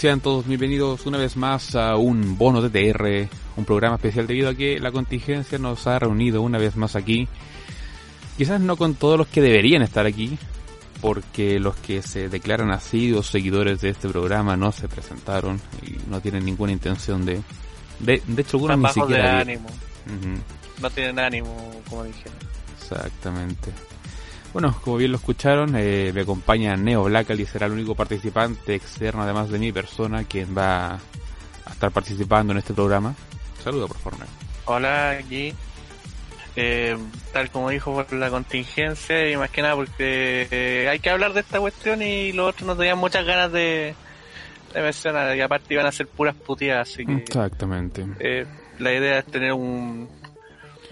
Sean todos bienvenidos una vez más a un bono de TR, un programa especial debido a que la contingencia nos ha reunido una vez más aquí. Quizás no con todos los que deberían estar aquí, porque los que se declaran así o seguidores de este programa no se presentaron y no tienen ninguna intención de... De, de hecho, algunos ni bajos de siquiera... ánimo. No tienen ánimo, como dije. Exactamente. Bueno, como bien lo escucharon, eh, me acompaña Neo Blackal y será el único participante externo, además de mi persona, quien va a estar participando en este programa. Saluda, por favor, Neo. Hola, aquí. Eh, tal como dijo por la contingencia y más que nada porque eh, hay que hablar de esta cuestión y los otros no tenían muchas ganas de, de mencionar y aparte iban a ser puras puteadas así que Exactamente. eh, la idea es tener un,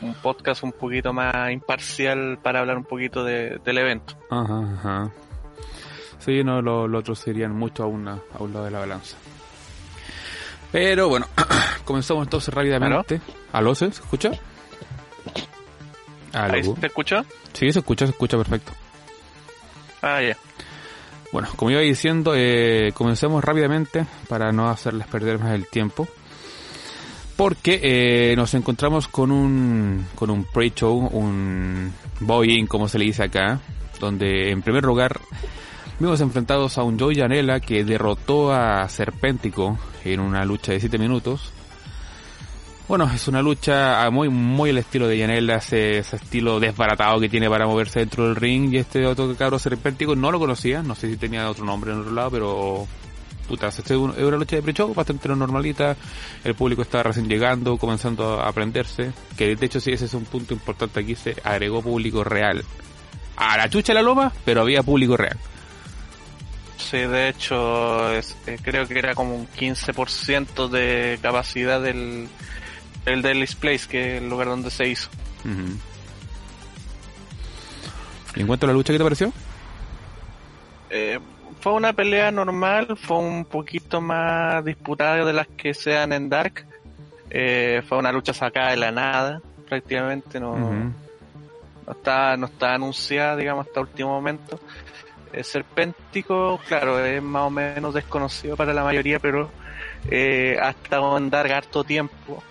un podcast un poquito más imparcial para hablar un poquito de- del evento. Ajá, ajá. Sí, no, lo- los otros serían mucho a, una, a un lado de la balanza. Pero bueno, comenzamos entonces rápidamente. ¿Aló? ¿Se escucha? ¿Aló? ¿Ahí se escuchó? Sí, se escucha, se escucha perfecto. Ah, ya. Bueno, como iba diciendo, eh, comencemos rápidamente para no hacerles perder más el tiempo. Porque eh, nos encontramos con un, con un pre-show, un boy como se le dice acá, donde en primer lugar vimos enfrentados a un Joey Janela que derrotó a Serpéntico en una lucha de 7 minutos. Bueno, es una lucha muy muy el estilo de Yanela, ese, ese estilo desbaratado que tiene para moverse dentro del ring. Y este otro cabro serpéntico no lo conocía, no sé si tenía otro nombre en otro lado, pero puta, este una lucha de pre-show bastante normalita. El público está recién llegando, comenzando a aprenderse. Que de hecho sí, ese es un punto importante aquí, se agregó público real. A la chucha de la loma, pero había público real. Sí, de hecho, es- eh, creo que era como un 15% de capacidad del el Delis Place, que es el lugar donde se hizo. ¿Y en cuanto a la lucha, qué te pareció? Eh, fue una pelea normal, fue un poquito más disputada de las que sean en Dark. Eh, fue una lucha sacada de la nada, prácticamente, no, Ujú. no está, no está anunciada, digamos, hasta último momento. Serpéntico, claro, es más o menos desconocido para la mayoría, pero eh, ha estado en Dark harto tiempo.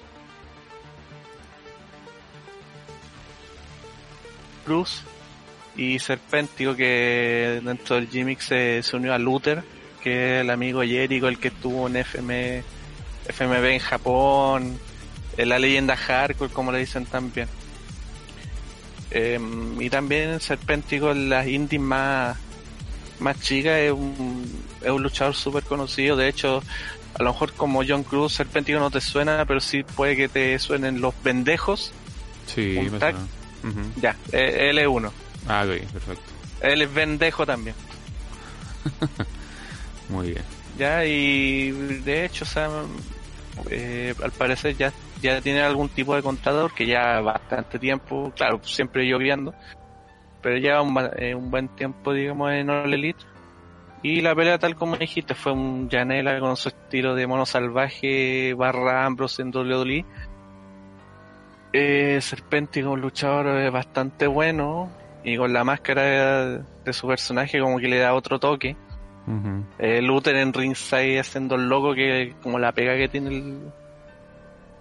Cruz y Serpéntico que dentro del Gimmick se, se unió a Luther, que es el amigo Jericho, el que estuvo en FM, FMB en Japón, en la leyenda hardcore, como le dicen también. Em, y también Serpéntico en las indies más, más chicas es un, es un luchador súper conocido, de hecho a lo mejor como John Cruz, Serpéntico no te suena, pero sí puede que te suenen los pendejos. Sí, me suena. Ya, eh, él es uno. Ah, ok, perfecto. Él es pendejo también. Muy bien. Ya, y de hecho, o sea, eh, al parecer ya, ya tiene algún tipo de contador que ya bastante tiempo, claro, siempre lloviendo, pero ya un, eh, un buen tiempo, digamos, en All Elite. Y la pelea, tal como dijiste, fue un Janela con su estilo de mono salvaje barra Ambrose en WWE. Eh, Serpéntico, un luchador eh, bastante bueno, y con la máscara de, su personaje como que le da otro toque. Eh, Luther en ringside haciendo el loco que como la pega que tiene el,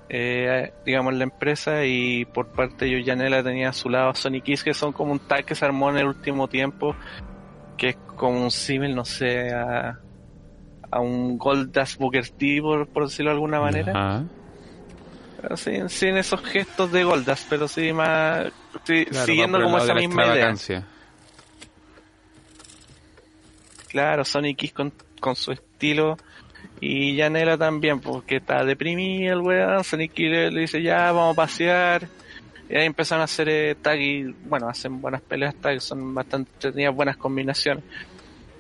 eh, digamos la empresa y por parte de Janela tenía a su lado a Sonic Kiss que son como un tag que se armó en el último tiempo que es como un símil no sé a, a un Goldas Booker T por, por decirlo de alguna manera sin, sin esos gestos de Goldas pero sí más sí, Claro, siguiendo como esa misma idea. Claro, Sonic Kiss con, con su estilo y Janela también, porque está deprimido el weón. Sonic Kiss le, le dice ya, vamos a pasear. Y ahí empezaron a hacer eh, tag y, bueno, hacen buenas peleas tag, son bastante, tenían buenas combinaciones.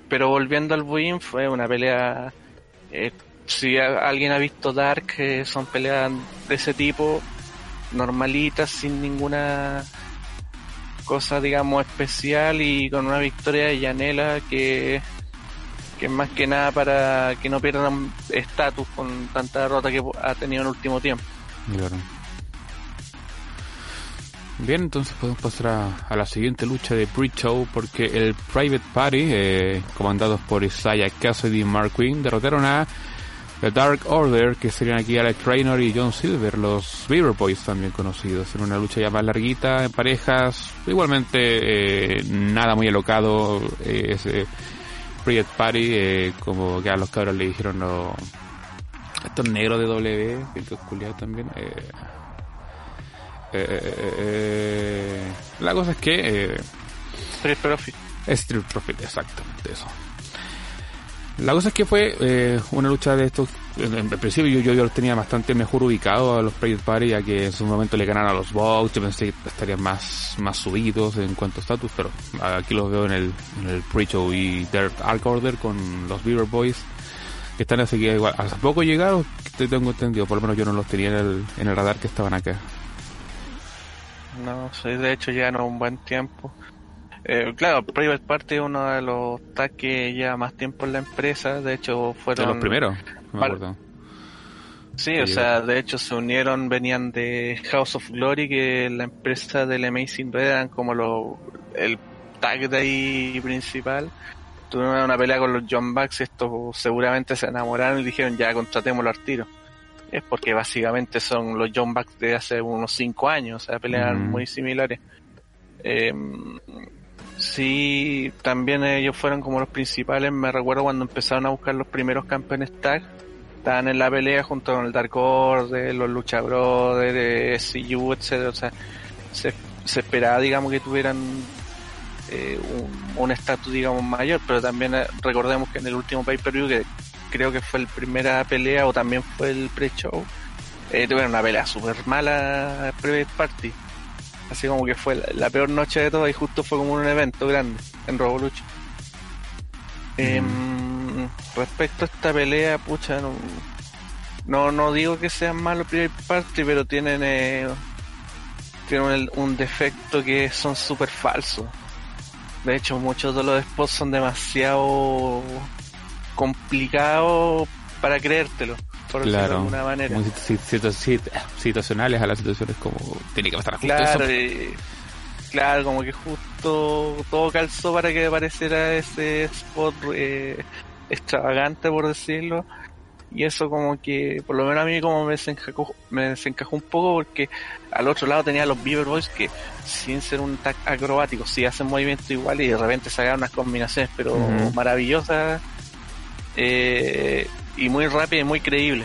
Pero volviendo al Buin, fue una pelea, eh, si alguien ha visto Dark, eh, son peleas de ese tipo, normalitas, sin ninguna cosa, digamos, especial y con una victoria de Yanela que, que es más que nada para que no pierdan estatus con tanta derrota que ha tenido en el último tiempo. Claro. Bien, entonces podemos pasar a, la siguiente lucha de pre-show porque el Private Party, eh, comandados por Isaiah Cassidy y Mark Quinn, derrotaron a The Dark Order, que serían aquí Alex Traynor y John Silver, los Beaver Boys también conocidos, en una lucha ya más larguita, en parejas, igualmente eh, nada muy alocado, eh, ese Private Party, eh, como que a los cabros le dijeron los... Estos negros de W, que es también, eh, eh, la cosa es que... Street Profit. Street Profit, exactamente eso. La cosa es que fue una lucha de estos. En, principio yo, yo, yo, tenía bastante mejor ubicado a los Private Party, ya que en su momento le ganaron a los Bucks. Yo pensé que estarían más, más subidos en cuanto a estatus, pero aquí los veo en el, en el pre-show y Dark Order con los Beaver Boys, que están así que igual. Hace poco llegaron, te tengo entendido, por lo menos yo no los tenía en el, en el radar que estaban acá. No, sí, de hecho ya no un buen tiempo. Eh, claro, Private Party es uno de los tags que lleva más tiempo en la empresa. De hecho, fueron. De los primeros, me acuerdo. Sí, o sea, de hecho se unieron, venían de House of Glory, que la empresa del Amazing Red eran como lo, el tag de ahí principal. Tuvieron una pelea con los John Bucks, estos seguramente se enamoraron y dijeron ya contratémoslo al tiro es porque básicamente son los John Bucks de hace unos 5 años, o sea, pelean muy similares. Eh, sí, también ellos fueron como los principales, me recuerdo cuando empezaron a buscar los primeros campeones tag, estaban en la pelea junto con el Dark Order, los Lucha Brothers, SCU, etcétera, o sea, se, esperaba, digamos, que tuvieran eh, un estatus, digamos, mayor, pero también eh, recordemos que en el último pay-per-view que creo que fue la primera pelea o también fue el pre-show, eh, tuvieron una pelea súper mala pre party. Así como que fue la, peor noche de todo y justo fue como un evento grande en Revolution. Em, respecto a esta pelea, pucha, no, no, digo que sean malos pre party, pero tienen, eh, tienen un defecto que son súper falsos. De hecho, muchos de los spots son demasiado complicado para creértelo, por decirlo de alguna manera. situacionales a las situaciones como tiene que pasar justo claro, claro, como que justo todo calzó para que apareciera ese spot eh, extravagante, por decirlo. Y eso como que, por lo menos a mí como me desencajó, me desencajó un poco porque al otro lado tenía los Beaver Boys que sin ser un tag acrobático, sí hacen movimientos igual y de repente sacaron unas combinaciones pero maravillosas eh, y muy rápida y muy creíble.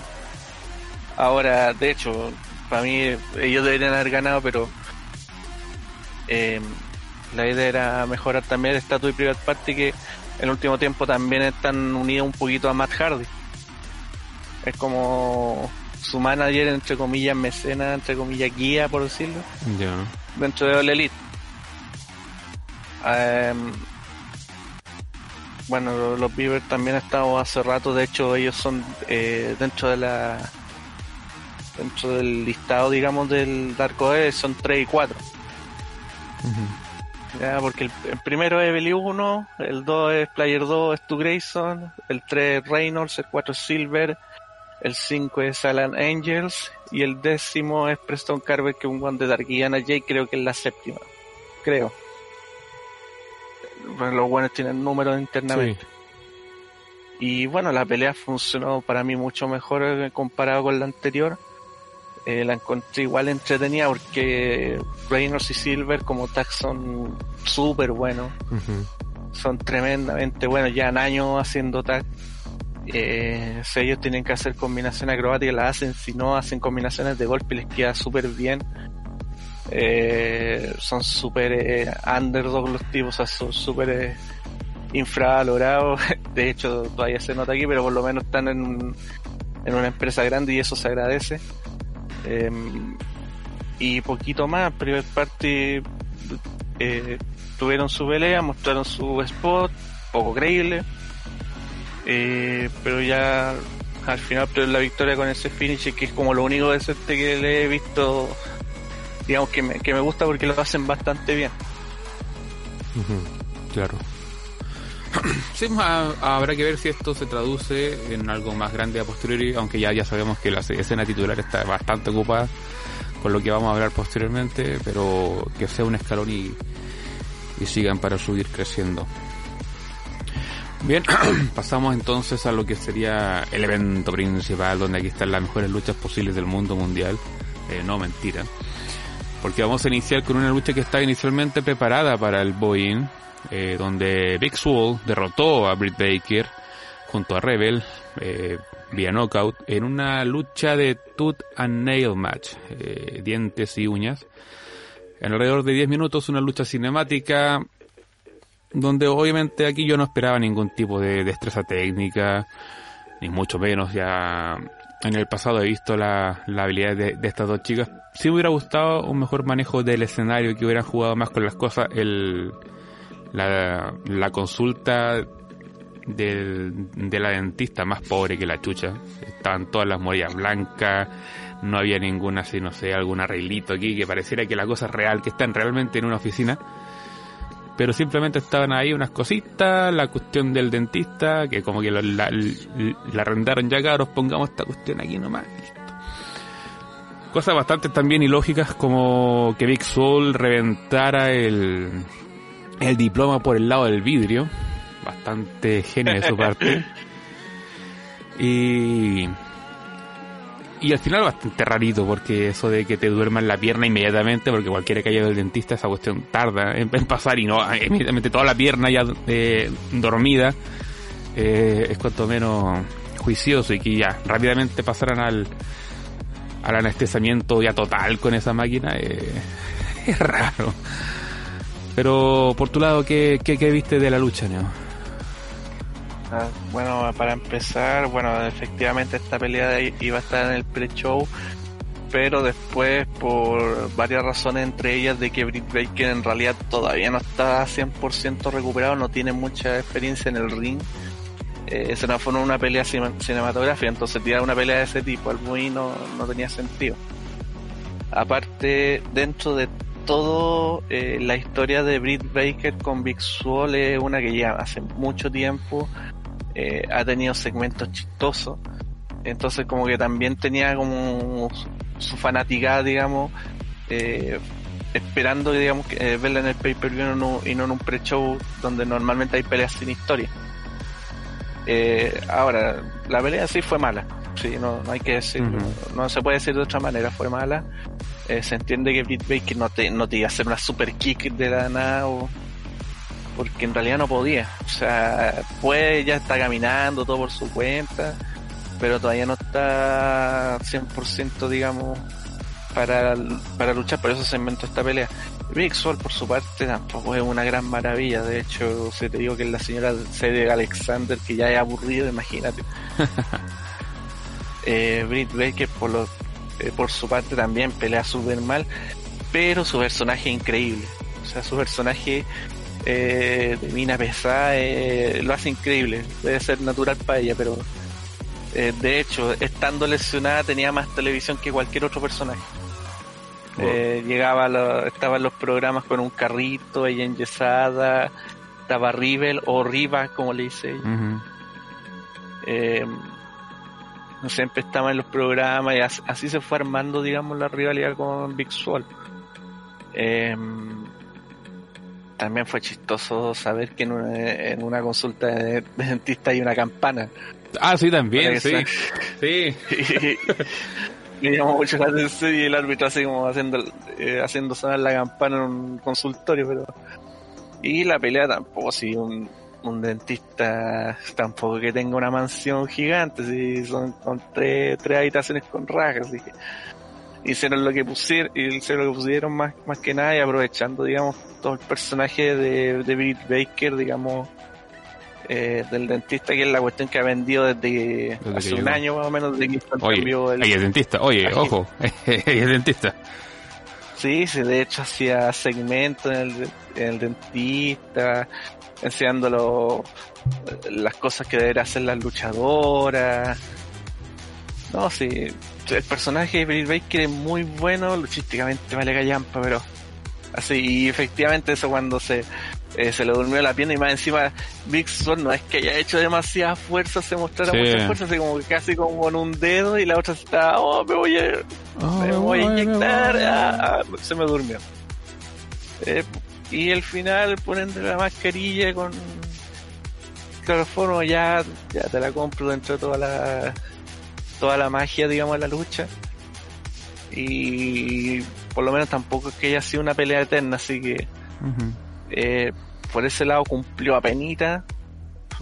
Ahora, de hecho, para mí ellos deberían haber ganado, pero eh, la idea era mejorar también el estatus y Private Party que en el último tiempo también están unidos un poquito a Matt Hardy. Es como su manager, entre comillas, mecena, entre comillas, guía, por decirlo, dentro de All Elite. Em, bueno, los Beavers también han estado hace rato, de hecho ellos son eh, dentro de la dentro del listado, digamos, del Dark Ode son 3 y 4. Ya, porque el, primero es Belly 1, el 2 es Player 2, es Tu Grayson, el 3 es Reynolds, el 4 es Silver, el 5 es Alan Angels y el décimo es Preston Carver, que es un one de Dark J, creo que es la séptima. Creo los buenos tienen números internamente. Y bueno, la pelea funcionó para mí mucho mejor eh, comparado con la anterior. Eh, la encontré igual entretenida porque Reynolds y Silver como tag son súper buenos. Son tremendamente buenos. Ya han años haciendo tag. Eh, si ellos tienen que hacer combinaciones acrobáticas, las hacen. Si no, hacen combinaciones de golpe y les queda súper bien. Eh, son súper eh, underdog los tipos, son súper eh, infravalorados. De hecho, todavía se nota aquí, pero por lo menos están en, en una empresa grande y eso se agradece. Em, y poquito más, Private Party eh, tuvieron su pelea, mostraron su spot, poco creíble. pero ya al final la victoria con ese finish que es como lo único de este que le he visto digamos que me, que me gusta porque lo hacen bastante bien. claro. Sí, habrá que ver si esto se traduce en algo más grande a posteriori, aunque ya, ya sabemos que la escena titular está bastante ocupada con lo que vamos a hablar posteriormente, pero que sea un escalón y, y sigan para subir creciendo. Bien, pasamos entonces a lo que sería el evento principal, donde aquí están las mejores luchas posibles del mundo mundial. Eh, no, mentira. Porque vamos a iniciar con una lucha que estaba inicialmente preparada para el Boeing, eh, donde Big Swole derrotó a Britt Baker junto a Rebel eh, vía knockout en una lucha de tooth and nail match, eh, dientes y uñas. En alrededor de 10 minutos, una lucha cinemática donde obviamente aquí yo no esperaba ningún tipo de destreza técnica, ni mucho menos ya en el pasado he visto la, la habilidad de, de, estas dos chicas. Sí me hubiera gustado un mejor manejo del escenario, que hubieran jugado más con las cosas, el, la, la consulta del, de la dentista más pobre que la chucha. Estaban todas las morillas blancas, no había ninguna, así no sé, algún arreglito aquí que pareciera que la cosa es real, que están realmente en una oficina pero simplemente estaban ahí unas cositas, la cuestión del dentista, que como que lo, la, la, arrendaron ya cabros, pongamos esta cuestión aquí nomás. Cosas bastante también ilógicas como que Big Soul reventara el, el diploma por el lado del vidrio. Bastante genio de su parte. Y y al final bastante rarito, porque eso de que te duerman la pierna inmediatamente, porque cualquiera que haya ido al dentista, esa cuestión tarda en, pasar y no, inmediatamente toda la pierna ya eh, dormida, eh, es cuanto menos juicioso y que ya rápidamente pasaran al, al anestesiamiento ya total con esa máquina, eh, es raro. Pero por tu lado, ¿qué, qué, qué viste de la lucha, Neo? Bueno, para empezar, bueno, efectivamente esta pelea iba a estar en el pre-show, pero después, por varias razones, entre ellas de que Britt Baker en realidad todavía no está 100% recuperado, no tiene mucha experiencia en el ring. Eh, se nos fue una pelea cinematográfica, entonces tirar una pelea de ese tipo al muy no, no tenía sentido. Aparte, dentro de todo, eh, la historia de Britt Baker con Big Swole es una que ya hace mucho tiempo eh, ha tenido segmentos chistosos. Entonces como que también tenía como su fanaticada, digamos, eh, esperando, digamos, eh, verla en el pay-per-view y no en un pre-show donde normalmente hay peleas sin historia. Eh, ahora, la pelea sí fue mala, sí, no, no hay que decir, no, no, se puede decir de otra manera, fue mala. Eh, se entiende que Britt Baker no te, no te iba a hacer una super kick de la nada o porque en realidad no podía. O sea, puede, ya está caminando todo por su cuenta, pero todavía no está 100%, digamos, para, para luchar por eso se inventó esta pelea. Big Sword, por su parte, tampoco es una gran maravilla. De hecho, si te digo que es la señora Cedric Alexander, que ya es aburrido, imagínate. eh, Britt Baker, por, lo, eh, por su parte, también pelea súper mal, pero su personaje es increíble. O sea, su personaje eh, de mina pesada eh, lo hace increíble. Debe ser natural para ella, pero eh, de hecho, estando lesionada tenía más televisión que cualquier otro personaje. Wow. Eh, llegaba, lo, estaba en los programas con un carrito, ella enyesada, estaba Rivel o Riva, como le dice ella. Uh -huh. siempre estaba en los programas y así, así, se fue armando, digamos, la rivalidad con Big. Eh, también fue chistoso saber que en una, en una consulta de, dentista hay una campana. Ah, sí, también, sí. Sí. Me llamó mucho la atención y el árbitro así como haciendo, eh, haciendo sonar la campana en un consultorio, pero... Y la pelea tampoco, si un, un dentista tampoco que tenga una mansión gigante, si son con tres, tres habitaciones con rajas, así que hicieron lo que pusieron, hicieron lo que pusieron más, más que nada y aprovechando, digamos, todo el personaje de, de Britt Baker, digamos, eh, del dentista, que es la cuestión que ha vendido desde, desde hace un año más o menos, desde que oye, el... Ella es dentista, oye, aquí. ojo, ella es dentista. Sí, sí, de hecho hacía segmentos en el, en el dentista, enseñándolo las cosas que debería hacer las luchadoras. No, sí, el personaje de Britt Baker es muy bueno, luchísticamente vale gallampa, pero así, y efectivamente eso cuando se, eh, se le durmió la pierna y más encima Big Sword no es que haya hecho demasiada fuerza, se mostrara Sí. mucha fuerza, así como que casi como con un dedo y la otra está, oh, me voy a, Oh, me voy a me inyectar, voy. ah, ah, se me durmió. Eh, y el final ponen la mascarilla con cloroformo, ya, ya te la compro dentro de toda la, toda la magia, digamos, de la lucha. Y por lo menos tampoco es que haya sido una pelea eterna, así que eh, por ese lado cumplió a penita.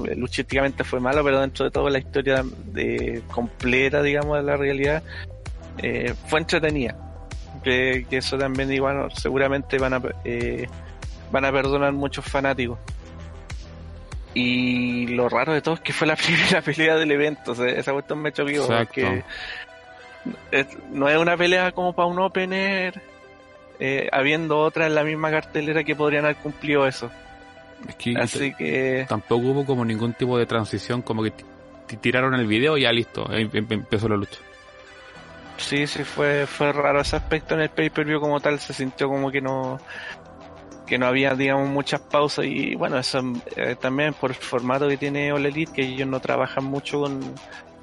Eh, Luchísticamente fue malo, pero dentro de todo la historia de, completa, digamos, de la realidad, eh, fue entretenida. Que, que eso también igual seguramente van a eh, van a perdonar muchos fanáticos. Y lo raro de todo es que fue la primera pelea del evento. o sea, esa cuestión me choqueó. Exacto. porque no es una pelea como para un opener, eh, habiendo otra en la misma cartelera que podrían haber cumplido eso. Es que Así que tampoco hubo como ningún tipo de transición, como que tiraron el video y ya listo, em- em- empezó la lucha. sí, sí fue, fue raro ese aspecto en el pay-per-view como tal, se sintió como que no que no había digamos muchas pausas y bueno, eso eh, también por el formato que tiene All Elite, que ellos no trabajan mucho con,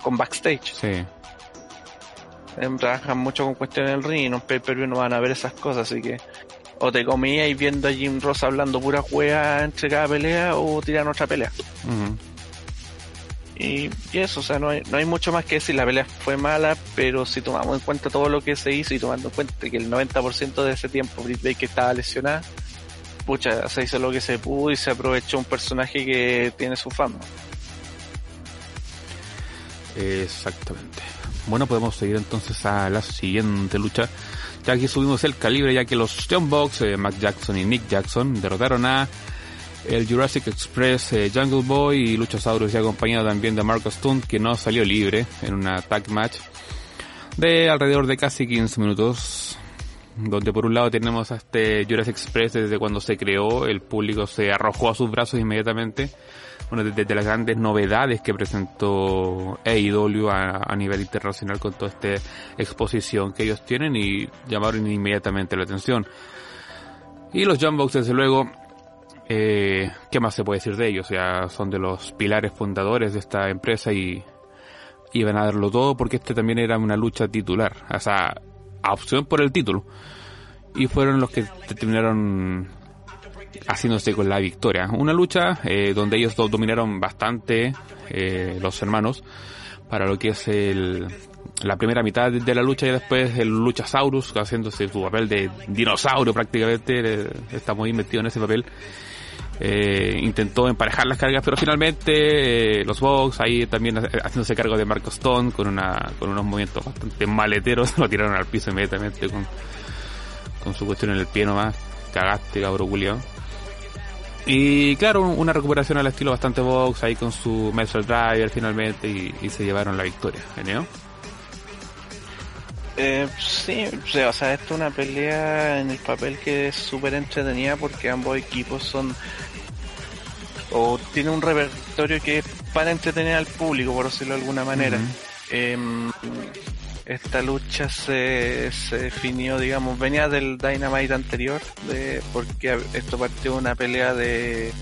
con backstage, Sí, eh, trabajan mucho con cuestiones del ring y en un pay-per-view no van a ver esas cosas, así que o te comías viendo a Jim Ross hablando pura juega entre cada pelea o tiran otra pelea. Y eso, o sea, no hay, no hay mucho más que decir. La pelea fue mala, pero si tomamos en cuenta todo lo que se hizo y tomando en cuenta que el 90% de ese tiempo Britt Baker estaba lesionada, pucha, se hizo lo que se pudo y se aprovechó un personaje que tiene su fama. exactamente. Bueno, podemos seguir entonces a la siguiente lucha. Ya aquí subimos el calibre, ya que los John Box, eh, Mac Jackson y Nick Jackson derrotaron a el Jurassic Express, eh, Jungle Boy y Luchasaurus, y acompañado también de Marcus Stunt, que no salió libre en una tag match de alrededor de casi 15 minutos. Donde por un lado tenemos a este Jurassic Express desde cuando se creó, el público se arrojó a sus brazos inmediatamente. Bueno, desde de las grandes novedades que presentó AEW a, a nivel internacional con toda esta exposición que ellos tienen y llamaron inmediatamente la atención. Y los Jumbox, desde luego, eh, ¿qué más se puede decir de ellos? O sea, son de los pilares fundadores de esta empresa y iban a darlo todo porque este también era una lucha titular, o sea, opción por el título. Y fueron los que terminaron haciéndose con la victoria. Una lucha eh, donde ellos do- dominaron bastante eh, los hermanos para lo que es el, la primera mitad de, la lucha y después el Luchasaurus haciéndose su papel de dinosaurio prácticamente. eh, está muy metido en ese papel. Eh, intentó emparejar las cargas, pero finalmente eh, los Vox ahí también ha- haciéndose cargo de Marco Stone con una con unos movimientos bastante maleteros, lo tiraron al piso inmediatamente con, con su cuestión en el pie nomás. Cagaste, cabrón culiao. Y claro, una recuperación al estilo bastante box ahí con su Master Driver finalmente y, se llevaron la victoria. Eh, sí, o sea, esto es una pelea en el papel que es súper entretenida porque ambos equipos son o tienen un repertorio que es para entretener al público, por decirlo de alguna manera. Em, esta lucha se, se definió, digamos, venía del Dynamite anterior, de, porque esto partió de una pelea de,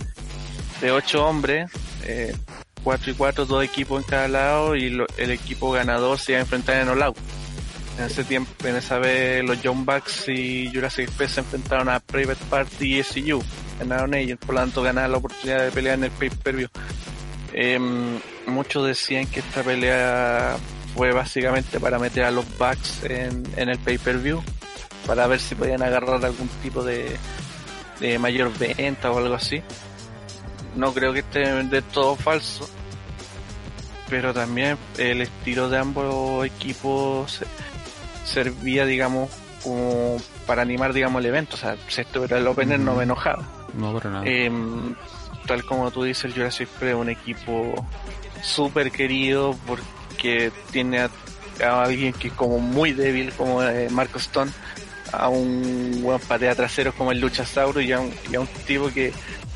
de ocho hombres, eh, cuatro y cuatro, dos equipos en cada lado, y lo- el equipo ganador se iba a enfrentar en All Out. En ese tiempo, en esa vez, los John Bucks y Jurassic Express se enfrentaron a Private Party y SU. Ganaron ellos, por lo tanto, ganaron la oportunidad de pelear en el pay-per-view. Em, muchos decían que esta pelea fue básicamente para meter a los Bucks en, en el pay-per-view, para ver si podían agarrar algún tipo de, de mayor venta o algo así. No creo que esté de todo falso, pero también el estilo de ambos equipos servía, digamos, como para animar, digamos, el evento. O sea, si esto era el opener, no me enojaba. No, para nada. Em, tal como tú dices, el Jurassic Express es un equipo súper querido porque tiene a, a alguien que es como muy débil, como eh, Marco Stone, a un buen patea trasero como el Luchasauro y a un, y a un tipo que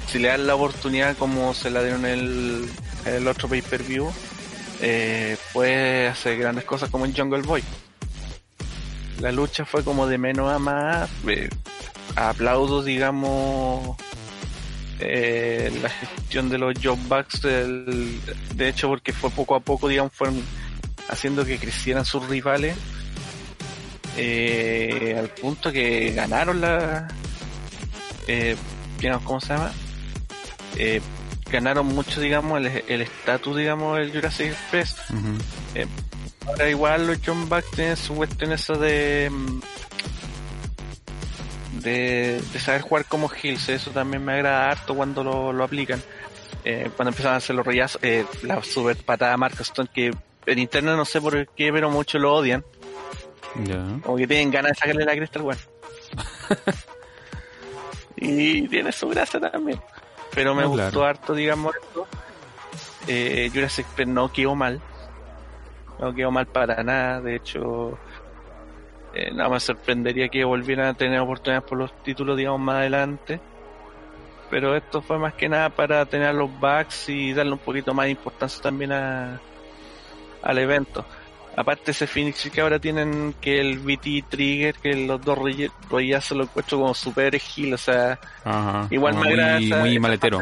si le dan la oportunidad como se la dieron en el, en el otro pay-per-view, eh, puede hacer grandes cosas como en Jungle Boy. La lucha fue como de menos a más, eh, aplausos, digamos, eh, la gestión de los job bugs, del, de hecho porque fue poco a poco, digamos, fueron haciendo que crecieran sus rivales eh, al punto que ganaron la eh, ¿cómo se llama? Eh, ganaron mucho digamos el estatus digamos del Jurassic Express. Eh, ahora igual los John Buck tienen su cuestión eso de mm, de, saber jugar como Hills eso también me agrada harto cuando lo, lo aplican eh, cuando empiezan a hacer los rayazos eh, la super patada Mark Stone que en internet no sé por qué pero muchos lo odian como que tienen ganas de sacarle la cresta al weón. y tiene su gracia también. Pero me gustó harto, digamos, esto. Eh, Jurassic Park no quedó mal. No quedó mal para nada. De hecho, eh, nada más sorprendería que volvieran a tener oportunidades por los títulos, digamos, más adelante. Pero esto fue más que nada para tener los bugs y darle un poquito más de importancia también a, al evento. Aparte ese Phoenix que ahora tienen que el BT Trigger, que los dos se lo encuentro como super gil, o sea, igual me agrada muy maletero.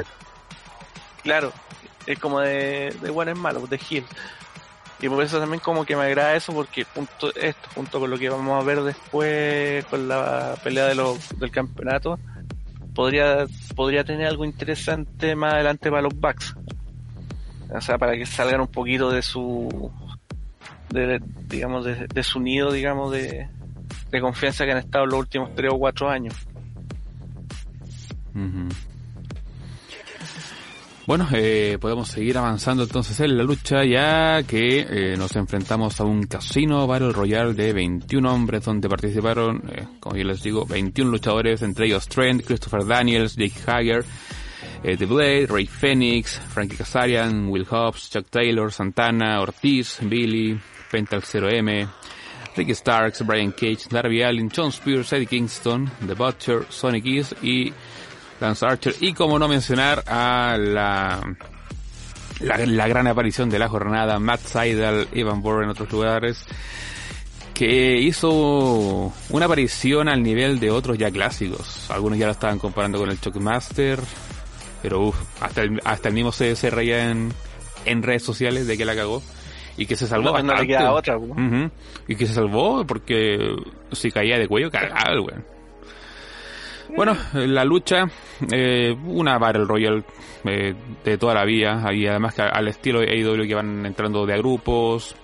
Claro, es como de, de bueno es malo, de Gil. Y por eso también como que me agrada eso, porque junto, esto, junto con lo que vamos a ver después con la pelea de los, del campeonato, podría, podría tener algo interesante más adelante para los Bucks. O sea, para que salgan un poquito de su de, digamos, de, su nido, digamos, de, de confianza que han estado los últimos tres o cuatro años. Bueno, eh, podemos seguir avanzando entonces en la lucha ya que eh, nos enfrentamos a un casino Battle Royale de 21 hombres donde participaron, eh, como yo les digo, 21 luchadores, entre ellos Trent, Christopher Daniels, Jake Hager, The Blade, Ray Phoenix, Frankie Kazarian, Will Hobbs, Chuck Taylor, Santana, Ortiz, Billy, Pental 0M, Ricky Starks, Brian Cage, Darby Allin, John Spears, Eddie Kingston, The Butcher, Sonic East y Lance Archer. Y como no mencionar a la, la, gran aparición de la jornada, Matt Seidel, Evan Bourne en otros lugares, que hizo una aparición al nivel de otros ya clásicos. Algunos ya lo estaban comparando con el Shockmaster, pero uff, hasta el, hasta el mismo se, se reía en, en redes sociales de que la cagó. Y que se salvó no, no le queda otra y que se salvó porque si caía de cuello cagaba el bueno la lucha eh, una Battle Royale eh, de toda la vida y además que al estilo de AEW que van entrando de a grupos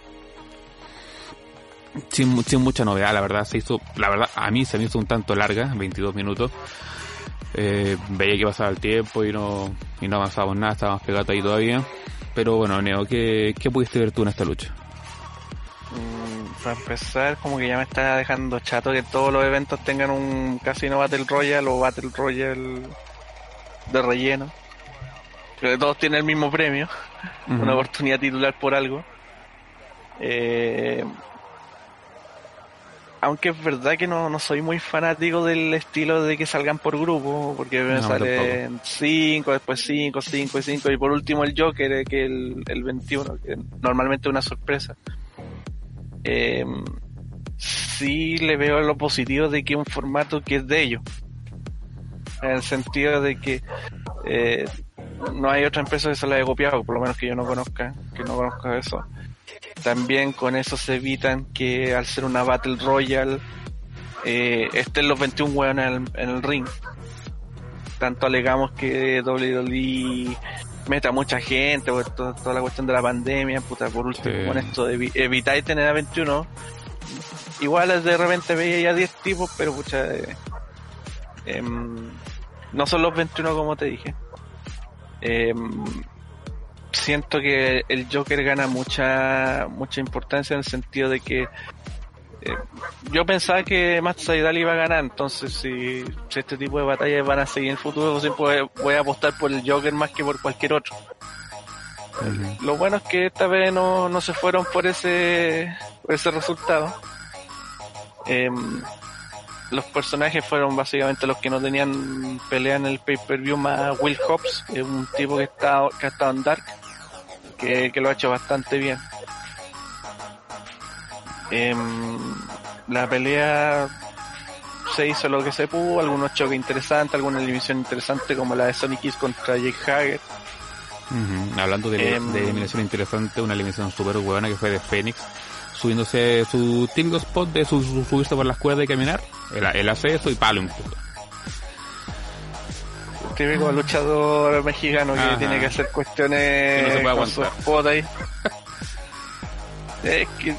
sin, sin mucha novedad la verdad se hizo la verdad a mí se me hizo un tanto larga 22 minutos eh, veía que pasaba el tiempo y no y no avanzábamos nada estábamos pegados ahí todavía pero bueno, Neo, ¿qué, ¿qué pudiste ver tú en esta lucha? Mm, para empezar, como que ya me está dejando chato que todos los eventos tengan un Casino Battle Royale o Battle Royale de relleno. Que todos tienen el mismo premio, una oportunidad titular por algo. Eh, aunque es verdad que no, no soy muy fanático del estilo de que salgan por grupo, porque me salen 5, después 5, 5 y 5, y por último el Joker, eh, que el, el 21, que normalmente es una sorpresa. Eh, sí le veo lo positivo de que un formato que es de ellos. En el sentido de que eh, no hay otra empresa que se la haya copiado, por lo menos que yo no conozca, que no conozca eso. También con eso se evitan que al ser una Battle Royale eh, estén los 21 hueones en, en el, ring. Tanto alegamos que WWE meta mucha gente por toda, la cuestión de la pandemia, puta, por último con esto de evitáis tener a 21. Igual de repente veía ya 10 tipos, pero pucha, eh, em, no son los 21 como te dije. Eh, siento que el Joker gana mucha mucha importancia en el sentido de que eh, yo pensaba que Matt Seidel iba a ganar, entonces si, este tipo de batallas van a seguir en el futuro, siempre voy a apostar por el Joker más que por cualquier otro. Lo bueno es que esta vez no, no se fueron por ese, por ese resultado. Em, los personajes fueron básicamente los que no tenían pelea en el pay-per-view más Will Hobbs, que es un tipo que, está, que ha estado en Dark que, lo ha hecho bastante bien. Em, la pelea se hizo lo que se pudo, algunos choques interesantes, alguna eliminación interesante como la de Sonic Kiss contra Jake Hager. Hablando de, em, de, eliminación interesante, una eliminación súper buena que fue de Phoenix, subiéndose su típico spot de su, subirse por las cuerdas y caminar, él, hace eso y palo un poco. Típico luchador mexicano que tiene que hacer cuestiones no se puede con su spot ahí. es que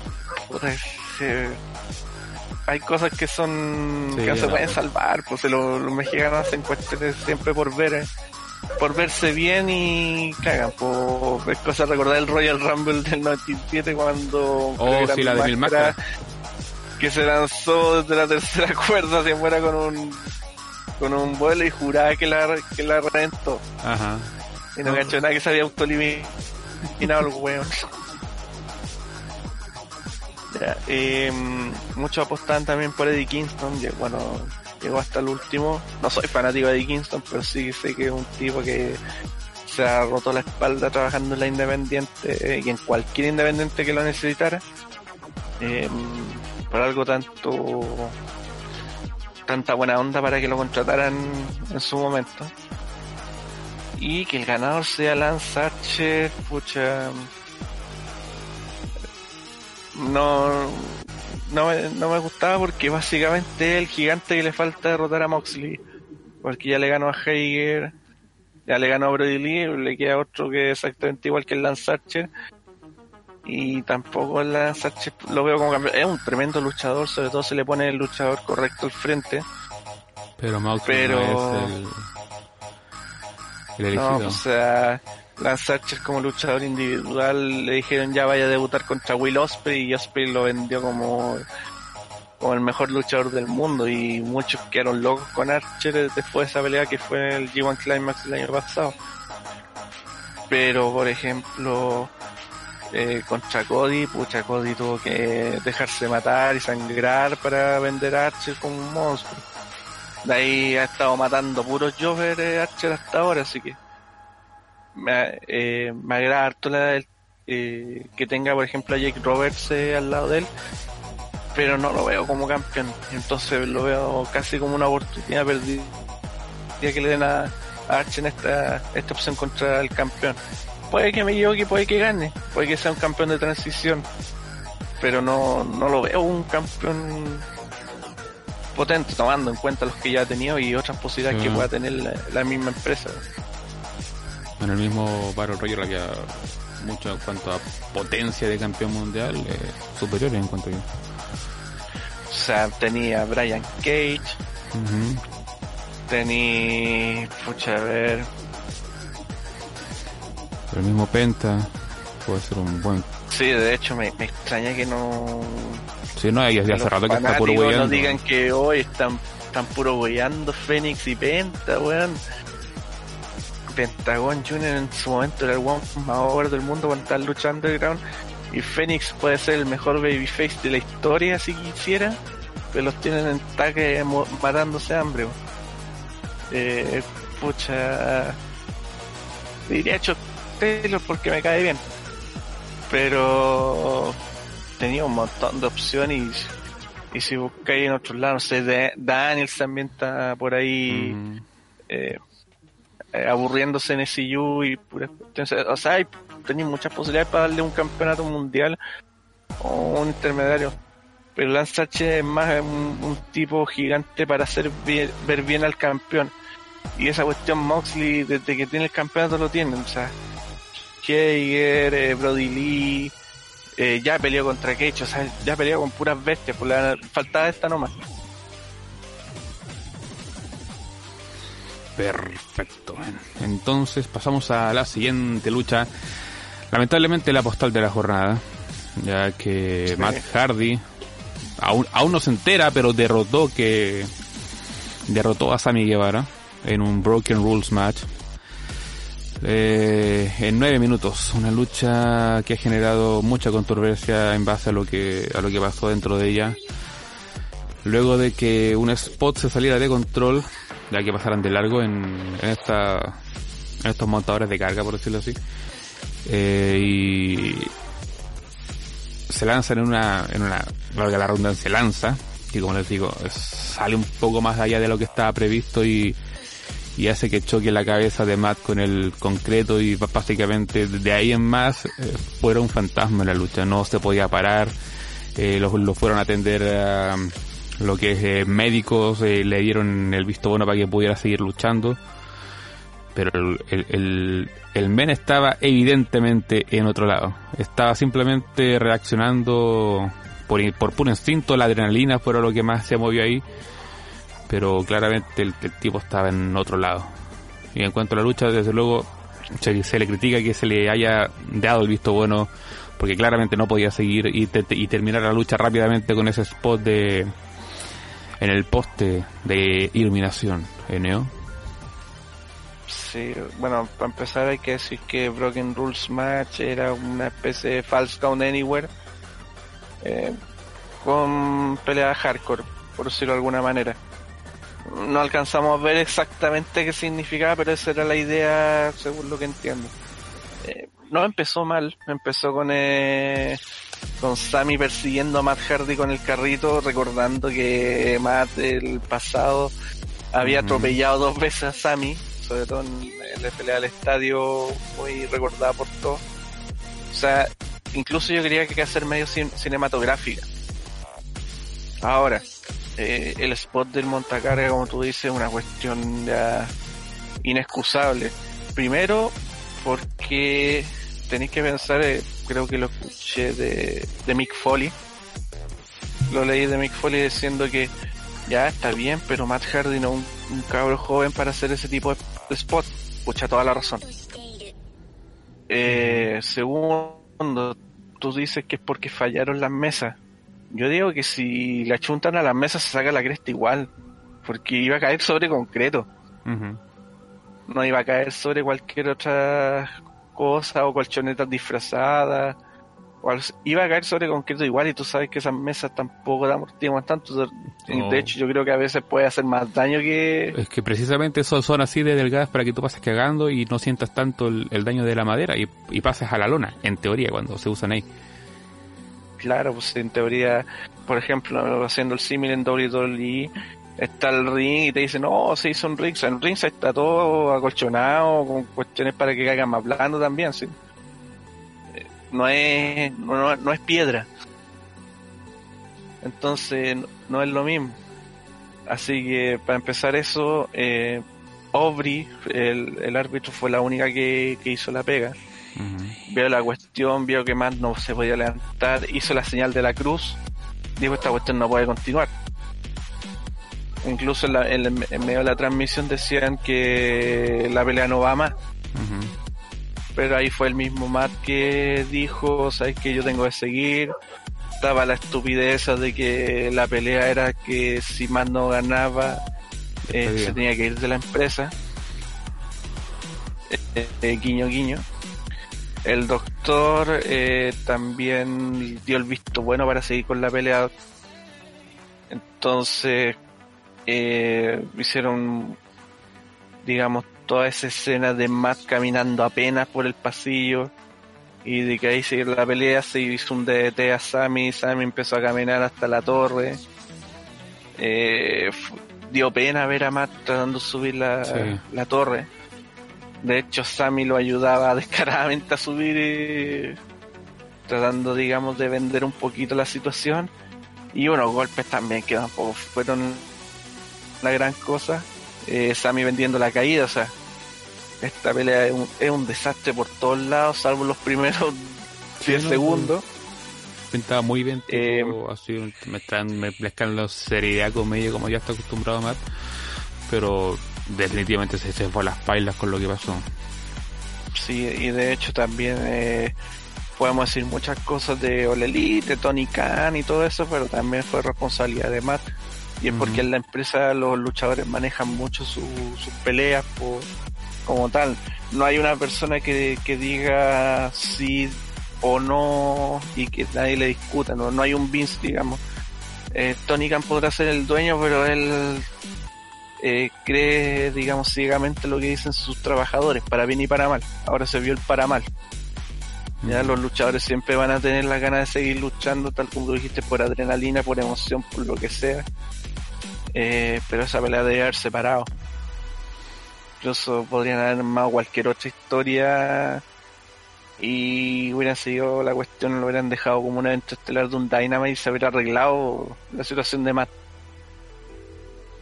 hay cosas que son que no se pueden salvar, pues los, mexicanos hacen cuestiones siempre por ver, eh, por verse bien y cagan, pues es cosa recordar el Royal Rumble del 97 cuando oh, sí, la de Mil que se lanzó desde la tercera cuerda se muera con un con un vuelo y juraba que la que la reventó. Ajá. Y no cachó nada que se había autoeliminado el weón. Eh, muchos apostaban también por Eddie Kingston, bueno, llegó hasta el último. No soy fanático de Eddie Kingston, pero sí sé que es un tipo que se ha roto la espalda trabajando en la independiente y en cualquier independiente que lo necesitara. Eh, por algo tanto tanta buena onda para que lo contrataran en su momento. Y que el ganador sea Lance Archer, pucha, no, no, me, no me gustaba porque básicamente es el gigante que le falta derrotar a Moxley. Porque ya le ganó a Hager, ya le ganó a Brody Lee, le queda otro que es exactamente igual que el Lance Archer. Y tampoco el Lance Archer lo veo como campeón. Es un tremendo luchador, sobre todo se le pone el luchador correcto al frente. Pero Moxley no es el, el elegido. No, o sea, Lance Archer como luchador individual le dijeron ya vaya a debutar contra Will Osprey y Osprey lo vendió como, como el mejor luchador del mundo y muchos quedaron locos con Archer después de esa pelea que fue el G1 Climax el año pasado. Pero por ejemplo eh, contra Cody, pucha Cody tuvo que dejarse matar y sangrar para vender a Archer como un monstruo. De ahí ha estado matando puros Jover eh, Archer hasta ahora, así que me, eh, me agrada harto la, eh, que tenga, por ejemplo, a Jake Roberts eh, al lado de él, pero no lo veo como campeón. Entonces lo veo casi como una oportunidad perdida que le den a, Arch en esta, esta opción contra el campeón. Puede que me equivoque, puede que gane, puede que sea un campeón de transición, pero no, no lo veo un campeón potente, tomando en cuenta los que ya ha tenido y otras posibilidades que pueda tener la misma empresa en el mismo Battle Royale había mucho en cuanto a potencia de campeón mundial eh, superiores en cuanto a yo. O sea, tenía Brian Cage, tenía, pucha, a ver, el mismo Penta puede ser un buen. Sí, de hecho me, extraña que no. Sí, no, hay hace rato que está puro No digan que hoy están, están puro Fénix y Penta, weón. Pentagon Junior en su momento era el one más over del mundo cuando estaba luchando underground. Y Phoenix puede ser el mejor babyface de la historia si quisiera pero los tienen en taque matándose hambre eh, pucha diría hecho Taylor porque me cae bien pero tenía un montón de opciones. Y, si buscáis en otros lados no sé Daniels también está por ahí. Eh, eh, aburriéndose en SU y pura O sea, hay, muchas posibilidades para darle un campeonato mundial o un intermediario. Pero Lance H es más un, tipo gigante para hacer ver bien al campeón. Y esa cuestión Moxley, desde que tiene el campeonato lo tiene. O sea, Jaeger, eh, Brody Lee, eh, ya peleó contra Cage, o sea, ya peleó con puras bestias, por la faltaba esta nomás. Perfecto. Entonces pasamos a la siguiente lucha. Lamentablemente la postal de la jornada, ya que Matt Hardy aún, aún no se entera, pero derrotó que derrotó a Sammy Guevara en un Broken Rules match. Eh, en nueve minutos, una lucha que ha generado mucha controversia en base a lo que a lo que pasó dentro de ella. Luego de que un spot se saliera de control ya que pasaran de largo en, en, esta, en estos montadores de carga, por decirlo así. Eh, y se lanzan en una, en una, valga la redundancia, lanza que como les digo, sale un poco más allá de lo que estaba previsto y, y hace que choque la cabeza de Matt con el concreto y básicamente de ahí en más eh, fuera un fantasma en la lucha, no se podía parar, eh, lo, fueron a atender a lo que es eh, médicos, eh, le dieron el visto bueno para que pudiera seguir luchando, pero el, el, el, men estaba evidentemente en otro lado, estaba simplemente reaccionando por, por puro instinto, la adrenalina fue lo que más se movió ahí. Pero claramente el, tipo estaba en otro lado. Y en cuanto a la lucha, desde luego, se, le critica que se le haya dado el visto bueno, porque claramente no podía seguir y, y terminar la lucha rápidamente con ese spot de en el poste de iluminación, ¿eh, Neo? Sí, bueno, para empezar hay que decir que Broken Rules Match era una especie de False Count Anywhere eh, con pelea hardcore, por decirlo de alguna manera no alcanzamos a ver exactamente qué significaba, pero esa era la idea, según lo que entiendo. Eh, no empezó mal, empezó con eh, con Sammy persiguiendo a Matt Hardy con el carrito, recordando que Matt el pasado había atropellado dos veces a Sammy, sobre todo en la pelea del estadio, muy recordada por todos. O sea, incluso yo quería que hacer medio cinematográfica. Ahora, eh, el spot del montacarga, como tú dices, es una cuestión ya inexcusable. Primero, porque tenéis que pensar, eh, creo que lo escuché de, de Mick Foley, lo leí de Mick Foley diciendo que ya está bien, pero Matt Hardy no un, un cabro joven para hacer ese tipo de, spot. Pucha, toda la razón. Eh, segundo, tú dices que es porque fallaron las mesas. Yo digo que si la chuntan a las mesas se saca la cresta igual, porque iba a caer sobre concreto. No iba a caer sobre cualquier otra cosa o colchonetas disfrazadas. iba a caer sobre concreto igual y tú sabes que esas mesas tampoco amortiguan tanto. De hecho, yo creo que a veces puede hacer más daño que... Es que precisamente son, son así de delgadas para que tú pases cagando y no sientas tanto el, daño de la madera y, y pases a la lona, en teoría, cuando se usan ahí. Claro, pues en teoría, por ejemplo, haciendo el símil en WWE, está el ring y te dicen, no, se hizo un ring, en ring se está todo acolchonado, con cuestiones para que caigan más blando también, sí. Eh, no es, no, es piedra. Entonces, no es lo mismo. Así que, para empezar eso, eh, Aubrey, el, el árbitro, fue la única que, que hizo la pega Vio la cuestión, vio que más no se podía levantar, hizo la señal de la cruz, dijo esta cuestión no puede continuar. Incluso en, medio de la transmisión decían que la pelea no va más. Pero ahí fue el mismo Matt que dijo, sabes que yo tengo que seguir. Estaba la estupidez de que la pelea era que si más no ganaba, eh, se tenía que ir de la empresa. Eh, eh, guiño guiño. El doctor eh, también dio el visto bueno para seguir con la pelea. Entonces eh, hicieron, digamos, toda esa escena de Matt caminando apenas por el pasillo y de que ahí siguió la pelea, se hizo un DDT a Sammy, Sammy empezó a caminar hasta la torre. Eh, dio pena ver a Matt tratando de subir la, la torre de hecho, Sammy lo ayudaba descaradamente a subir, y tratando, digamos, de vender un poquito la situación. Y unos golpes también que tampoco fueron la gran cosa. Eh, Sammy vendiendo la caída, o sea, esta pelea es un, desastre por todos lados, salvo los primeros 10 segundos. Pintaba muy bien, eh, así, me están me mezclan la seriedad comedia como ya está acostumbrado Matt, pero definitivamente se, se fue a las pailas con lo que pasó. Sí, y de hecho también eh, podemos decir muchas cosas de Oleli, de Tony Khan y todo eso, pero también fue responsabilidad de Matt. Y es porque en la empresa los luchadores manejan mucho sus peleas por, como tal. No hay una persona que, que diga sí o no y que nadie le discuta, no, no hay un Vince, digamos. Eh, Tony Khan podrá ser el dueño, pero él eh, cree, digamos, ciegamente lo que dicen sus trabajadores, para bien y para mal. Ahora se vio el para mal. Ya los luchadores siempre van a tener la ganas de seguir luchando, tal como dijiste, por adrenalina, por emoción, por lo que sea. Eh, pero esa pelea debe haber separado. Incluso podrían haber armado cualquier otra historia y hubieran seguido la cuestión, lo hubieran dejado como un evento estelar de un Dynamite y se hubiera arreglado la situación de Matt.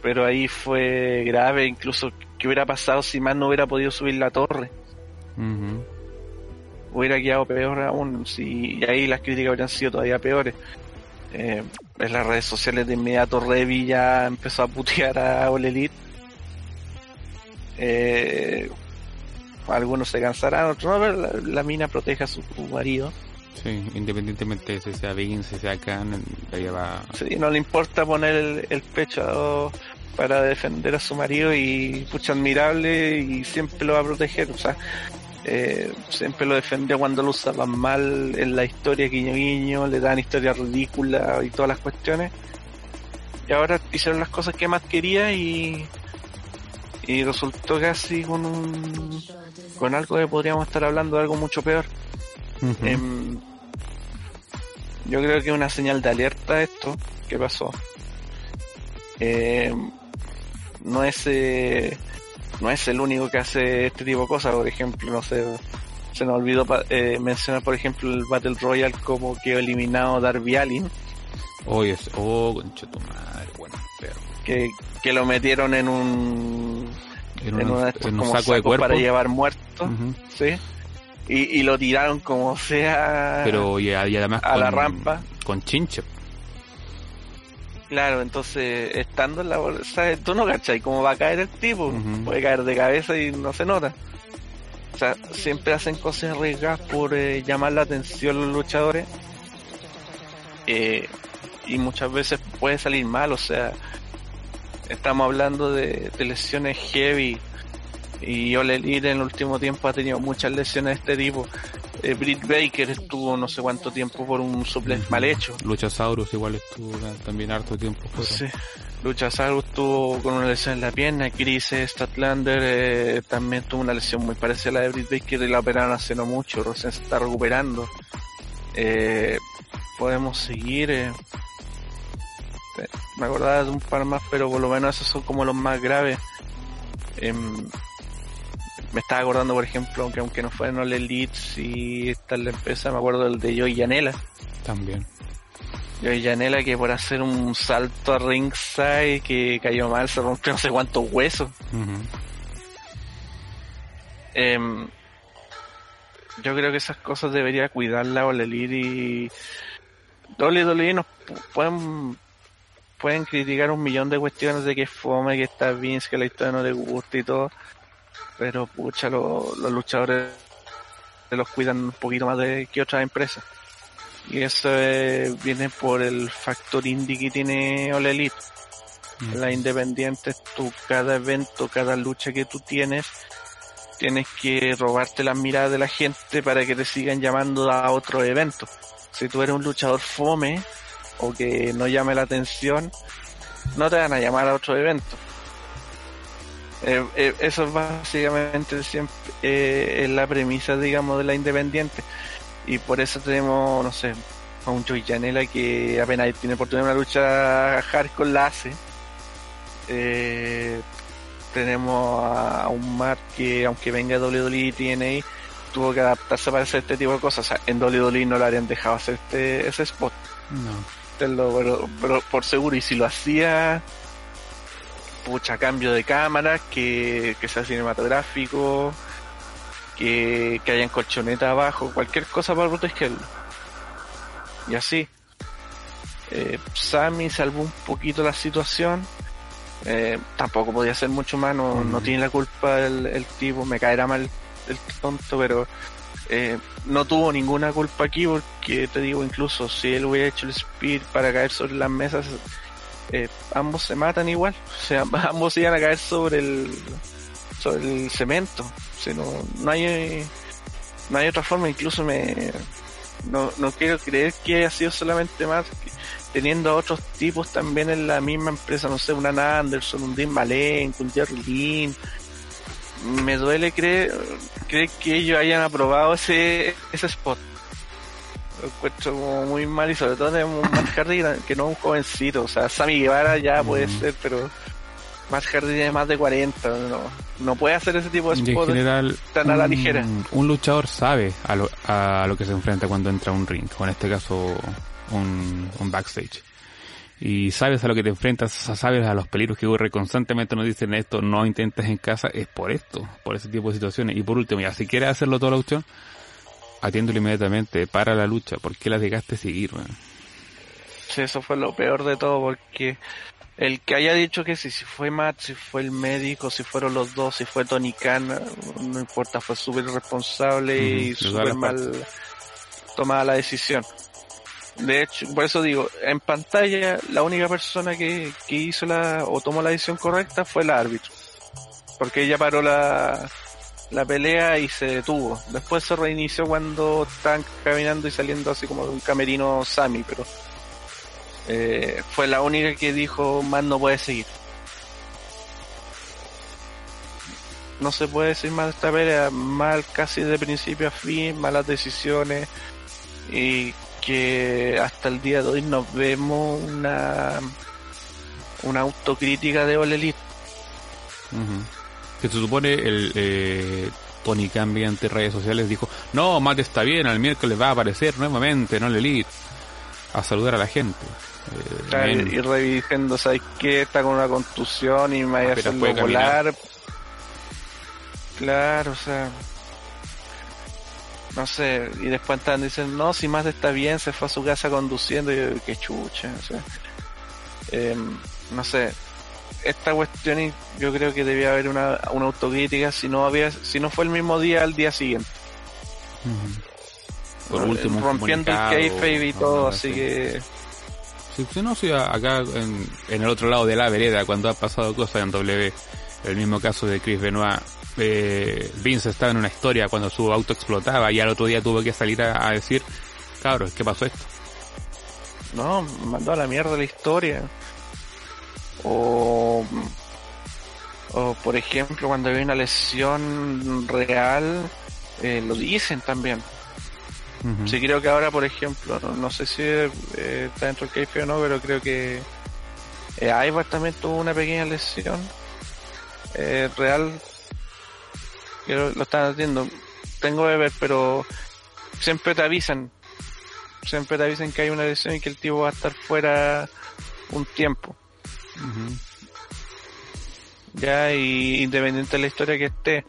Pero ahí fue grave, incluso que hubiera pasado si Matt no hubiera podido subir la torre. Hubiera quedado peor aún, si, y ahí las críticas habrían sido todavía peores. Eh, en las redes sociales de inmediato Revi ya empezó a putear a All Elite. Eh, algunos se cansarán, otros no, pero la, la mina protege a su marido. Sí, independientemente de si sea Vince, si sea Khan, ella va... Sí, no le importa poner el, el pecho para defender a su marido y pucha admirable y siempre lo va a proteger. O sea, eh, siempre lo defendía cuando lo usaban mal en la historia guiño guiño, le dan historias ridículas y todas las cuestiones. Y ahora hicieron las cosas que más quería y y resultó casi con un con algo que podríamos estar hablando de algo mucho peor. Em, yo creo que es una señal de alerta esto que pasó. Em, no es eh, no es el único que hace este tipo de cosas, por ejemplo, no sé, se nos olvidó eh, mencionar por ejemplo el Battle Royale como que eliminado Darby Allin, Oye, es- oh, concha tu madre, bueno, pero que, que lo metieron en un en, en, un- uno de estos en un saco de cuerpo. para llevar muertos, Ujú. ¿sí? Y, y lo tiraron como sea Pero y, y además a con, la rampa. con chinche. Claro, entonces estando en la bolsa, tú no cachai cómo va a caer el tipo. Puede caer de cabeza y no se nota. O sea, siempre hacen cosas arriesgadas por eh, llamar la atención los luchadores. Eh, y muchas veces puede salir mal, o sea, estamos hablando de, de lesiones heavy. Y Ole en el último tiempo ha tenido muchas lesiones de este tipo. Eh, Britt Baker estuvo no sé cuánto tiempo por un suplex mal hecho. Luchasaurus igual estuvo también harto tiempo. fuera. Sí. Lucha Salvo estuvo con una lesión en la pierna, Chris Statlander eh, también tuvo una lesión muy parecida a la de Britt Baker y la operaron hace no mucho, recién se está recuperando. Eh, podemos seguir, eh, eh, me acordaba de un par más, pero por lo menos esos son como los más graves. Em, me estaba acordando, por ejemplo, aunque aunque no fueron All Elites y esta la empresa, me acuerdo del de Joey Yanela. También. Joey Janela que por hacer un salto a ringside que cayó mal se rompió no sé cuántos huesos. Em, yo creo que esas cosas debería cuidarla All Elite y WWE nos pu- pueden pueden criticar un millón de cuestiones de que es fome, que está Vince, que la historia no le gusta y todo, pero pucha, lo- los luchadores se los cuidan un poquito más de que otras empresas. Y eso eh, viene por el factor indie que tiene All Elite. Ujú. La independiente, tú cada evento, cada lucha que tú tienes, tienes que robarte las miradas de la gente para que te sigan llamando a otro evento. Si tú eres un luchador fome o que no llame la atención, no te van a llamar a otro evento. Eh, eh, eso es básicamente siempre eh, es la premisa, digamos, de la independiente. Y por eso tenemos, no sé, a un Joey Janela que apenas tiene oportunidad de una lucha hardcore la hace. Tenemos a un Mark que aunque venga de WWE y TNA tuvo que adaptarse para hacer este tipo de cosas. O sea, en WWE no le habrían dejado hacer este, ese spot, No. pero, pero por seguro. Y si lo hacía, pucha, cambio de cámara, que, que sea cinematográfico, que, que hayan colchoneta abajo, cualquier cosa para protegerlo. Y así. Eh, Sammy salvó un poquito la situación. Eh, tampoco podía ser mucho más, no, no Mm. tiene la culpa el, el tipo, me caerá mal el tonto, pero eh, no tuvo ninguna culpa aquí porque te digo, incluso si él hubiera hecho el speed para caer sobre las mesas, eh, ambos se matan igual, o sea, ambos iban a caer sobre el sobre el cemento, o no, hay no hay otra forma, incluso me no, no quiero creer que haya sido solamente más teniendo a otros tipos también en la misma empresa, no sé, un Ann Anderson, un Dean Malenko, un Jerry. Me duele creer, creer que ellos hayan aprobado ese, ese spot. Lo encuentro como muy mal y sobre todo de un Matt Hardy que no es un jovencito. O sea, Sammy Guevara ya puede ser, pero Matt Hardy tiene más de 40. No, no puede hacer ese tipo de spots en general, tan a la ligera. Un luchador sabe a lo, a lo que se enfrenta cuando entra a un ring, o en este caso un, un backstage y sabes a lo que te enfrentas, sabes a los peligros que ocurre constantemente, nos dicen esto, no intentes en casa, es por esto, por ese tipo de situaciones. Y por último, ya si quieres hacerlo toda la lucha, atiéndolo inmediatamente, para la lucha, ¿por qué la dejaste seguir? Man? Sí, eso fue lo peor de todo, porque el que haya dicho que si, si fue Matt, si fue el médico, si fueron los dos, si fue Tony Khan, no importa, fue súper responsable y súper mal tomada la decisión. De hecho, por eso digo, en pantalla la única persona que, que hizo la o tomó la decisión correcta fue el árbitro. Porque ella paró la, la pelea y se detuvo. Después se reinició cuando estaban caminando y saliendo así como de un camerino Sammy, pero eh, fue la única que dijo más no puede seguir. No se puede decir más de esta pelea, mal casi de principio a fin, malas decisiones y que hasta el día de hoy nos vemos una una autocrítica de Elite. Que se supone el eh, Tony Khan ante redes sociales dijo, no, Matt está bien, al miércoles va a aparecer nuevamente en All Elite a saludar a la gente. Eh, y revisando, ¿sabes qué? Está con una contusión y me vaya a hacerlo volar. Claro, o sea, no sé, y después están dicen, no, si más está bien, se fue a su casa conduciendo, y yo, qué chucha, o sea, em, no sé, esta cuestión yo creo que debía haber una, una autocrítica si no había, si no fue el mismo día al día siguiente. Por último, rompiendo el kayfabe y todo, así que... Si, no, si acá en, en, el otro lado de la vereda, cuando ha pasado cosas en W, el mismo caso de Chris Benoit, eh, Vince estaba en una historia cuando su auto explotaba y al otro día tuvo que salir a, decir, cabros, ¿qué pasó esto? No, mandó a la mierda la historia. O, o por ejemplo, cuando hay una lesión real, eh, lo dicen también. Sí, creo que ahora, por ejemplo, no, sé si eh, está dentro del café o no, pero creo que eh, Ivar también tuvo una pequeña lesión eh, real que lo, están haciendo. Tengo que ver, pero siempre te avisan. Siempre te avisan que hay una lesión y que el tipo va a estar fuera un tiempo. Ya, y independiente de la historia que esté,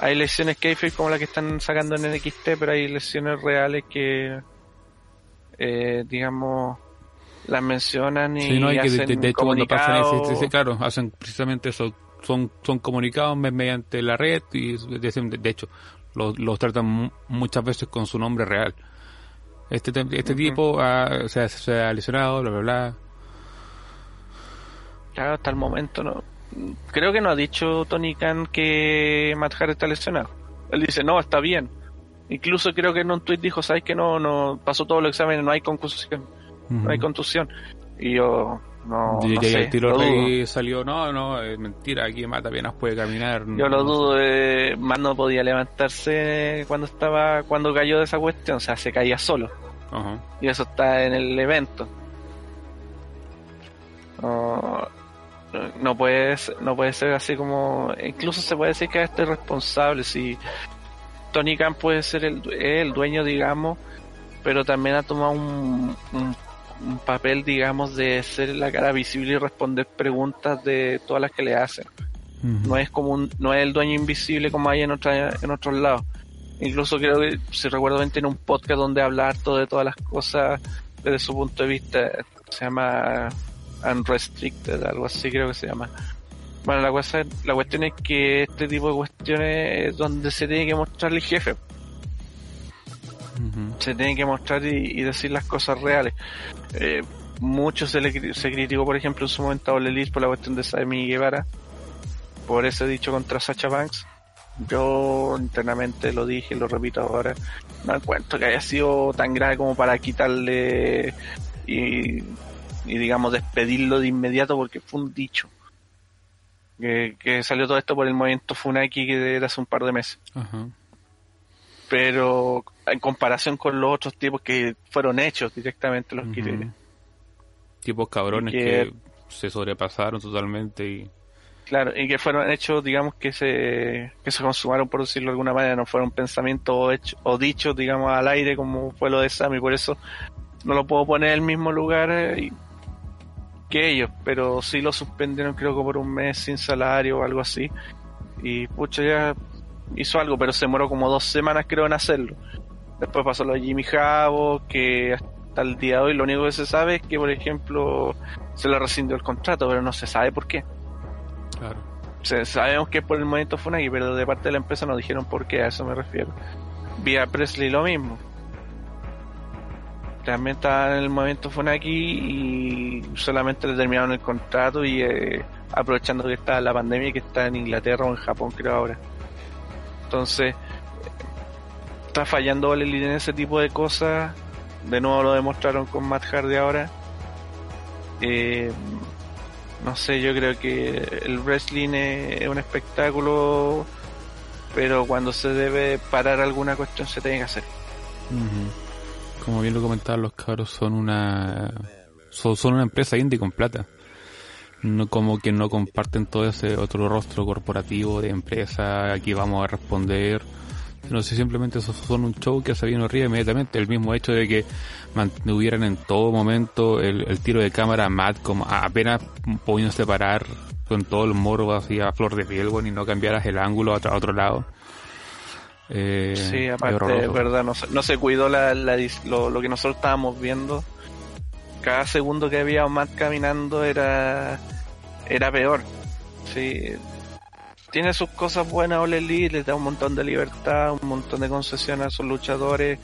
hay lesiones que hay como la que están sacando en NXT, pero hay lesiones reales que, eh, digamos, las mencionan y no, hacen de, hecho cuando pasan claro, hacen precisamente eso, son, son comunicados mediante la red y de, hecho los, tratan muchas veces con su nombre real. Este, este tipo ha, se, ha lesionado, bla, bla, bla. Claro, hasta el momento no. Creo que no ha dicho Tony Khan que Matt Hardy está lesionado. Él dice, no, está bien. Incluso creo que en un tweet dijo, ¿sabes que no, no pasó todo el examen, no hay concusión, no hay contusión? Y yo, no, y, no sé, el tiro rey salió, no, no, es mentira, aquí Mata apenas puede caminar. Yo lo dudo, eh, más no podía levantarse cuando estaba, cuando cayó de esa cuestión, o sea, se caía solo. Y eso está en el evento. No, no puede, no puede ser así como, incluso se puede decir que este responsable, si Tony Khan puede ser el, el dueño, digamos, pero también ha tomado un, un un papel, digamos, de ser la cara visible y responder preguntas de todas las que le hacen. No es como un, no es el dueño invisible como hay en otra, en otros lados. Incluso creo que, si recuerdo bien, tiene un podcast donde habla harto de todas las cosas desde su punto de vista. Se llama Unrestricted, algo así creo que se llama. Bueno, la, cosa, la cuestión es que este tipo de cuestiones es donde se tiene que mostrar el jefe. Se tiene que mostrar y, decir las cosas reales. Eh, mucho se, le, se criticó, por ejemplo, en su momento a Ole por la cuestión de Sammy Guevara, por ese dicho contra Sacha Banks. Yo internamente lo dije, lo repito ahora, no encuentro que haya sido tan grave como para quitarle y, digamos despedirlo de inmediato porque fue un dicho. Que, salió todo esto por el movimiento Funaki que era hace un par de meses. pero en comparación con los otros tipos que fueron hechos directamente los uh Tipos cabrones que... se sobrepasaron totalmente y... Claro, y que fueron hechos, digamos, que se, que se consumaron, por decirlo de alguna manera, no fueron pensamientos o, hecho, o dichos, digamos, al aire como fue lo de Sammy, por eso no lo puedo poner en el mismo lugar eh, que ellos, pero sí lo suspendieron creo que por un mes sin salario o algo así, y pucha ya hizo algo, pero se demoró como dos semanas creo en hacerlo. Después pasó lo de Jimmy Javo, que hasta el día de hoy lo único que se sabe es que, por ejemplo, se le rescindió el contrato, pero no se sabe por qué. Claro. sabemos que por el momento fue aquí, pero de parte de la empresa no dijeron por qué, a eso me refiero. Vía Presley lo mismo. También estaba en el momento aquí y solamente le terminaron el contrato y eh, aprovechando que está la pandemia y que está en Inglaterra o en Japón creo ahora. Entonces, está fallando All en ese tipo de cosas. De nuevo lo demostraron con Matt Hardy ahora. Eh, no sé, yo creo que el wrestling es, un espectáculo, pero cuando se debe parar alguna cuestión se tiene que hacer. Como bien lo comentaban los cabros, son una son una empresa indie con plata no como que no comparten todo ese otro rostro corporativo de empresa, aquí vamos a responder. No sé, simplemente son un show que se vino arriba inmediatamente. El mismo hecho de que mantuvieran en todo momento el, tiro de cámara mat como apenas podiendo separar con todo el morbo así a flor de piel, bueno, y no cambiaras el ángulo a otro, lado. Eh, sí, aparte, es verdad, no, no, se cuidó la, lo, lo que nosotros estábamos viendo cada segundo que había Matt caminando era era peor. Sí. Tiene sus cosas buenas Ole Elite, le da un montón de libertad, un montón de concesiones a sus luchadores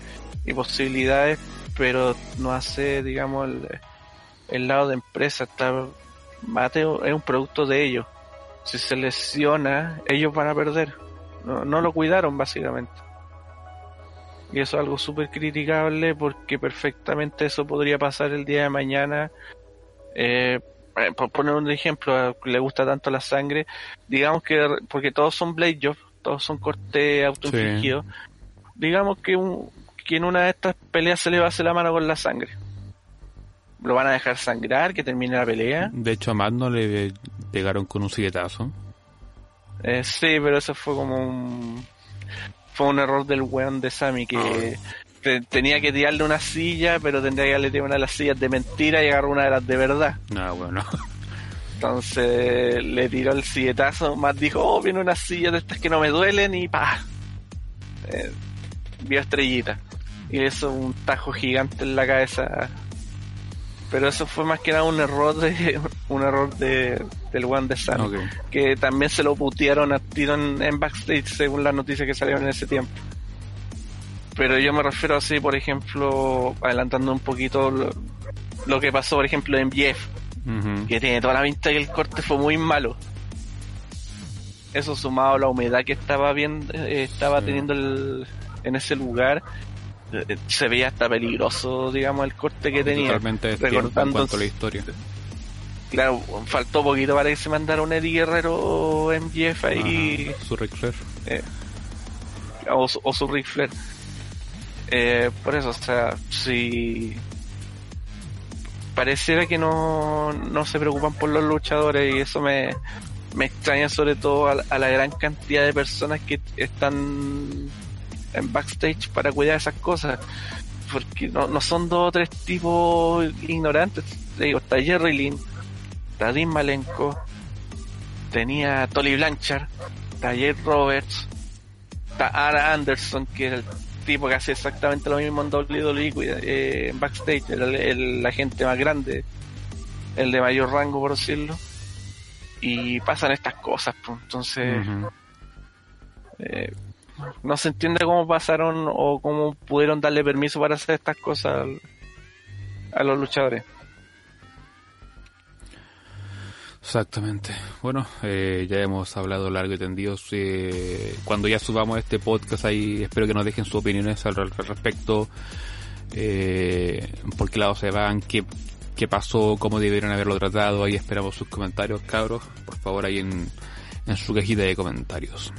y posibilidades, pero no hace, digamos, el, lado de empresa. Está, Mateo es un producto de ellos. Si se lesiona, ellos van a perder. No, no lo cuidaron, básicamente. Y eso es algo súper criticable porque perfectamente eso podría pasar el día de mañana. Eh, eh, por poner un ejemplo, le gusta tanto la sangre, digamos que, porque todos son blade jobs, todos son cortes autoinfligidos, digamos que, un, que en una de estas peleas se le va a hacer la mano con la sangre. Lo van a dejar sangrar, que termine la pelea. De hecho, a Matt no le pegaron con un siguetazo. Eh, sí, pero eso fue como un. Fue un error del weón de Sammy que. Ah tenía que tirarle una silla, pero tendría que darle una de las sillas de mentira y agarrar una de las de verdad. No, bueno. Entonces le tiró el silletazo, más dijo, oh, viene una silla de estas que no me duelen y pa. Eh, vio estrellita. Y eso un tajo gigante en la cabeza. Pero eso fue más que nada un error de un error de del One de Sun, que también se lo putearon a tiro en backstage según las noticias que salieron en ese tiempo. Pero yo me refiero así, por ejemplo, adelantando un poquito lo, que pasó, por ejemplo, en Jeff, que tiene toda la pinta que el corte fue muy malo. Eso sumado a la humedad que estaba viendo, eh, estaba teniendo en ese lugar, se veía hasta peligroso, digamos, el corte que tenía. Totalmente recordando en la historia. Claro, faltó poquito para que se mandara un Eddie Guerrero en Jeff ahí. su Ric Flair. Eh, o, o, su Ric Flair. Eh, por eso, o sea, si pareciera que no, no se preocupan por los luchadores y eso me, me extraña sobre todo a, la gran cantidad de personas que están en backstage para cuidar esas cosas. Porque no, no son dos o tres tipos ignorantes. Te digo, está Jerry Lynn, está Dean Malenko, tenía Tolly Blanchard, está Jay Roberts, está Ara Anderson, que era el tipo que hace exactamente lo mismo en WWE eh, en backstage, el, el, agente más grande, el de mayor rango por decirlo, y pasan estas cosas, pues, entonces eh, no se entiende cómo pasaron o cómo pudieron darle permiso para hacer estas cosas a los luchadores. Exactamente. Bueno, eh, ya hemos hablado largo y tendido. Eh, cuando ya subamos este podcast ahí, espero que nos dejen sus opiniones al, respecto. Eh, por qué lado se van, qué, qué pasó, cómo debieron haberlo tratado. Ahí esperamos sus comentarios, cabros. Por favor, ahí en, en su cajita de comentarios.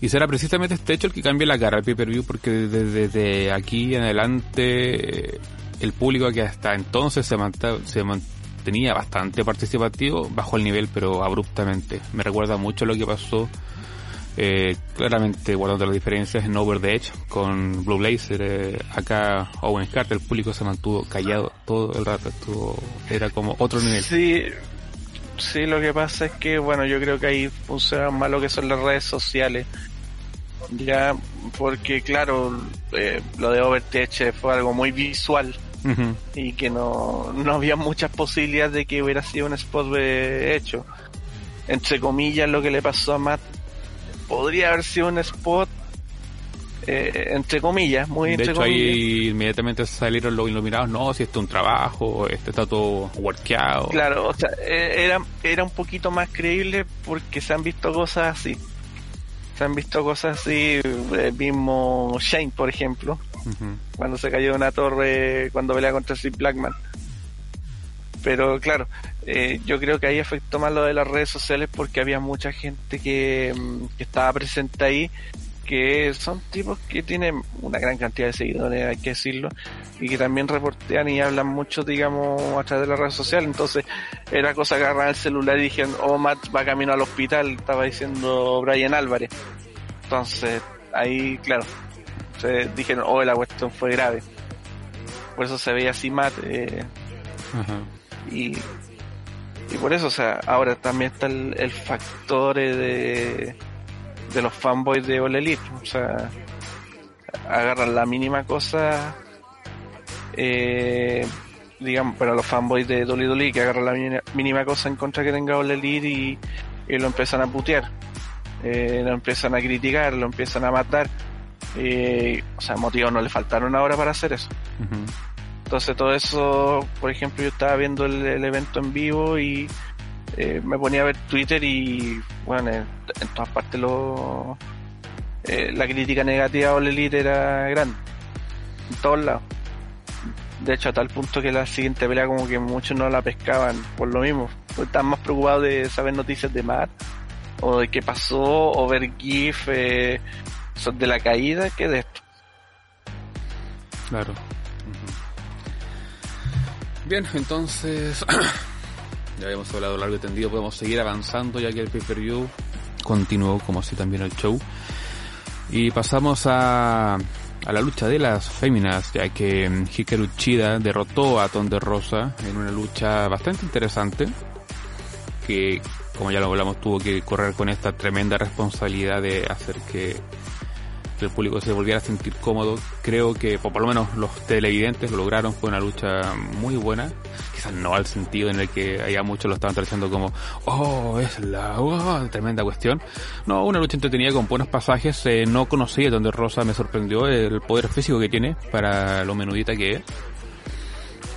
Y será precisamente este hecho el que cambie la cara al pay-per-view porque desde, aquí en adelante el público que hasta entonces se, se mantenía bastante participativo bajó el nivel pero abruptamente. Me recuerda mucho lo que pasó eh, claramente guardando las diferencias en Over the Edge con Blue Blazer. Eh, acá Owen Carter, el público se mantuvo callado todo el rato. Estuvo, era como otro nivel. Sí, sí, lo que pasa es que, bueno, yo creo que ahí funciona más lo que son las redes sociales. Ya, porque claro, eh, lo de Over the Edge fue algo muy visual. Y que no, no había muchas posibilidades de que hubiera sido un spot hecho entre comillas lo que le pasó a Matt podría haber sido un spot eh, entre comillas, muy de hecho, ahí inmediatamente salieron los iluminados, no, si esto es un trabajo, este está todo workeado. Claro, o sea, e, era, era un poquito más creíble porque se han visto cosas así. Se han visto cosas así, el mismo Shane, por ejemplo, cuando se cayó de una torre, cuando pelea contra Steve Blackman. Pero claro, eh, yo creo que ahí afectó más lo de las redes sociales porque había mucha gente que, mm, que, estaba presente ahí que son tipos que tienen una gran cantidad de seguidores, hay que decirlo, y que también reportean y hablan mucho, digamos, a través de las redes sociales. Entonces, era cosa que agarrar el celular y dijeron, oh, Matt va camino al hospital, estaba diciendo Brian Álvarez. Entonces, ahí, claro, se dijeron, oh, la cuestión fue grave. Por eso se veía así Matt. Eh, y y por eso, o sea, ahora también está el, factor eh, de, de los fanboys de All Elite. O sea, agarran la mínima cosa, eh, digamos, pero los fanboys de Dolly Dolly que agarran la mínima, cosa en contra que tenga All Elite y, lo empiezan a putear. Eh, lo empiezan a criticar, lo empiezan a matar. Eh, o sea, motivos no le faltaron ahora para hacer eso. Entonces todo eso, por ejemplo, yo estaba viendo el, evento en vivo y eh, me ponía a ver Twitter y bueno, en, todas partes lo, eh, la crítica negativa a All Elite era grande, en todos lados. De hecho, a tal punto que la siguiente pelea como que muchos no la pescaban por lo mismo. Estaban más preocupados de saber noticias de Matt o de qué pasó o ver GIF eh, de la caída que de esto. Claro. Bien, entonces ya habíamos hablado largo y tendido, podemos seguir avanzando ya que el pay-per-view continuó como así también el show. Y pasamos a, a la lucha de las féminas, ya que Hikaru Chida derrotó a Tonde Rosa en una lucha bastante interesante, que como ya lo hablamos tuvo que correr con esta tremenda responsabilidad de hacer que que el público se volviera a sentir cómodo. Creo que, por, lo menos los televidentes lo lograron, fue una lucha muy buena. Quizás no al sentido en el que haya muchos lo estaban tratando como, oh, es la oh, tremenda cuestión. No, una lucha entretenida con buenos pasajes. Eh, no conocí donde Rosa me sorprendió el poder físico que tiene para lo menudita que es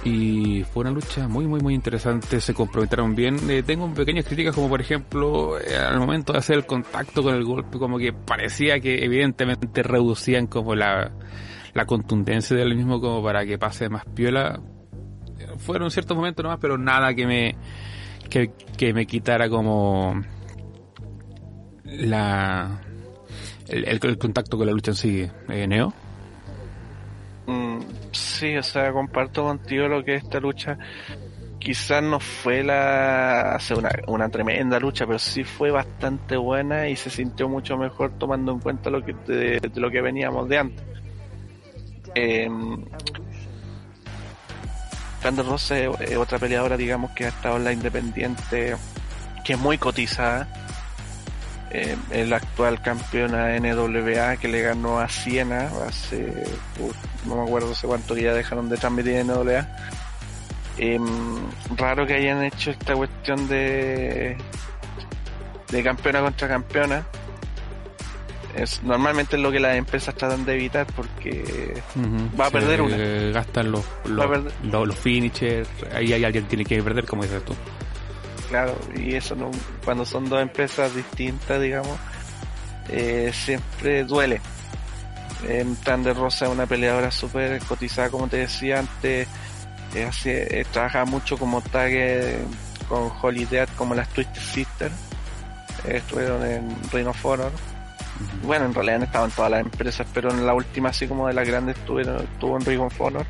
y fue una lucha muy muy muy interesante se comprometieron bien. Eh, tengo pequeñas críticas como por ejemplo eh, al momento de hacer el contacto con el golpe como que parecía que evidentemente reducían como la, la contundencia del mismo como para que pase más piola. Fueron ciertos momentos nomás pero nada que me que, que me quitara como la el, el, contacto con la lucha en sí eh, Neo Mm, sí, o sea, comparto contigo lo que esta lucha quizás no fue la una, una tremenda lucha, pero sí fue bastante buena y se sintió mucho mejor tomando en cuenta lo que de, lo que veníamos de antes. Eh, Rosa es otra peleadora, digamos, que ha estado en la independiente, que es muy cotizada eh, el actual campeona NWA que le ganó a Siena hace, no me acuerdo hace cuánto día dejaron de transmitir en NWA. Em, raro que hayan hecho esta cuestión de de campeona contra campeona. Es, normalmente es lo que las empresas tratan de evitar porque va a perder una. Gastan los, los, los, los finishers, ahí hay alguien que tiene que perder, como dices tú claro, y eso no, cuando son dos empresas distintas, digamos, eh, siempre duele. Eh, Thunder Rosa es una peleadora súper cotizada, como te decía antes, eh, hace, eh, trabaja mucho como tag con Holiday como las Twisted Sisters, estuvieron en Reino of Honor, Bueno, en realidad estaban todas las empresas, pero en la última, así como de las grandes, estuvieron, estuvo en Ring of Honor.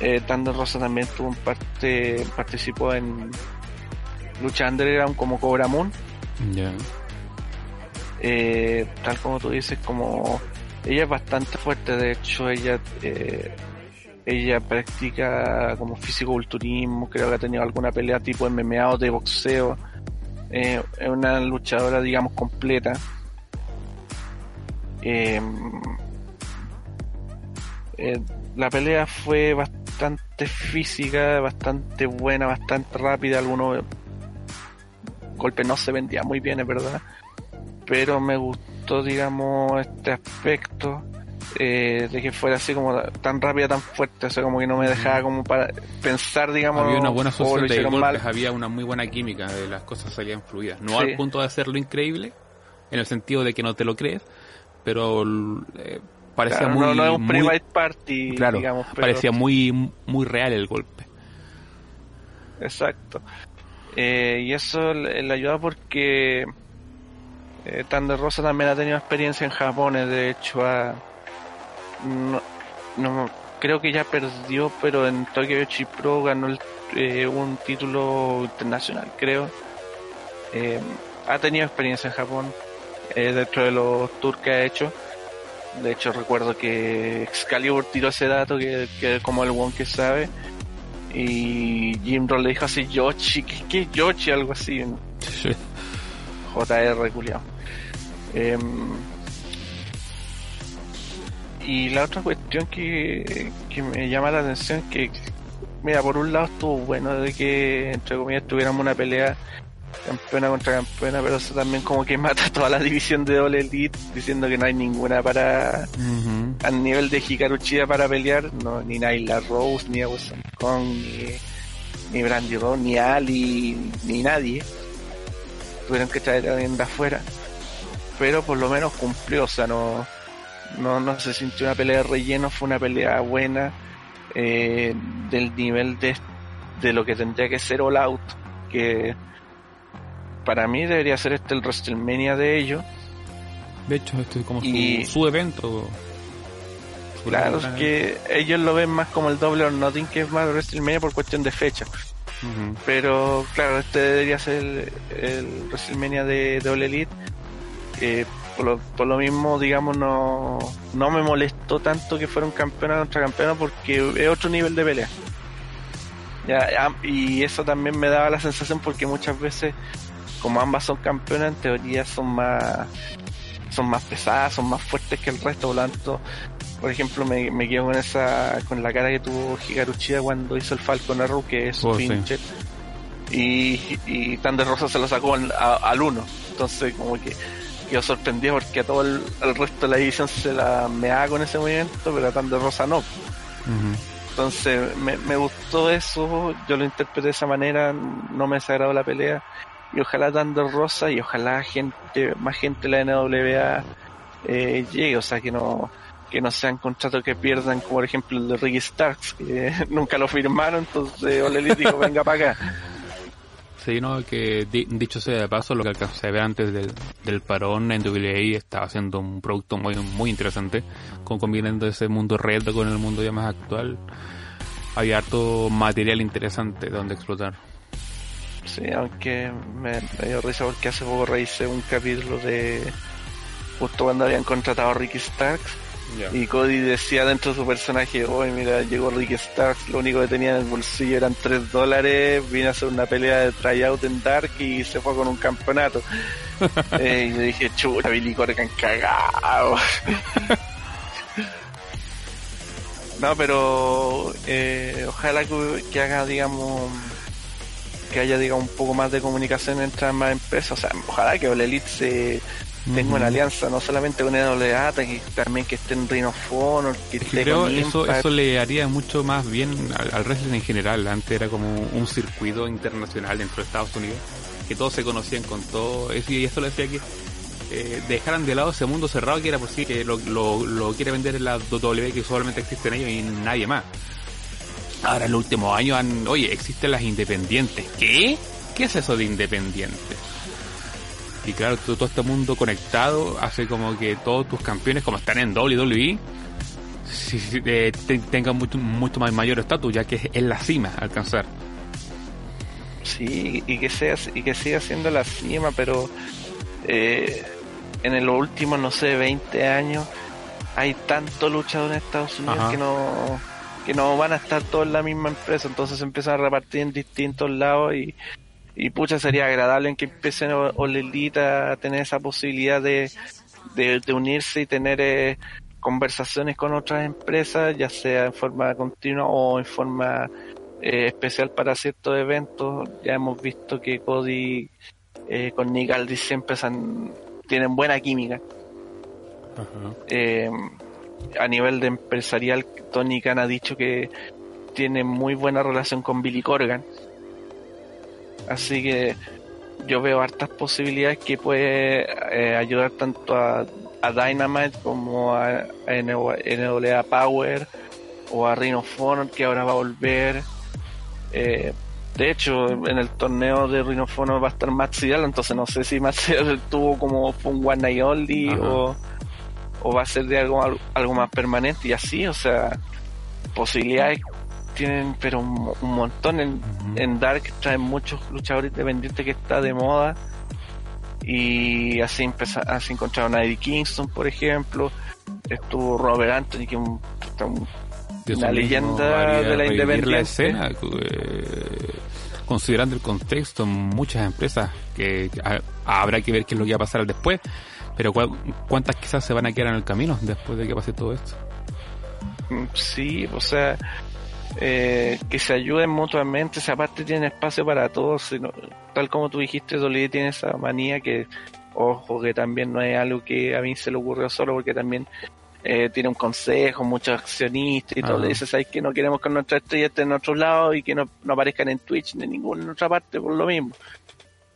Eh, Thunder Rosa también tuvo un parte, participó en lucha underground como Cobra Moon. Ya. Eh, tal como tú dices, como ella es bastante fuerte, de hecho ella eh, ella practica como físico-culturismo, creo que ha tenido alguna pelea tipo MMA o de boxeo. Eh, es una luchadora, digamos, completa. Eh, la pelea fue bastante física, bastante buena, bastante rápida. Algunos golpes no se vendía muy bien, es verdad. Pero me gustó, digamos, este aspecto eh, de que fuera así como tan rápida, tan fuerte, o sea, como que no me dejaba como para pensar, digamos, Había una buena asociación de golpes, mal. había una muy buena química, de las cosas salían fluidas. No Sí. al punto de hacerlo increíble, en el sentido de que no te lo crees, pero eh, parecía Claro, muy... no, no es un muy- private party, claro, digamos, pero parecía muy, muy real el golpe. Exacto. Eh, y eso le, le ayuda porque eh, Thunder Rosa también ha tenido experiencia en Japón, eh, de hecho ha, no, no- creo que ya perdió, pero en Tokyo Yoshi Pro ganó el- eh, un título internacional, creo. Eh, ha tenido experiencia en Japón eh, dentro de los tours que ha hecho. De hecho recuerdo que Excalibur tiró ese dato que, que como el one que sabe y Jim Roll le dijo así Yoshi, ¿qué, qué es Yoshi? Algo así, JR culiao. Em, y la otra cuestión que, que me llama la atención que, mira, por un lado estuvo bueno de que, entre comillas, tuviéramos una pelea campeona contra campeona, pero eso también como que mata toda la división de All Elite, diciendo que no hay ninguna para, Ujú. al nivel de Hikaru Chida para pelear, no, ni Nyla Rose, ni Wilson Kong, ni, ni Brandy Rose, ni Ali, ni nadie. Tuvieron que traer a alguien de afuera. Pero por lo menos cumplió, o sea, no, no, no se sintió una pelea de relleno, fue una pelea buena, eh, del nivel de, de lo que tendría que ser All Out, que para mí debería ser este el WrestleMania de ellos. De hecho, esto es como su, Y- su evento. Su Claro, es que ellos lo ven más como el doble or nothing que es más WrestleMania por cuestión de fecha. Pero claro, este debería ser el, el WrestleMania de Double Elite. Eh, por, lo, por lo mismo, digamos, no, no me molestó tanto que fuera un campeona contra campeona porque es otro nivel de pelea. Ya, ya, y eso también me daba la sensación porque muchas veces, como ambas son campeonas, en teoría son más son más pesadas, son más fuertes que el resto, por lo tanto, por ejemplo, me, me quedo con esa, con la cara que tuvo Hikaru Chida cuando hizo el Falcon Arrow, que es Oh, sí. pinche. Y, y Thunder Rosa se lo sacó al, a- al uno. Entonces, como que quedó sorprendido porque a todo el, el resto de la división se la meaba con ese movimiento, pero a Thunder Rosa no. Entonces, me, me gustó eso, yo lo interpreté de esa manera, no me desagradó la pelea. Y ojalá Thunder Rosa y ojalá gente, más gente de la NWA eh, llegue, o sea, que no que no sean contratos que pierdan, como por ejemplo el de Ricky Starks, que nunca lo firmaron, entonces Ole Elite dijo, venga para acá. Sí, no, que di- dicho sea de paso, lo que alcancé a ver antes del, del parón, NWA estaba haciendo un producto muy muy interesante, combinando ese mundo retro con el mundo ya más actual. Había harto material interesante donde explotar. Sí, aunque me, me dio risa porque hace poco revisé un capítulo de justo cuando habían contratado a Ricky Starks Y Cody decía dentro de su personaje, oye mira, llegó Ricky Starks, lo único que tenía en el bolsillo eran 3 dólares, vino a hacer una pelea de tryout en Dark y se fue con un campeonato. Eh, y yo dije, chuta, Billy Corgan cagado. no, pero eh, ojalá que, que haga, digamos, que haya, digamos, un poco más de comunicación entre ambas empresas. O sea, ojalá que All Elite se tenga una alianza no solamente con NWA, que también que esté en Ring of Honor, que Es que esté creo con eso, eso le haría mucho más bien al, al wrestling en general. Antes era como un circuito internacional dentro de Estados Unidos, que todos se conocían con todo. eso, Y eso le decía que eh, dejaran de lado ese mundo cerrado que era por sí, que lo, lo, lo quiere vender en la WWE, que solamente existen ellos y nadie más. Ahora en los últimos años han, oye, existen las independientes. ¿Qué? ¿Qué es eso de independientes? Y claro, todo, este mundo conectado hace como que todos tus campeones, como están en WWE, si, eh, tengan mucho, mucho más mayor estatus, ya que es la cima alcanzar. Sí, y que sea y que siga siendo la cima, pero eh, en los últimos, no sé, 20 años hay tanto luchador en Estados Unidos que no que no van a estar todos en la misma empresa, entonces se empiezan a repartir en distintos lados y, y pucha, sería agradable en que empiecen Olelita a tener esa posibilidad de, de, unirse y tener eh, conversaciones con otras empresas, ya sea en forma continua o en forma eh, especial para ciertos eventos. Ya hemos visto que Cody eh, con Nick Aldis siempre tienen buena química. Eh, a nivel de empresarial, Tony Khan ha dicho que tiene muy buena relación con Billy Corgan. Así que yo veo hartas posibilidades que puede ayudar tanto a, Dynamite como a, a NWA Power o a Rhino Honor que ahora va a volver. Eh, de hecho, en el torneo de Rhinofono va a estar Matt entonces no sé si Matt tuvo como un One Night Only o, va a ser de algo, algo más permanente. Y así, o sea, posibilidades tienen pero un, montón en, Dark traen muchos luchadores independientes que está de moda y así así encontraron a Eddie Kingston por ejemplo estuvo Robert Anthony que un, un una leyenda de la independencia. Eh, considerando el contexto, muchas empresas que habrá que ver qué es lo que va a pasar después, pero cuántas quizás se van a quedar en el camino después de que pase todo esto. Mm, sí, o sea, eh, que se ayuden mutuamente, esa parte tiene espacio para todos, tal como tú dijiste, Dolly tiene esa manía que, ojo, que también no es algo que a mí se le ocurrió solo, porque también eh, tiene un consejo, muchos accionistas y todo. Le dice, ¿sabes que no queremos que nuestra estrella esté en otro lado y que no, aparezcan en Twitch ni en ninguna otra parte por lo mismo?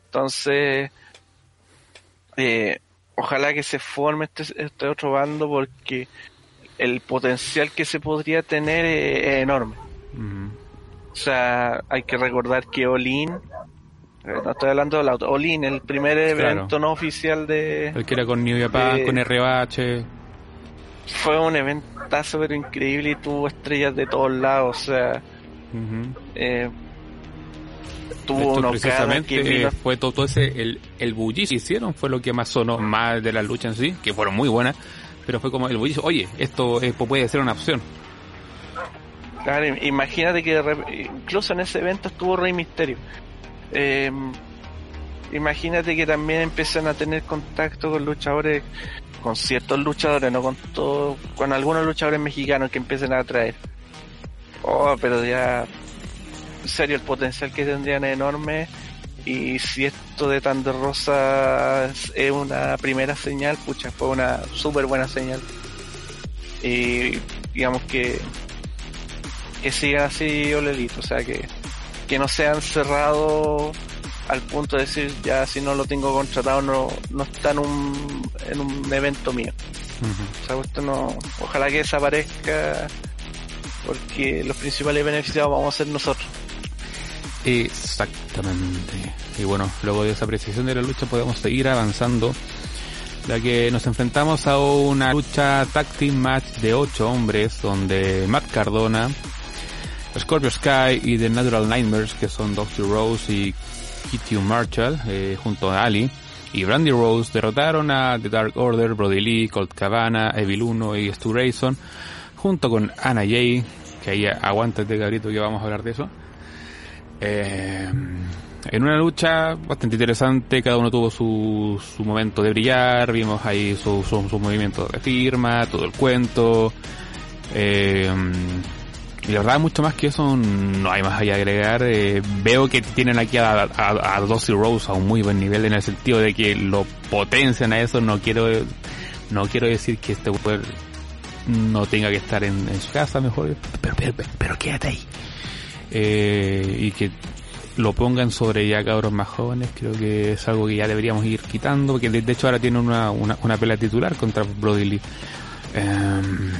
Entonces, eh, ojalá que se forme este, este otro bando porque el potencial que se podría tener es, enorme. O sea, hay que recordar que Olin, eh, no estoy hablando de la Olin, el primer evento no oficial de... El que era con New Japan, con RBH fue un eventazo pero increíble y tuvo estrellas de todos lados, o sea, eh, tuvo unos precisamente eh, fue todo, ese el, el bullicio que hicieron fue lo que más sonó más de la lucha en sí, que fueron muy buenas, pero fue como el bullicio, oye, esto puede ser una opción. Claro, imagínate que incluso en ese evento estuvo Rey Misterio. Eh, imagínate que también empiezan a tener contacto con luchadores con ciertos luchadores, no con todos, con algunos luchadores mexicanos que empiecen a traer. Oh, pero ya, en serio, el potencial que tendrían es enorme. Y si esto de tan de rosa es una primera señal, pucha, fue una súper buena señal. Y digamos que que sigan así Olelito, o sea que, que no sean cerrados al punto de decir ya si no lo tengo contratado no, no está en un, en un evento mío. O sea, esto no, ojalá que desaparezca porque los principales beneficiados vamos a ser nosotros. Exactamente. Y bueno, luego de esa apreciación de la lucha podemos seguir avanzando, ya que nos enfrentamos a una lucha tag team match de ocho hombres, donde Matt Cardona, Scorpio Sky y The Natural Nightmares, que son Dr. Rose y Kitty Marshall eh, junto a Ali y Brandy Rose derrotaron a The Dark Order, Brody Lee, Colt Cabana, Evil 1 y Stu Rayson junto con Anna Jay, que ahí aguántate cabrito que vamos a hablar de eso. Eh, en una lucha bastante interesante, cada uno tuvo su, su momento de brillar, vimos ahí sus su, su movimientos de firma, todo el cuento. Eh, y la verdad, mucho más que eso, no hay más allá de agregar. Eh, veo que tienen aquí a, a, a Rose a un muy buen nivel en el sentido de que lo potencian a eso. No quiero, no quiero decir que este jugador no tenga que estar en, su casa mejor, pero, pero, pero, quédate ahí. Eh, y que lo pongan sobre ya cabros más jóvenes, creo que es algo que ya deberíamos ir quitando, porque de, hecho ahora tiene una, una, una pelea titular contra Brody Lee. Em,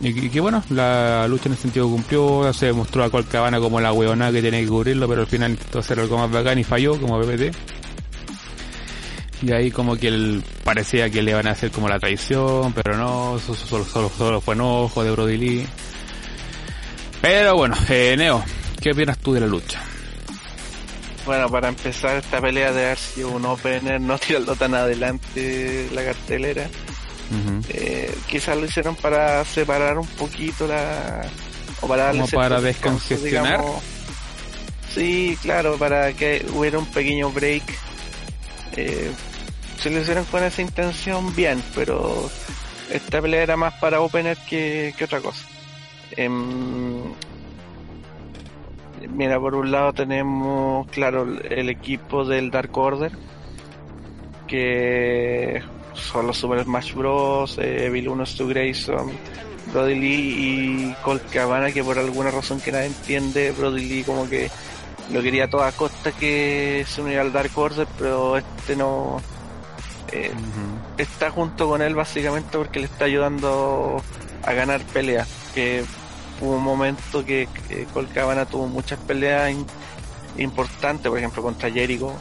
y, que bueno, la lucha en ese sentido cumplió, se mostró a Colt Cabana como la weona que tenía que cubrirlo, pero al final intentó hacer algo más bacán y falló como PPT. Y ahí como que él parecía que le iban a hacer como la traición, pero no, solo, solo, solo fue enojo de Brody Lee. Pero bueno, eh, Neo, ¿qué opinas tú de la lucha? Bueno, para empezar esta pelea de haber sido un opener, no tirarlo tan adelante la cartelera. Eh, quizás lo hicieron para separar un poquito la... O para darle Como para descongestionar. Sí, claro, para que hubiera un pequeño break. Eh, si lo hicieron con esa intención, bien, pero esta pelea era más para opener que, que otra cosa. Eh, Mira, por un lado tenemos, claro, el equipo del Dark Order, que son los Super Smash Bros, eh, Evil 1, Stu Grayson, Brody Lee y Colt Cabana, que por alguna razón que nadie entiende, Brody Lee como que lo quería a toda costa que se uniera al Dark Order, pero este no... Eh, está junto con él básicamente porque le está ayudando a ganar peleas. Que hubo un momento que, que Colcabana tuvo muchas peleas importantes, por ejemplo contra Jericho,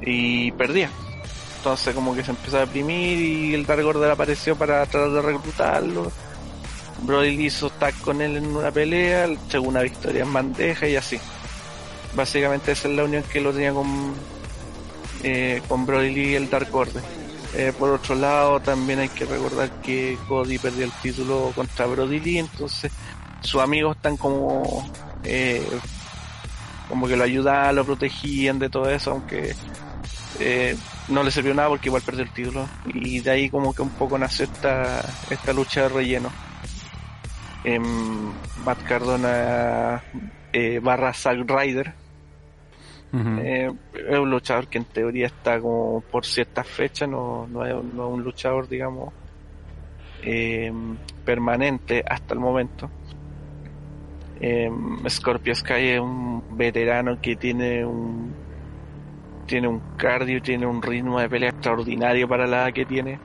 y perdía. Entonces como que se empezó a deprimir y el Dark Order apareció para tratar de reclutarlo. Brody hizo tag con él en una pelea, llegó una victoria en bandeja y así. Básicamente esa es la unión que lo tenía con, eh, con Brody Lee y el Dark Order. Eh, por otro lado, también hay que recordar que Cody perdió el título contra Brody Lee, entonces sus amigos están como eh, como que lo ayudaban, lo protegían de todo eso, aunque eh, no le sirvió nada porque igual perdió el título. Y de ahí como que un poco nació esta, esta lucha de relleno. Eh, Matt Cardona barra Zack Ryder eh, es un luchador que en teoría está como por ciertas fechas, no, no, es, un luchador, digamos, eh, permanente hasta el momento. Eh, Scorpio Sky es un veterano que tiene un tiene un cardio, tiene un ritmo de pelea extraordinario para la edad que tiene.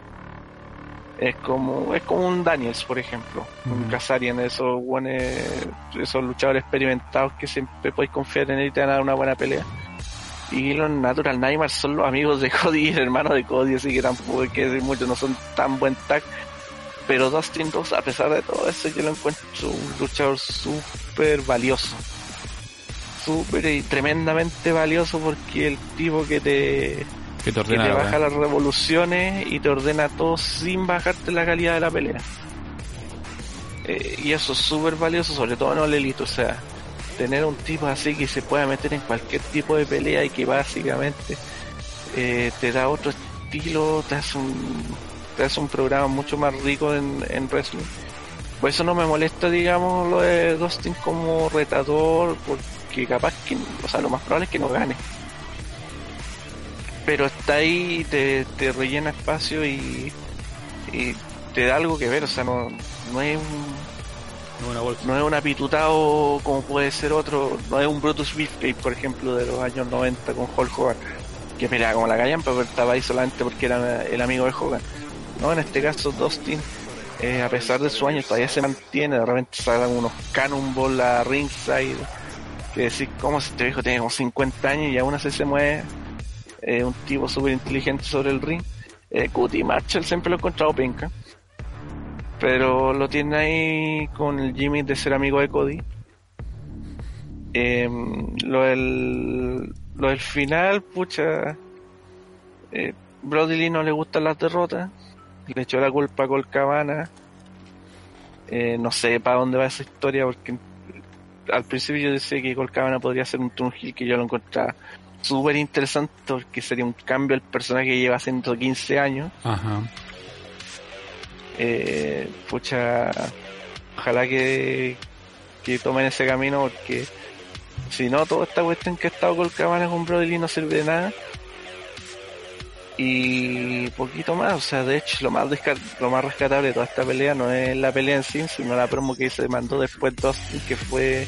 Es como es como un Daniels, por ejemplo, un Kazarian, esos esos luchadores experimentados que siempre podéis confiar en él y te van a dar una buena pelea. Y los Natural Nightmares son los amigos de Cody, el hermano de Cody, así que tampoco hay que decir mucho, no son tan buen tag. Pero Dustin Rose, a pesar de todo eso, yo lo encuentro un luchador súper valioso. Súper y tremendamente valioso porque el tipo que te que te, ordena baja las revoluciones y te ordena todo sin bajarte la calidad de la pelea. Eh, y eso es súper valioso, sobre todo en el elite, o sea, tener un tipo así que se pueda meter en cualquier tipo de pelea y que básicamente eh, te da otro estilo, te hace un, te hace un programa mucho más rico en, en wrestling. Por eso no me molesta, digamos, lo de Dustin como retador, porque capaz que, o sea, lo más probable es que no gane pero está ahí, te, te rellena espacio y, y te da algo que ver, o sea, no, no es un, no es un apitutado como puede ser otro, no es un Brutus Beefcake, por ejemplo, de los años 90 con Hulk Hogan, que peleaba como la callampa, pero estaba ahí solamente porque era el amigo de Hogan. No, en este caso Dustin, eh, a pesar de su años, todavía se mantiene, de repente salen unos cannonball a ringside, que decir, como si este viejo tiene como 50 años y aún así se mueve eh, un tipo súper inteligente sobre el ring. Eh, Cutie Marshall siempre lo he encontrado penca. Pero lo tiene ahí con el Jimmy de ser amigo de Cody. Eh, lo, del, lo del final, pucha. Eh, Brody Lee no le gustan las derrotas. Le echó la culpa a Colcabana. Eh, no sé para dónde va esa historia porque al principio yo decía que Colcabana podría ser un Tunjil que yo lo encontraba súper interesante porque sería un cambio el personaje que lleva 115 años. Ajá. Eh, pucha, ojalá que, que tomen ese camino porque si no, toda esta cuestión que ha estado con Cabana con Brody no sirve de nada. Y poquito más, o sea, de hecho, lo más, lo más rescatable de toda esta pelea no es la pelea en sí, sino la promo que se mandó después de que fue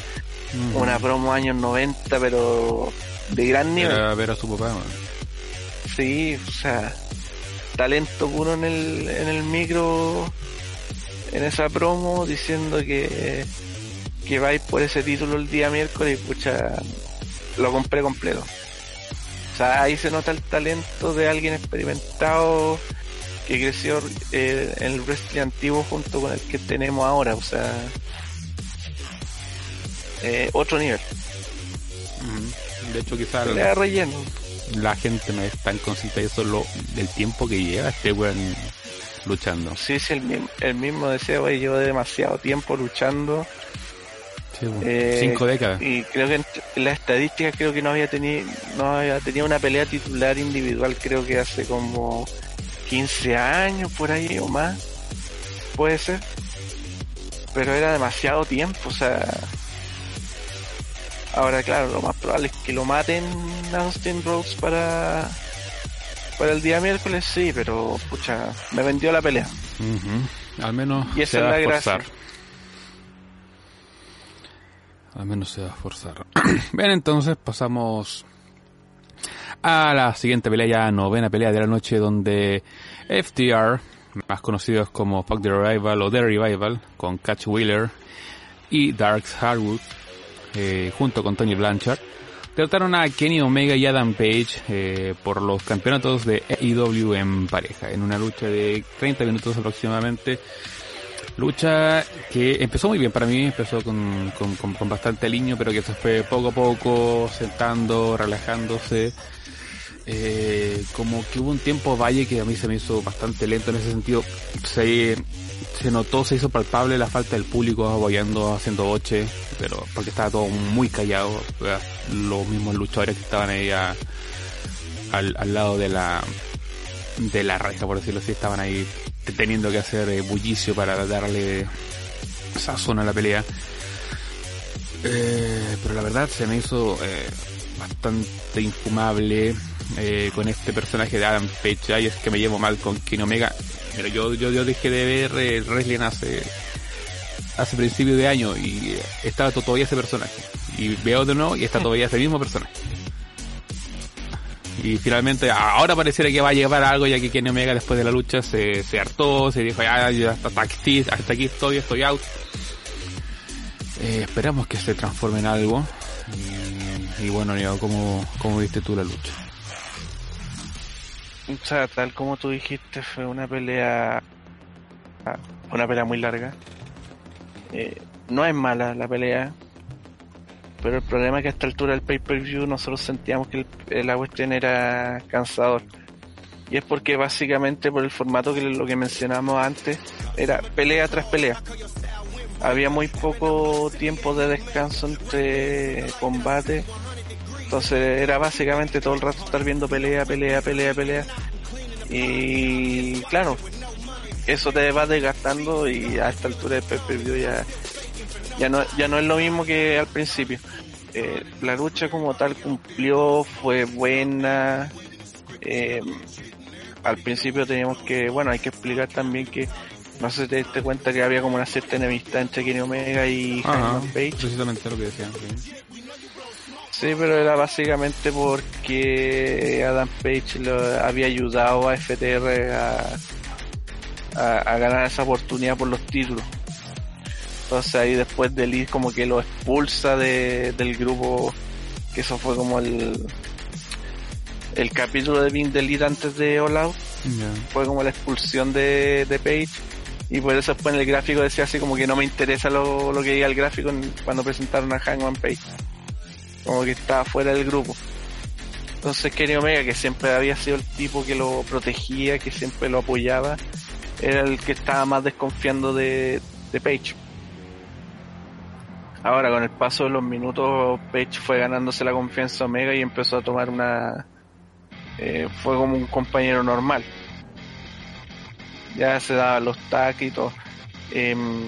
una promo años 90, pero de gran nivel. Era ver a su papá, Sí, o sea, talento puro en el, en el micro, en esa promo, diciendo que, que vais por ese título el día miércoles y pucha, lo compré completo. O sea, ahí se nota el talento de alguien experimentado que creció eh, en el wrestling antiguo junto con el que tenemos ahora. O sea, eh, otro nivel. De hecho, quizás Le da relleno. la gente no es tan consciente de eso lo, del tiempo que lleva este weón luchando. Sí, sí, el mismo, el mismo decía, güey, llevo demasiado tiempo luchando. Sí, eh, Cinco décadas. Y creo que en las estadísticas creo que no había tenido, no había tenido una pelea titular individual, creo que hace como 15 años por ahí o más. Puede ser. Pero era demasiado tiempo, o sea. Ahora, claro, lo más probable es que lo maten a Austin Rhodes para, para el día miércoles, sí, pero pucha, me vendió la pelea. Al menos Y esa se es la a gracia. Al menos se va a forzar. Bien, entonces pasamos a la siguiente pelea, novena pelea de la noche, donde FTR, más conocidos como Fuck the Revival o The Revival, con Catch Wheeler y Darks Harwood, eh, junto con Tony Blanchard, derrotaron a Kenny Omega y Adam Page eh, por los campeonatos de AEW en pareja, en una lucha de 30 minutos aproximadamente. Lucha que empezó muy bien para mí, empezó con, con, bastante aliño, pero que se fue poco a poco, sentando, relajándose. Eh, como que hubo un tiempo valle que a mí se me hizo bastante lento en ese sentido. Se, se notó, se hizo palpable la falta del público apoyando, haciendo boche, pero porque estaba todo muy callado. Los mismos luchadores que estaban ahí al, al lado de la de la reja, por decirlo así, estaban ahí teniendo que hacer eh, bullicio para darle sazón a la pelea. Eh, pero la verdad se me hizo eh, bastante infumable eh, con este personaje de Adam Page. Ay, es que me llevo mal con Kenny Omega. Pero yo, yo, yo dejé de ver eh, wrestling hace, hace principio de año y eh, estaba to- todavía ese personaje. Y veo de nuevo y está todavía ese mismo personaje. Y finalmente, ahora pareciera que va a llevar algo ya que Kenny Omega después de la lucha se, se hartó, se dijo, ya, ya hasta, hasta aquí, hasta aquí estoy, estoy out. Eh, esperamos que se transforme en algo. Y, bueno, Diego, ¿cómo, ¿cómo viste tú la lucha? O sea, tal como tú dijiste, fue una pelea. ah, Una pelea muy larga. Eh, no es mala la pelea. Pero el problema es que a esta altura del pay-per-view nosotros sentíamos que el, la cuestión era cansador. Y es porque básicamente por el formato que lo que mencionamos antes era pelea tras pelea. Había muy poco tiempo de descanso entre combates. Entonces era básicamente todo el rato estar viendo pelea, pelea, pelea, pelea. Y claro, eso te va desgastando y a esta altura del pay-per-view ya, ya, no, ya no es lo mismo que al principio. Eh, la lucha como tal cumplió, fue buena. Eh, al principio teníamos que, bueno, hay que explicar también que no sé si te diste cuenta que había como una cierta enemistad entre Kenny Omega y Hangman Page. precisamente lo que decían. sí. Sí, pero era básicamente porque Adam Page lo había ayudado a FTR a, a, a ganar esa oportunidad por los títulos. Entonces ahí después de Lee como que lo expulsa de, del grupo, que eso fue como el el capítulo de Vin Elite antes de All Out, fue como la expulsión de, de Page y por eso después en el gráfico decía así como que no me interesa lo, lo que diga el gráfico cuando presentaron a Hangman Page. Como que estaba fuera del grupo. Entonces Kenny Omega que siempre había sido el tipo que lo protegía que siempre lo apoyaba era el que estaba más desconfiando de, de Page ahora con el paso de los minutos Page fue ganándose la confianza de Omega y empezó a tomar una eh, fue como un compañero normal ya se daban los tags y todo. Em,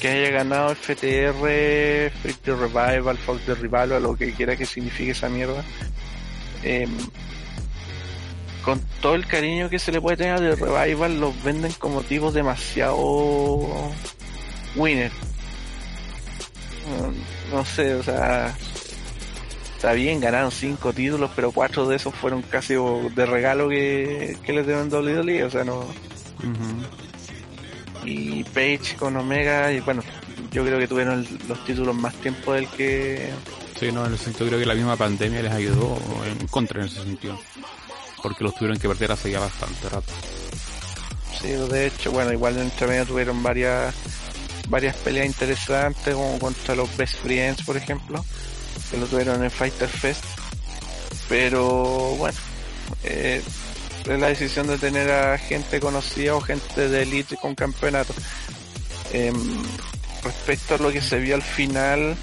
que haya ganado FTR, Freak Revival, Fuck the Revival, lo que quiera que signifique esa mierda. Em, con todo el cariño que se le puede tener de Revival, los venden como tipos demasiado winner. No, no sé, o sea, está bien, ganaron cinco títulos, pero cuatro de esos fueron casi de regalo que, que les dieron WWE, o sea, no. Y Page con Omega, y bueno, yo creo que tuvieron el- los títulos más tiempo del que Sí, no, en ese sentido creo que la misma pandemia les ayudó en contra en ese sentido. Porque los tuvieron que perder hace ya bastante rato. Sí, de hecho, bueno, igual en entre medio tuvieron varias varias peleas interesantes, como contra los Best Friends, por ejemplo, que lo tuvieron en Fighter Fest. Pero bueno, eh, es la decisión de tener a gente conocida o gente de elite con campeonato. Em, respecto a lo que se vio al final,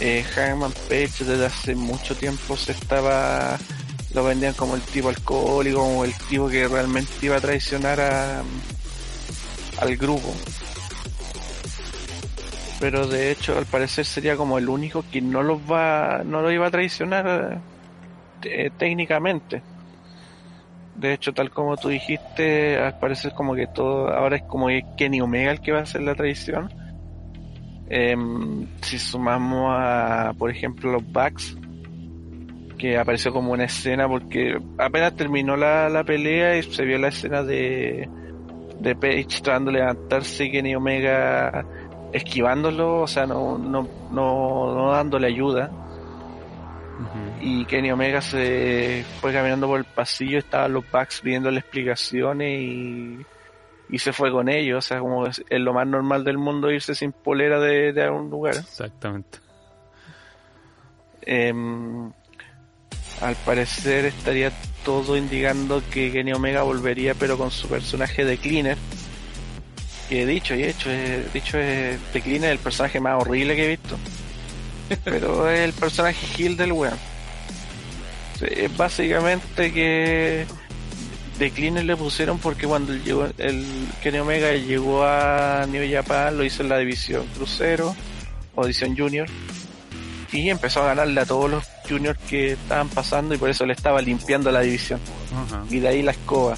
eh, Hangman Page desde hace mucho tiempo se estaba lo vendían como el tipo alcohólico, como el tipo que realmente iba a traicionar a, al grupo. Pero de hecho, al parecer sería como el único que no los va, no lo iba a traicionar eh, técnicamente. De hecho, tal como tú dijiste, al parecer como que todo, ahora es como Kenny Omega el que va a hacer la traición. Em, si sumamos a, por ejemplo, los Bucks, que apareció como una escena porque apenas terminó la, la pelea y se vio la escena de, de Page tratando de levantarse Kenny Omega esquivándolo, o sea, no, no, no, no dándole ayuda. Y Kenny Omega se fue caminando por el pasillo, estaban los Bucks pidiéndole explicaciones y, y se fue con ellos. O sea, como es, es lo más normal del mundo irse sin polera de, de algún lugar. Exactamente. Em, al parecer estaría todo indicando que Kenny Omega volvería, pero con su personaje de Cleaner. Que dicho y hecho, dicho es The Cleaner el personaje más horrible que he visto. Pero es el personaje Hill del weón. Es básicamente que The Cleaner le pusieron porque cuando llegó el Kenny Omega llegó a New Japan, lo hizo en la división crucero o división junior y empezó a ganarle a todos los juniors que estaban pasando y por eso le estaba limpiando la división. Y de ahí la escoba.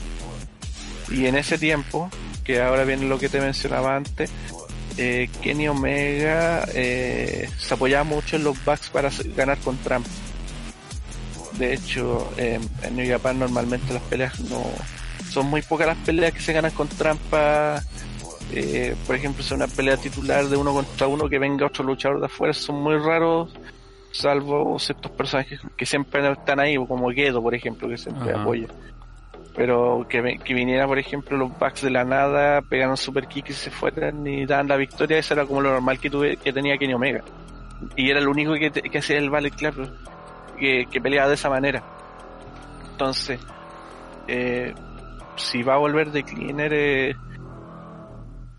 Y en ese tiempo, que ahora viene lo que te mencionaba antes, eh, Kenny Omega eh, se apoyaba mucho en los backs para ganar con Trump. De hecho, eh, en New Japan normalmente las peleas no... Son muy pocas las peleas que se ganan con trampa. Eh, por ejemplo, si una pelea titular de uno contra uno que venga otro luchador de afuera, son muy raros, salvo ciertos personajes que siempre están ahí, como Gedo, por ejemplo, que siempre apoya. Pero que, que viniera, por ejemplo, los backs de la nada, pegaron super kick y se fueran y daban la victoria, eso era como lo normal que, tuve, que tenía Kenny Omega. Y era el único que, que hacía el Ballet Club, que, que peleaba de esa manera. Entonces, eh, si va a volver de Cleaner, eh,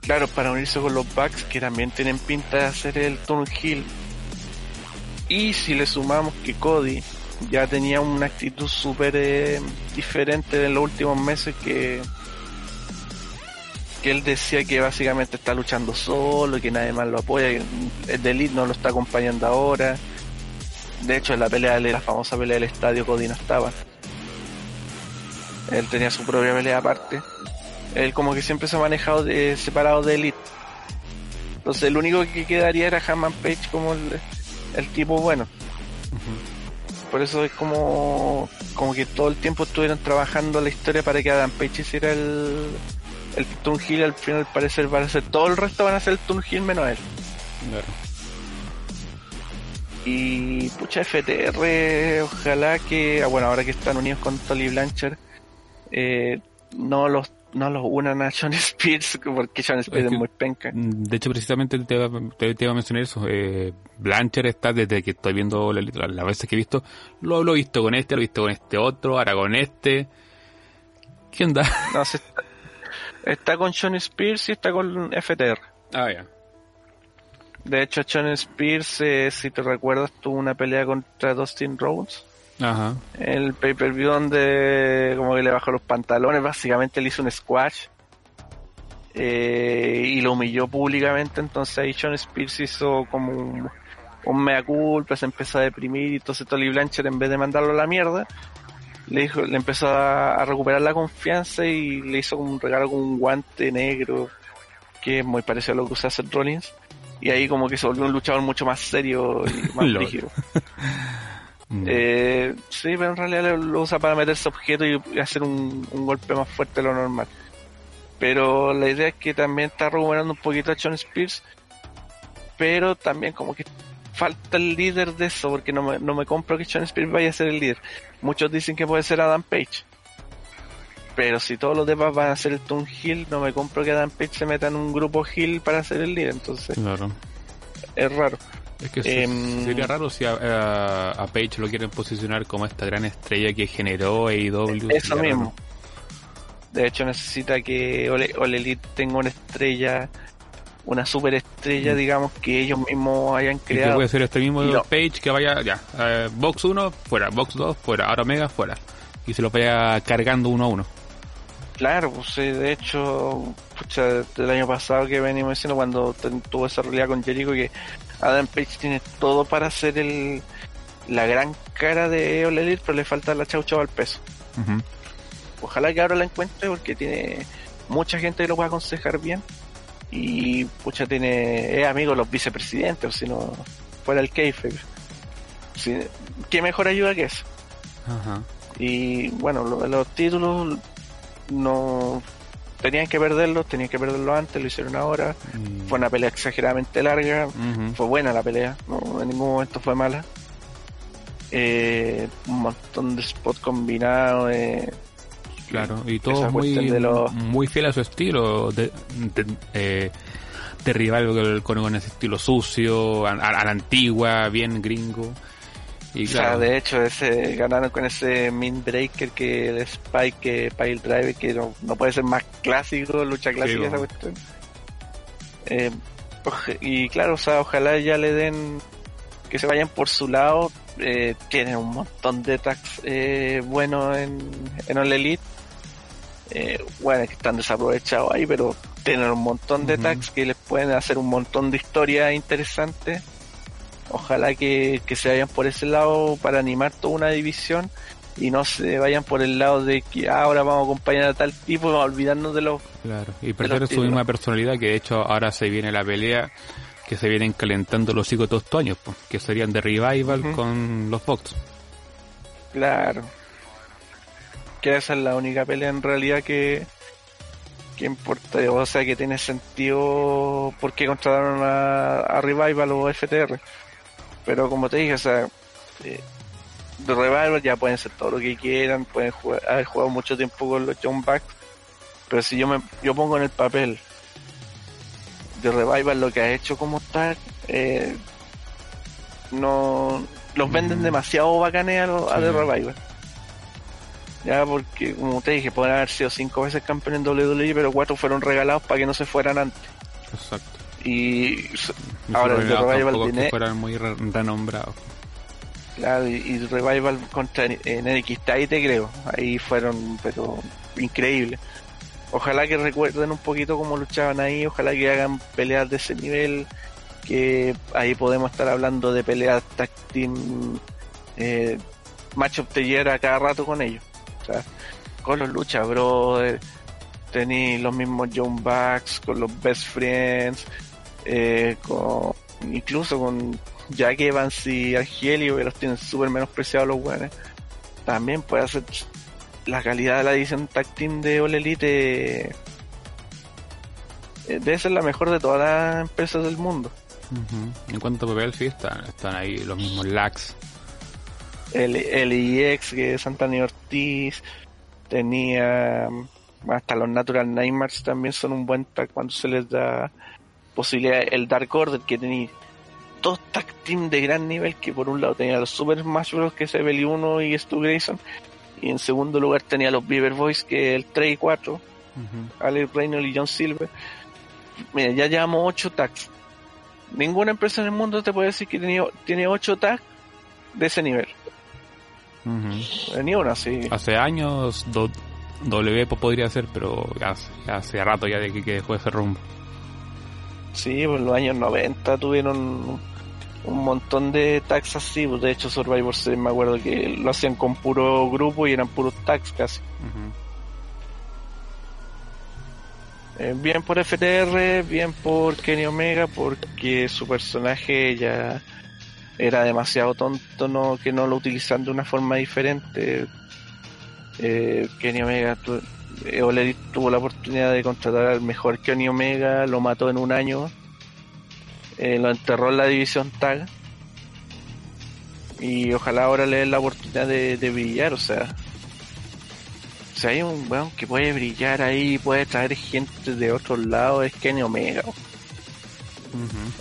claro, para unirse con los Bucks, que también tienen pinta de hacer el turn heel. Y si le sumamos que Cody ya tenía una actitud súper eh, diferente en los últimos meses que que él decía que básicamente está luchando solo, que nadie más lo apoya, el Elite no lo está acompañando ahora. De hecho, en la pelea, de la famosa pelea del estadio, Cody no estaba. Él tenía su propia pelea aparte. Él como que siempre se ha manejado de, separado de Elite. Entonces el único que quedaría era Hammond Page como el tipo bueno. Por eso es como, como que todo el tiempo estuvieron trabajando la historia para que Adam Page hiciera el, el Turn Heel. Al final parece va a ser todo el resto van a ser el Turn Heel menos él. Claro. Y pucha FTR, ojalá que, ah, bueno, ahora que están unidos con Tolly Blanchard, eh, no los no los unan a John Spears, porque John Spears Es muy penca. De hecho, precisamente te, iba- te, te iba a mencionar eso. Eh, Blanchard está desde que estoy viendo la- la- las veces que he visto. Lo, lo he visto con este, lo he visto con este otro, ahora con este. ¿Qué onda? No, se está, está con John Spears y está con FTR. Ah, ya. De hecho, John Spears, eh, si te recuerdas, tuvo una pelea contra Dustin Rhodes. Ajá. El pay-per-view donde como que le bajó los pantalones, básicamente le hizo un squash. eh, y lo humilló públicamente, entonces ahí John Spears hizo como un, un mea culpa, se empezó a deprimir, y entonces Tolly Blanchard en vez de mandarlo a la mierda, le dijo, le empezó a, a recuperar la confianza y le hizo como un regalo con un guante negro, que es muy parecido a lo que usa Seth Rollins, y ahí como que se volvió un luchador mucho más serio y más Lol. rígido. Eh, sí, pero en realidad lo, usa para meterse objetos y hacer un, un golpe más fuerte de lo normal. Pero la idea es que también está recuperando un poquito a John Spears, pero también como que falta el líder de eso, porque no me, no me compro que Sean Spears vaya a ser el líder. Muchos dicen que puede ser Adam Page. Pero si todos los demás van a ser el Toon Hill, no me compro que Adam Page se meta en un grupo Hill para ser el líder. Entonces, Claro. es raro. Es que Em, sería raro si a, a- a Page lo quieren posicionar como esta gran estrella que generó AEW. Eso mismo. De hecho, necesita que Ole, Ole Elite tenga una estrella, una super estrella, digamos, que ellos mismos hayan Mm. Y que creado. puede ser este mismo no. Page que vaya, ya, eh, Box 1, fuera, Box 2, fuera, ahora Omega, fuera. Y se lo vaya cargando uno a uno. Claro, pues sí, de hecho, pucha, del año pasado que venimos diciendo cuando tuvo esa realidad con Jericho que Adam Page tiene todo para ser el la gran cara de All Elite, pero le falta la chaucha al peso. Ojalá que ahora la encuentre porque tiene mucha gente que lo puede aconsejar bien y pucha tiene es amigo de los vicepresidentes, o si no fuera el keife. ¿Qué mejor ayuda que eso? Y bueno, lo de los títulos no tenían que perderlos, tenían que perderlos antes, lo hicieron ahora. Mm. Fue una pelea exageradamente larga, fue buena la pelea, no, en ningún momento fue mala. Eh, un montón de spots combinados. Eh, Claro, y todo muy, de los- muy fiel a su estilo. De, de, eh, de rival con, con- con ese estilo sucio, a, a- a la antigua, bien gringo. Y O sea, de hecho, ese ganaron con ese Min Breaker que el Spike, que Pile Driver, que no, no puede ser más clásico, lucha clásica esa bueno. cuestión. Eh, y claro, o sea, ojalá ya le den que se vayan por su lado. Eh, tienen un montón de tags eh, buenos en, en All Elite. Eh, bueno, es que están desaprovechados ahí, pero tienen un montón de Ujú. tags que les pueden hacer un montón de historias interesantes. Ojalá que, que se vayan por ese lado para animar toda una división y no se vayan por el lado de que "Ah, ahora vamos a acompañar a tal tipo y vamos a olvidarnos de los... claro. Y perder su misma personalidad, que de hecho ahora se viene la pelea que se vienen calentando los hijos todos estos años, pues, que serían de Revival con los Fox. Claro. Que esa es la única pelea en realidad que, que importa, o sea que tiene sentido por qué contrataron a, a Revival o FTR. Pero como te dije, o sea, eh, de Revival ya pueden ser todo lo que quieran, pueden jugar, haber jugado mucho tiempo con los John Bucks, pero si yo me yo pongo en el papel de Revival lo que ha hecho como tal, eh, no los venden Mm. demasiado bacanes a, los- a. The Revival. Ya, porque como te dije, pueden haber sido cinco veces campeón en WWE, pero cuatro fueron regalados para que no se fueran antes. Exacto. Y Ahora, el de Revival que fueran muy re- renombrados. Claro, y, y Revival contra en NXT ahí te creo. Ahí fueron, pero increíbles. Ojalá que recuerden un poquito cómo luchaban ahí, ojalá que hagan peleas de ese nivel, que ahí podemos estar hablando de peleas tag team, eh, match of the year a cada rato con ellos. O sea, con los Lucha Brothers, tení los mismos John Bucks, con los Best Friends, eh, con, incluso con Jack Evans y Argelio, que los tienen súper menospreciados los buenos. También puede hacer la calidad de la edición tag team de All Elite. eh, debe ser la mejor de todas las empresas del mundo. En cuanto a papel, sí, están, están ahí los mismos Lax. El LIX, que es Santana Ortiz, tenía mm, hasta los Natural Nightmares también son un buen tag cuando se les da posibilidad. El Dark Order, que tenía dos tag team de gran nivel, que por un lado tenía los Super Smash Bros. que es Evely 1 y Stu Grayson, y en segundo lugar tenía los Beaver Boys, que el 3 y 4, Ujú. Alex Reynolds y John Silver. Mira, ya llevamos 8 tags. Ninguna empresa en el mundo te puede decir que tiene, tiene 8 tags de ese nivel. Ujú. Ni una, sí. Hace años do- W po- podría ser, pero hace rato ya de que, que dejó ese rumbo. Sí, pues en los años 90 tuvieron un montón de tags así. Pues de hecho, Survivor Series me acuerdo que lo hacían con puro grupo y eran puros tags casi. Eh, bien por FTR, bien por Kenny Omega, porque su personaje ya era demasiado tonto no que no lo utilizan de una forma diferente. Eh, Kenny Omega eh, Elite tuvo la oportunidad de contratar al mejor Kenny Omega, lo mató en un año, eh, lo enterró en la división tag Y ojalá ahora le den la oportunidad de, de brillar, o sea. Si hay un weón que puede brillar ahí, puede traer gente de otros lados, es Kenny Omega.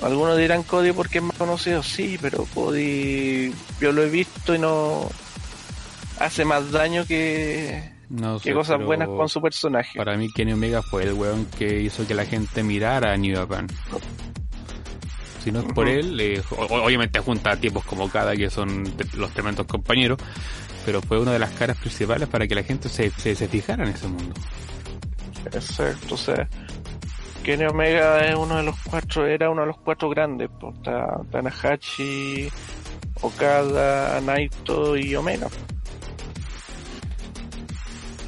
Algunos dirán Cody porque es más conocido, sí, pero Cody yo lo he visto y no hace más daño que, No que sé, cosas buenas con su personaje. Para mí Kenny Omega fue el weón que hizo que la gente mirara a New Japan. Si no es por él, eh, obviamente junta a tipos como Kada, que son los tremendos compañeros, pero fue una de las caras principales para que la gente se, se, se fijara en ese mundo. Exacto, o sea, Kenny Omega es uno de los cuatro, era uno de los cuatro grandes, pues, Tanahashi, Okada, Naito y Omega.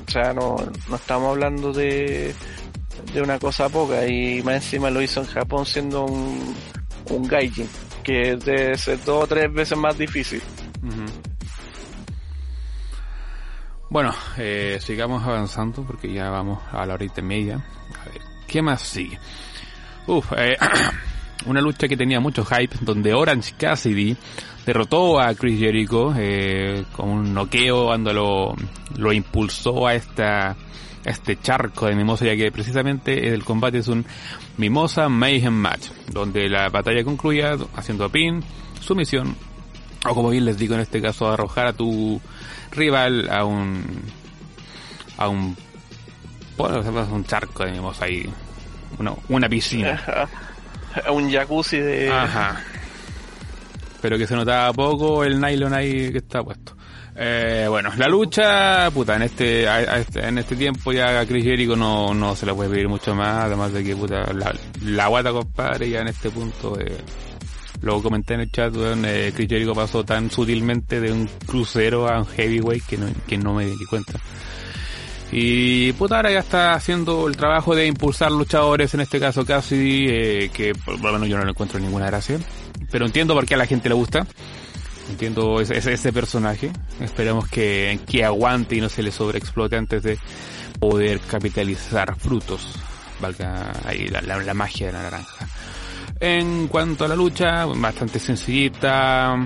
O sea, no, no estamos hablando de, de una cosa poca y más encima lo hizo en Japón siendo un, un gaijin, que debe ser dos o tres veces más difícil. Bueno, eh, sigamos avanzando porque ya vamos a la horita y media. A ver, ¿qué más sigue? Uf, eh, una lucha que tenía mucho hype donde Orange Cassidy derrotó a Chris Jericho eh, con un noqueo cuando lo, lo impulsó a esta a este charco de mimosa ya que precisamente el combate es un mimosa mayhem match donde la batalla concluía haciendo pin sumisión o como bien les digo en este caso arrojar a tu rival a un a un bueno, un charco de mimosa ahí una, una piscina un jacuzzi de... Ajá. Pero que se notaba poco el nylon ahí que está puesto. Eh, bueno, la lucha, puta, en este, este- en este tiempo ya a Chris Jericho no, no se le puede pedir mucho más, además de que, puta, la, la guata, compadre, ya en este punto, eh, lo comenté en el chat, eh, Chris Jericho pasó tan sutilmente de un crucero a un heavyweight que no, que no me di cuenta. Y puta, ahora ya está haciendo el trabajo de impulsar luchadores, en este caso Cassidy, eh, que por lo menos yo no le encuentro ninguna gracia. Pero entiendo por qué a la gente le gusta. Entiendo ese, personaje. Esperamos que, que aguante y no se le sobreexplote antes de poder capitalizar frutos. Valga ahí la magia de la naranja. En cuanto a la lucha, bastante sencillita.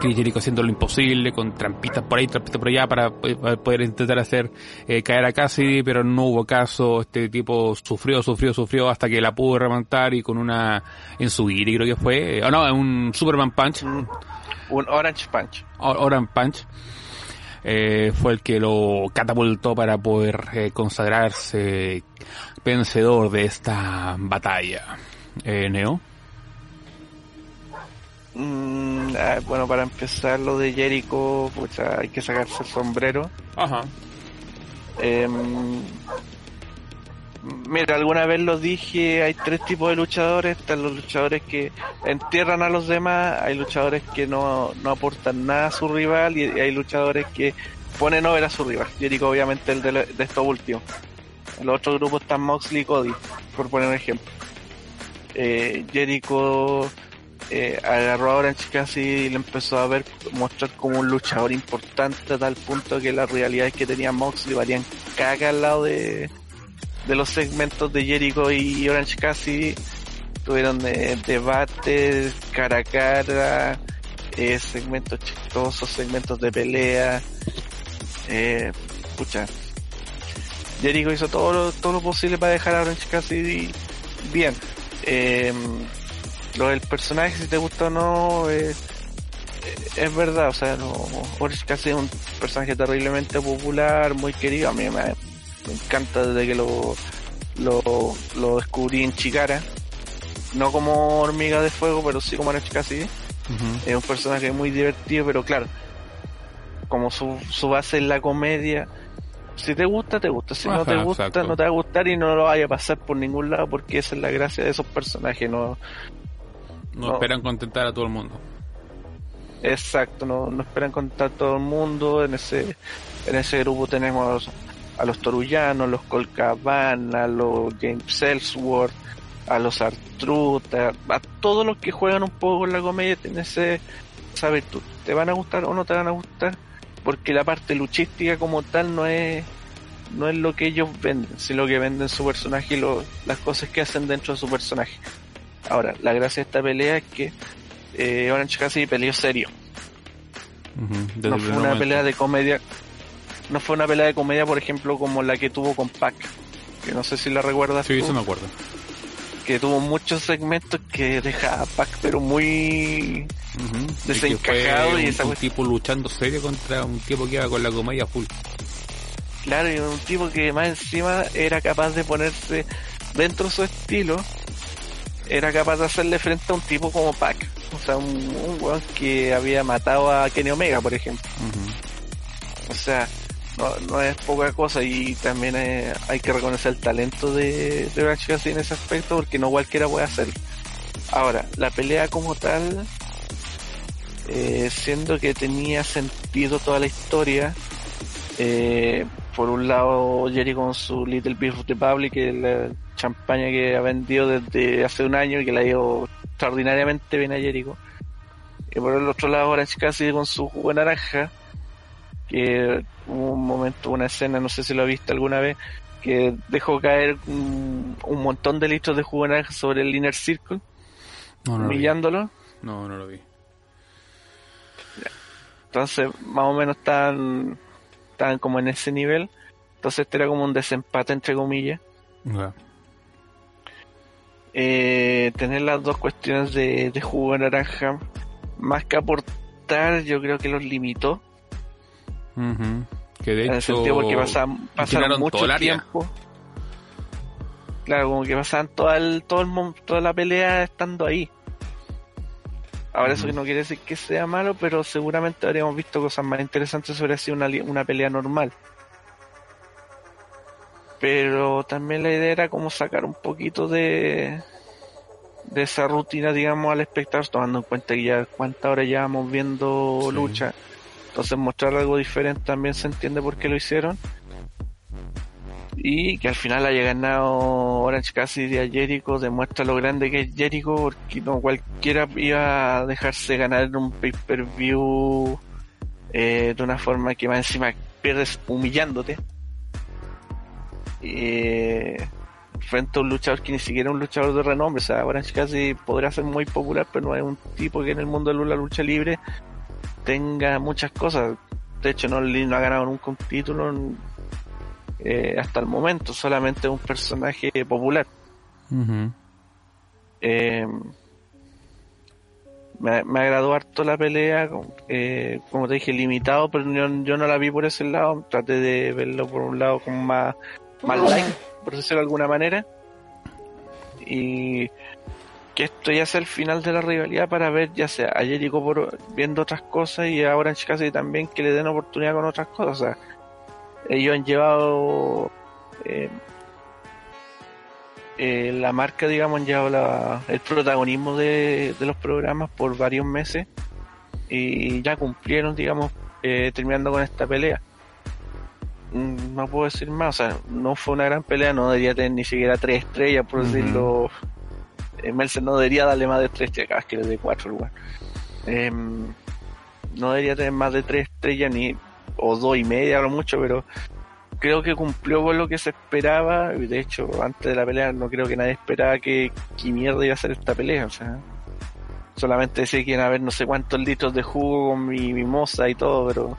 Jericho haciendo lo imposible con trampitas por ahí, trampitas por allá para poder poder intentar hacer eh, caer a Cassidy, pero no hubo caso. Este tipo sufrió, sufrió, sufrió hasta que la pudo remontar y con una en su guiri creo que fue, o no, un Superman Punch, Un, un Orange Punch. O- Orange Punch, eh, fue el que lo catapultó para poder eh, consagrarse vencedor de esta batalla. Eh, Neo. Mm, ah, bueno, para empezar lo de Jericho, pucha, hay que sacarse el sombrero. Ajá. Em, mira, alguna vez lo dije, hay tres tipos de luchadores, están los luchadores que entierran a los demás, hay luchadores que no, no aportan nada a su rival y hay luchadores que ponen over a su rival. Jericho obviamente el de, de estos últimos. En los otros grupos están Moxley y Cody, por poner un ejemplo. Eh, Jericho eh, agarró a Orange casi y le empezó a ver mostrar como un luchador importante a tal punto que las realidades que tenía Moxley valían caca al lado de, de los segmentos de Jericho y Orange Cassidy tuvieron de- debates cara a cara eh, segmentos chistosos segmentos de pelea eh, pucha. Jericho hizo todo lo, todo lo posible para dejar a Orange Cassidy bien. Eh, lo del personaje, si te gusta o no, eh, es verdad, o sea, no, Cassidy es un personaje terriblemente popular, muy querido, a mí me, me encanta desde que lo, lo, lo descubrí en Chicara, no como hormiga de fuego, pero sí como Orange Cassidy, es un personaje muy divertido, pero claro, como su, su base es la comedia, si te gusta, te gusta, si no te gusta, exacto. no te va a gustar y no lo vaya a pasar por ningún lado porque esa es la gracia de esos personajes, no, No, No. esperan contentar a todo el mundo. Exacto, no, no esperan contar todo el mundo. En ese, en ese grupo tenemos a los Torullanos, los Colcabana, a los James Ellsworth, a los Artruta, a todos los que juegan un poco con la comedia tienen ese, esa virtud. ¿Te van a gustar o no te van a gustar? Porque la parte luchística como tal no es no es lo que ellos venden, sino lo que venden su personaje y lo- las cosas que hacen dentro de su personaje. Ahora, la gracia de esta pelea es que eh, Orange Cassidy peleó serio. No fue una momento. pelea de comedia. No fue una pelea de comedia, por ejemplo, como la que tuvo con Pac. Que no sé si la recuerdas Sí, tú, eso me acuerdo. que tuvo muchos segmentos que deja a Pac pero muy. Desencajado y un, esa un tipo luchando serio contra un tipo que iba con la comedia full. claro y un tipo que más encima era capaz de ponerse dentro de su estilo era capaz de hacerle frente a un tipo como Pac. O sea un, un weón que había matado a Kenny Omega por ejemplo. O sea no, no es poca cosa y también eh, hay que reconocer el talento de, de Orange Cassidy en ese aspecto porque no cualquiera puede hacerlo ahora la pelea como tal eh, siendo que tenía sentido toda la historia eh, por un lado Jerry con su Little Beef of the La champaña que ha vendido desde hace un año y que le ha ido extraordinariamente bien a Jericho y por el otro lado Orange Cassidy con su jugo de naranja que hubo un momento, una escena, no sé si lo viste alguna vez, que dejó caer un, un montón de litros de jugo de naranja sobre el Inner Circle, No, no humillándolo. No, no lo vi. Entonces, más o menos estaban, estaban como en ese nivel. Entonces, este era como un desempate, entre comillas. Eh, tener las dos cuestiones de, de jugo de naranja, más que aportar, yo creo que los limitó. Que de en el hecho sentido porque pasaban, pasaron mucho el tiempo. Claro, como que pasaban toda, el, todo el, toda la pelea estando ahí. Ahora eso Ujú. que no quiere decir que sea malo, pero seguramente habríamos visto cosas más interesantes sobre si una, li- una pelea normal. Pero también la idea era como sacar un poquito de de esa rutina, digamos, al espectador, tomando en cuenta que ya cuántas horas llevamos viendo Sí. lucha. Entonces mostrar algo diferente también se entiende por qué lo hicieron. Y que al final haya ganado Orange Cassidy a Jericho demuestra lo grande que es Jericho porque no cualquiera iba a dejarse ganar en un pay-per-view eh, de una forma que más encima pierdes humillándote. Eh, frente a un luchador que ni siquiera es un luchador de renombre, o sea, Orange Cassidy podrá ser muy popular, pero no es un tipo que en el mundo de la lucha libre tenga muchas cosas. De hecho, no, no ha ganado nunca un título eh, hasta el momento, solamente un personaje popular. Ujú. Eh, me, me agradó harto la pelea, eh, como te dije, limitado, pero yo, yo no la vi por ese lado, traté de verlo por un lado como más, más light, por decirlo de alguna manera. Y que esto ya sea el final de la rivalidad para ver ya sea a Jericho por, viendo otras cosas y a Orange Cassidy también que le den oportunidad con otras cosas. O sea, ellos han llevado eh, eh, la marca, digamos, han llevado la- el protagonismo de, de los programas por varios meses y ya cumplieron, digamos, eh, terminando con esta pelea. No puedo decir más, o sea, no fue una gran pelea, no debería tener ni siquiera tres estrellas, por Ujú. decirlo. Eh, Meltzer no debería darle más de tres estrellas, cada vez que le dé cuatro lugar. Em, no debería tener más de tres estrellas ni o dos y media a lo mucho, pero creo que cumplió con lo que se esperaba. y De hecho, antes de la pelea no creo que nadie esperaba que, que mierda iba a ser esta pelea. O sea, solamente decía que iban a haber no sé cuántos litros de jugo con mi mimosa y todo, pero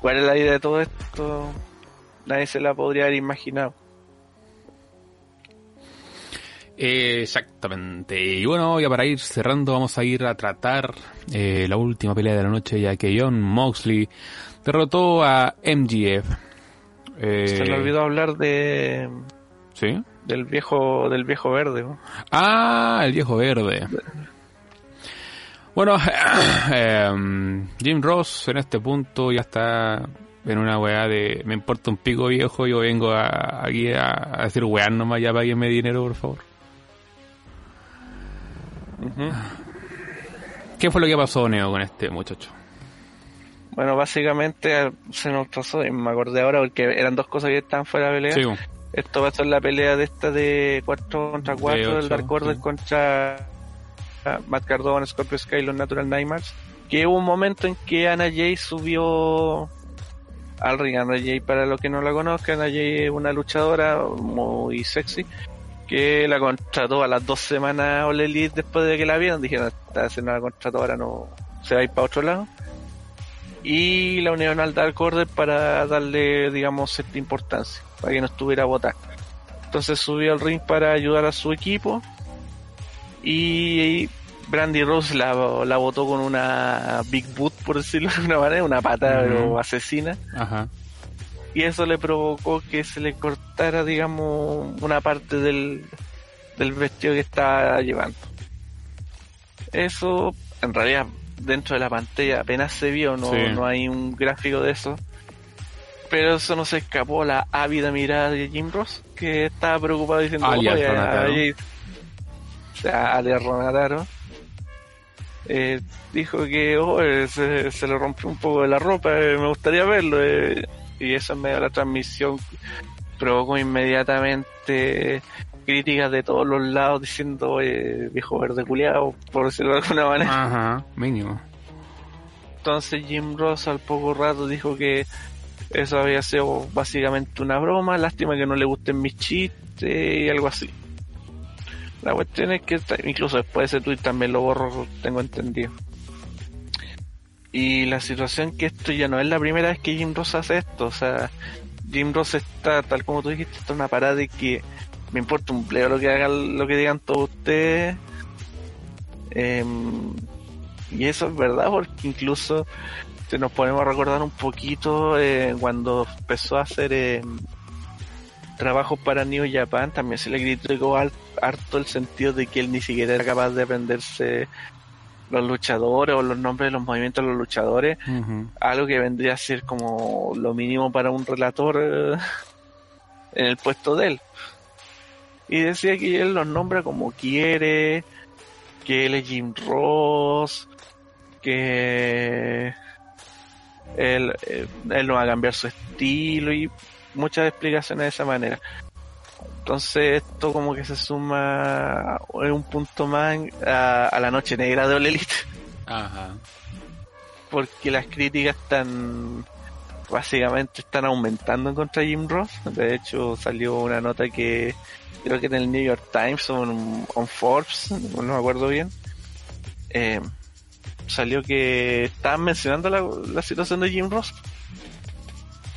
¿cuál es la idea de todo esto? Nadie se la podría haber imaginado. Exactamente. Y bueno, ya para ir cerrando, vamos a ir a tratar eh, la última pelea de la noche, ya que John Moxley derrotó a MGF. Eh, Se me olvidó hablar de ¿Sí? del viejo del viejo verde. ¿no? Ah, el viejo verde. Bueno, em, Jim Ross en este punto ya está en una weá de me importa un pico viejo, yo vengo a, aquí a, a decir weá nomás, ya paguenme dinero, por favor. ¿Qué fue lo que pasó, Neo, con este muchacho? Bueno, básicamente eh, se nos pasó, y me acordé ahora porque eran dos cosas que estaban fuera de pelea. Sí, Esto va a ser la pelea de esta de 4 contra 4 ocho, del Dark Order sí. contra Matt Cardona, Scorpio Sky los Natural Nightmares. Que hubo un momento en que Ana Jay subió al ring. Ana Jay, para los que no la conozcan, Ana Jay es una luchadora muy sexy que la contrató a las dos semanas All Elite después de que la vieron. Dijeron, esta se no la contrató, ahora no se va a ir para otro lado. y la Unión al Dark Order para darle, digamos, cierta importancia, para que no estuviera votar. Entonces subió al ring para ayudar a su equipo y Brandy Rose la, la botó con una Big Boot, por decirlo de una manera, una pata asesina. Y eso le provocó que se le cortara, digamos, una parte del, del vestido que estaba llevando. Eso, en realidad, dentro de la pantalla apenas se vio, no, no hay un gráfico de eso. Pero eso no se escapó la ávida mirada de Jim Ross, que estaba preocupado diciendo, alias Ronataro. Eh, dijo que oh, eh, se, le rompió un poco de la ropa, eh, me gustaría verlo. y eso en medio de la transmisión provocó inmediatamente críticas de todos los lados diciendo viejo verde culiado, por decirlo de alguna manera. Ajá, mínimo. Entonces Jim Ross al poco rato dijo que eso había sido básicamente una broma, lástima que no le gusten mis chistes y algo así. La cuestión es que incluso después de ese tweet también lo borro, tengo entendido. Y la situación que esto ya no es la primera vez que Jim Ross hace esto, o sea, Jim Ross está, tal como tú dijiste, está en una parada de que me importa un pleo lo que hagan, lo que digan todos ustedes. Em, y eso es verdad, porque incluso si nos ponemos a recordar un poquito eh, cuando empezó a hacer eh, trabajos para New Japan, también se le criticó harto el sentido de que él ni siquiera era capaz de aprenderse los luchadores o los nombres de los movimientos de los luchadores, algo que vendría a ser como lo mínimo para un relator eh, en el puesto de él. Y decía que él los nombra como quiere, que él es Jim Ross, que él, eh, él no va a cambiar su estilo y muchas explicaciones de esa manera. Entonces esto como que se suma en un punto más a, la noche negra de Ole Elite. Ajá. Porque las críticas están básicamente están aumentando en contra Jim Ross. De hecho salió una nota que creo que en el New York Times o en, Forbes, no me acuerdo bien. Eh, salió que estaban mencionando la, la situación de Jim Ross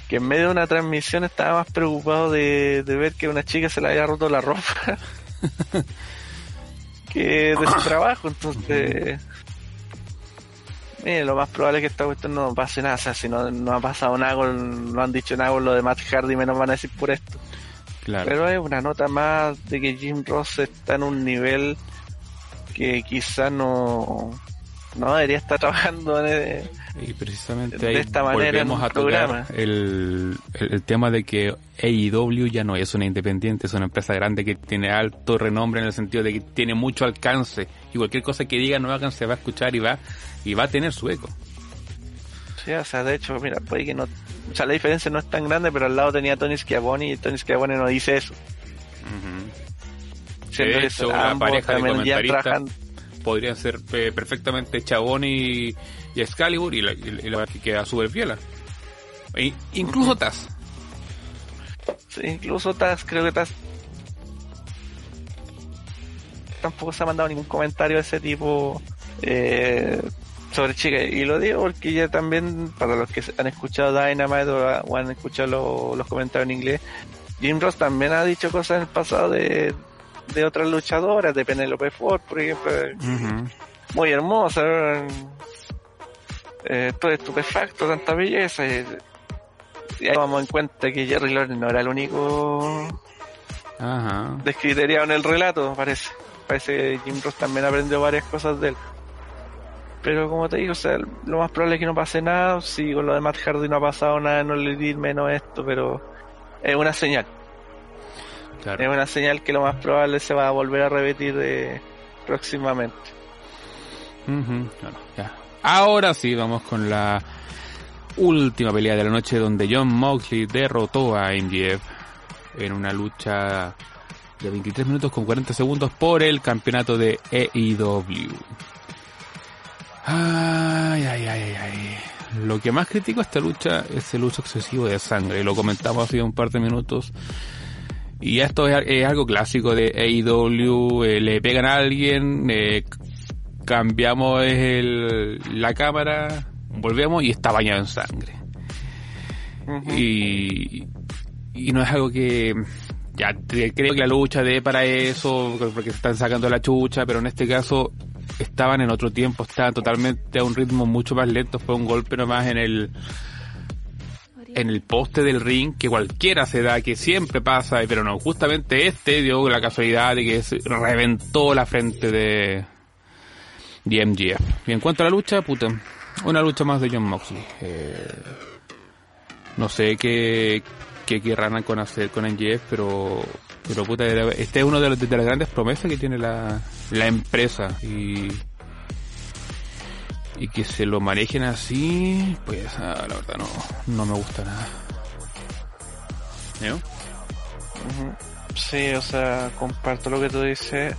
que en medio de una transmisión estaba más preocupado de, ver que una chica se le había roto la ropa que de su trabajo. Entonces, lo más probable es que esta cuestión no pase nada. O sea, si no, no ha pasado nada, con, no han dicho nada con lo de Matt Hardy, menos van a decir por esto. Claro. Pero es una nota más de que Jim Ross está en un nivel que quizás no, no debería estar trabajando en, y precisamente ahí volvemos a tocar el, el, tema de que AEW ya no es una independiente, es una empresa grande que tiene alto renombre en el sentido de que tiene mucho alcance y cualquier cosa que diga no hagan se va a escuchar y va y va a tener su eco. Sí, o sea, de hecho, mira, puede que no, o sea, la diferencia no es tan grande, pero al lado tenía Tony Schiavone y Tony Schiavone no dice eso. Uh De hecho, una pareja de comentaristas podrían ser eh, perfectamente Chabón y, y Excalibur y la, que queda súper fiela. E incluso Taz. Incluso Taz, creo que Taz tampoco se ha mandado ningún comentario de ese tipo eh, sobre Chica. Y lo digo porque ya también, para los que han escuchado Dynamite o, han escuchado los comentarios en inglés, Jim Ross también ha dicho cosas en el pasado de, de otras luchadoras, de Penelope Ford, por ejemplo. Muy hermosa. Eh, todo estupefacto, tanta belleza. Y, ahí vamos en cuenta que Jerry Lawrence no era el único Ajá. descriteriado en el relato, parece. Parece que Jim Ross también aprendió varias cosas de él. Pero como te digo, o sea, lo más probable es que no pase nada. Si con lo de Matt Hardy no ha pasado nada, no le di menos esto, pero es una señal. Es una señal que lo más probable se va a volver a repetir de, próximamente. Ahora sí, vamos con la última pelea de la noche donde John Moxley derrotó a MJF en una lucha de 23 minutos con 40 segundos por el campeonato de EIW. Ay, ay, ay, ay. Lo que más critico a esta lucha es el uso excesivo de sangre. Lo comentamos hace un par de minutos y esto es, algo clásico de AEW, eh, le pegan a alguien, eh, cambiamos el, la cámara volvemos y está bañado en sangre. y, y no es algo que ya creo que la lucha de para eso, porque se están sacando la chucha, pero en este caso estaban en otro tiempo, estaban totalmente a un ritmo mucho más lento, fue un golpe nomás en el en el poste del ring que cualquiera se da, que siempre pasa, pero no, justamente este dio la casualidad de que se reventó la frente de, de MGF. Y en cuanto a la lucha, puta, una lucha más de John Moxley. Eh, no sé qué, qué querrán con hacer con MGF, pero pero puta, este es uno de, de, las grandes promesas que tiene la, la empresa y y que se lo manejen así, pues ah, la verdad no, no me gusta nada. ¿No? Sí, o sea, comparto lo que tú dices.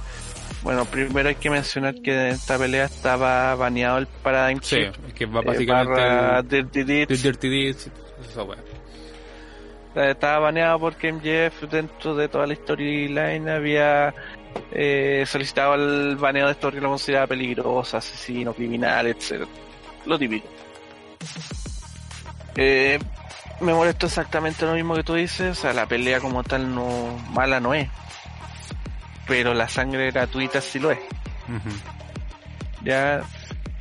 Bueno, primero hay que mencionar que en esta pelea estaba baneado el Paradigm Sí, que va básicamente eh, Dirty Deeds. Dirty Deeds, Estaba baneado porque MJF dentro de toda la storyline había eh, solicitaba el baneo de estos que lo consideraba peligroso, asesino, criminal, etc. Lo típico. Eh, me molesto exactamente lo mismo que tú dices, o sea, la pelea como tal no mala no es, pero la sangre gratuita sí lo es. Ya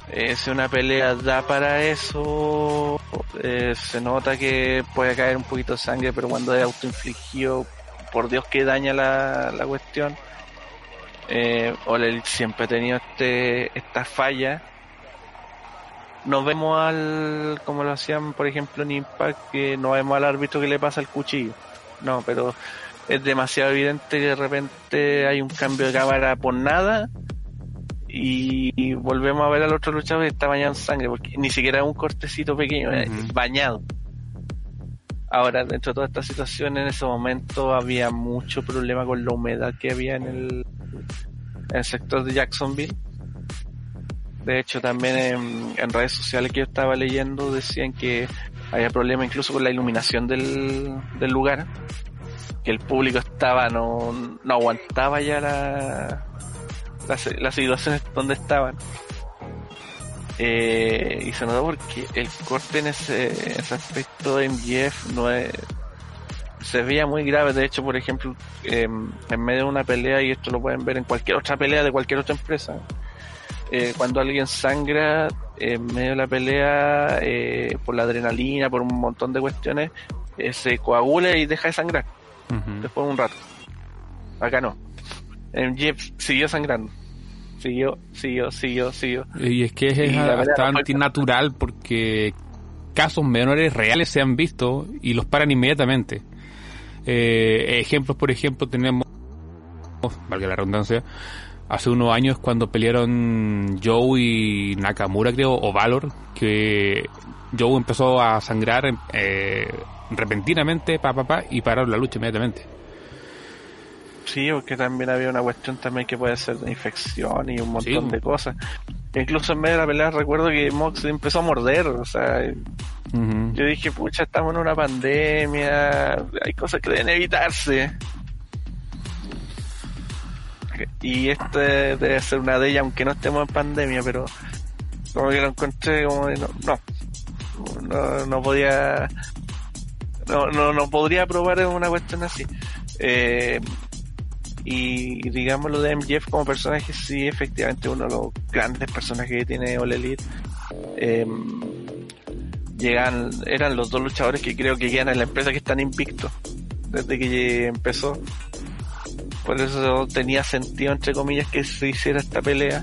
eh, si una pelea da para eso, eh, se nota que puede caer un poquito de sangre, pero cuando es autoinfligido, por Dios que daña la, la cuestión eh, siempre ha tenido este, esta falla. Nos vemos al, como lo hacían por ejemplo en Impact, que no vemos al árbitro que le pasa el cuchillo. No, pero es demasiado evidente que de repente hay un cambio de cámara por nada y volvemos a ver al otro luchador que está bañado en sangre, porque ni siquiera es un cortecito pequeño, es bañado. Ahora, dentro de toda esta situación, en ese momento había mucho problema con la humedad que había en el, en el sector de Jacksonville. De hecho, también en, redes sociales que yo estaba leyendo decían que había problemas incluso con la iluminación del, del lugar, que el público estaba, no, no aguantaba ya la, las situaciones donde estaban. Eh, y se notó porque el corte en ese, ese aspecto de MGF no es, se veía muy grave. De hecho, por ejemplo, em, en medio de una pelea, y esto lo pueden ver en cualquier otra pelea de cualquier otra empresa, eh, cuando alguien sangra en medio de la pelea eh, por la adrenalina, por un montón de cuestiones, se coagula y deja de sangrar después de un rato. Acá no. Jeep siguió sangrando. Siguió, siguió, siguió, siguió. Y es que es bastante natural porque casos menores reales se han visto y los paran inmediatamente. Eh, ejemplos, por ejemplo, tenemos, valga la redundancia, hace unos años cuando pelearon Joe y Nakamura, creo, o Valor, que Joe empezó a sangrar eh, repentinamente, pa, pa, pa, y pararon la lucha inmediatamente. Sí, porque también había una cuestión también que puede ser de infección y un montón de cosas. Incluso en medio de la pelea recuerdo que Mox empezó a morder, o sea, yo dije, pucha, estamos en una pandemia, hay cosas que deben evitarse. Y esta debe ser una de ellas, aunque no estemos en pandemia, pero como que lo encontré como no, no, no, podía, no, no, no podría probar una cuestión así. Eh, y digamos lo de MJF como personaje, sí, efectivamente uno de los grandes personajes que tiene All Elite. Eh, llegan, eran los dos luchadores que creo que llegan en la empresa que están invictos desde que empezó. Por eso tenía sentido, entre comillas, que se hiciera esta pelea.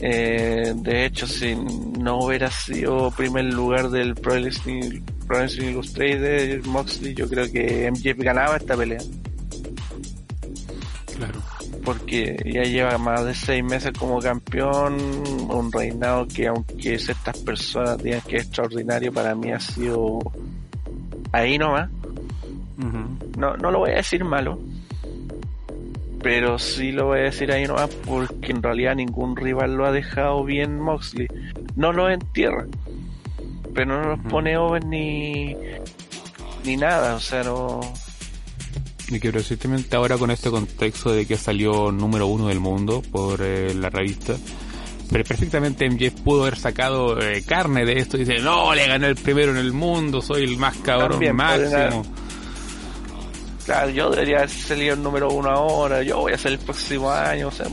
Eh, de hecho, si no hubiera sido primer lugar del Pro Wrestling, Illustrated Moxley, yo creo que MJF ganaba esta pelea. Claro porque ya lleva más de seis meses como campeón, un reinado que aunque estas personas digan que es extraordinario, para mí ha sido ahí nomás. no, no lo voy a decir malo, pero sí lo voy a decir ahí nomás porque en realidad ningún rival lo ha dejado bien Moxley. No lo entierra, pero no los pone over ni, ni nada, o sea, no y que recientemente ahora con este contexto de que salió número uno del mundo por eh, la revista, pero perfectamente MJF pudo haber sacado eh, carne de esto y dice, no, le gané el primero en el mundo, soy el más cabrón También máximo. Claro, yo debería haber salido el número uno ahora, yo voy a ser el próximo año, o sea,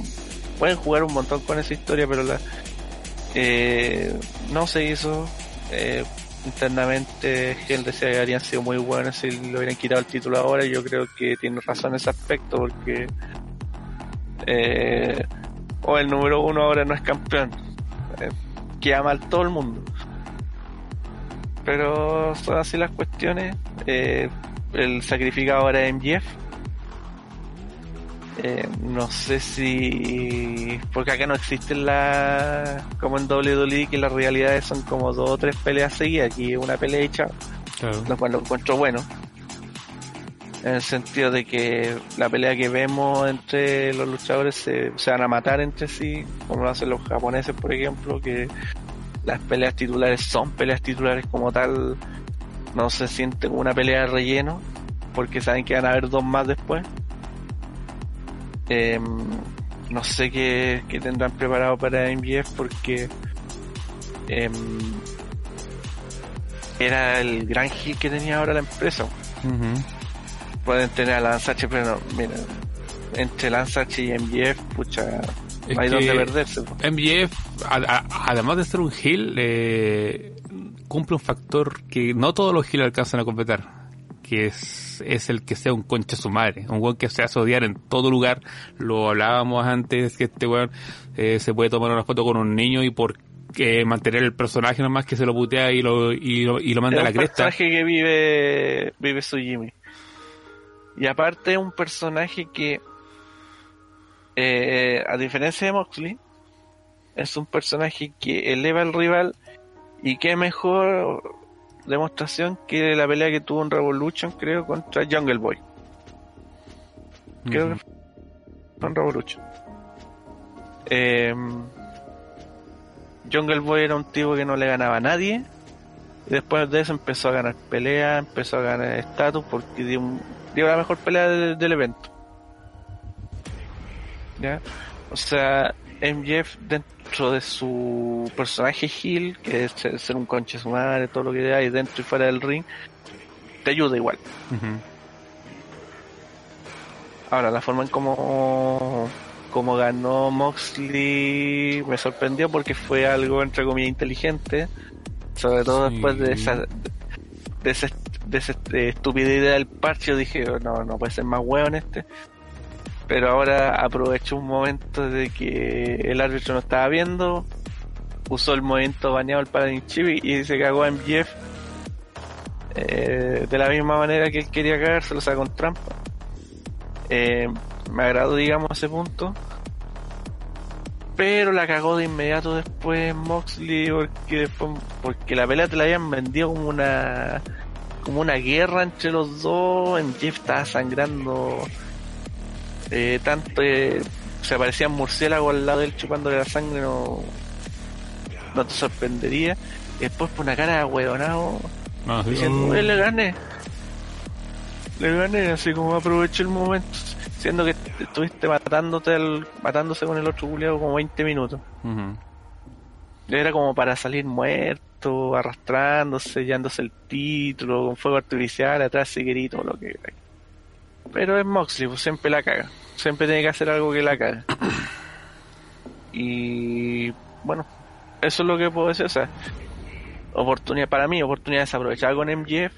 pueden jugar un montón con esa historia, pero la, eh, no se hizo. Eh, internamente, él decía que habrían sido muy buenos si le hubieran quitado el título ahora. Yo creo que tiene razón en ese aspecto, porque eh, o el número uno ahora no es campeón. Eh, queda mal todo el mundo. Pero son así las cuestiones. Eh, el sacrificado ahora es MJF. Eh, no sé si. Porque acá no existen la. Como en WWE, que las realidades son como dos o tres peleas seguidas. Aquí una pelea hecha, Claro. lo cual lo encuentro bueno. En el sentido de que la pelea que vemos entre los luchadores se, se van a matar entre sí, como lo hacen los japoneses, por ejemplo, que las peleas titulares son peleas titulares como tal, no se siente como una pelea de relleno, porque saben que van a haber dos más después. Em, no sé qué, qué tendrán preparado para MJF porque em, era el gran hit que tenía ahora la empresa. Pueden tener a Lance Archer, pero no, mira, entre Lance Archer y MJF, pucha, Es hay donde perderse. po. MJF, a- a- además de ser un heel, eh, cumple un factor que no todos los heels alcanzan a completar, que es, es el que sea un concha su madre, un weón que se hace odiar en todo lugar. Lo hablábamos antes, que este weón eh, se puede tomar una foto con un niño y por eh, mantener el personaje nomás que se lo putea y lo, y lo, y lo manda Es a la un cresta. personaje que vive, vive su Jimmy. Y aparte es un personaje que, eh, a diferencia de Moxley, es un personaje que eleva al rival y qué mejor demostración que la pelea que tuvo en Revolution, creo, contra Jungle Boy. Creo que fue en Revolution. Eh, Jungle Boy era un tipo que no le ganaba a nadie. Y después de eso empezó a ganar peleas, empezó a ganar estatus porque dio, un- dio la mejor pelea de- del evento. ¿Ya? O sea, MJF dentro de su personaje Hill, que es ser, un conche su madre, todo lo que hay dentro y fuera del ring, te ayuda igual. Ahora, la forma en cómo, cómo ganó Moxley me sorprendió porque fue algo, entre comillas, inteligente. Sobre todo Sí. después de esa, de esa, de esa eh, estúpida idea del parche. Yo dije, "Oh, no, no puede ser más hueón este. Pero ahora aprovechó un momento de que el árbitro no estaba viendo. Usó el movimiento baneado el Paladin Chibi y se cagó en MJF. Eh, de la misma manera que él quería cagar, se lo sacó con trampa. Eh, me agradó, digamos, ese punto. Pero la cagó de inmediato después Moxley porque después, porque la pelea te la habían vendido como una como una guerra entre los dos. Jeff estaba sangrando eh, tanto eh, se parecían murciélagos al lado de él chupándole la sangre no no te sorprendería. Y después por una cara de huevonao No, sí. diciendo, "Oye, le gané. Le gané, así como aproveché el momento. Siendo que te- estuviste matándote al, matándose con el otro culiado como 20 minutos. Era como para salir muerto, arrastrándose, llevándose el título, con fuego artificial, atrás seguirito, lo que. Pero es Moxley, pues siempre la caga. Siempre tiene que hacer algo que la caga. Y bueno, eso es lo que puedo decir. O sea, oportunidad para mí, oportunidad desaprovechada con MJF.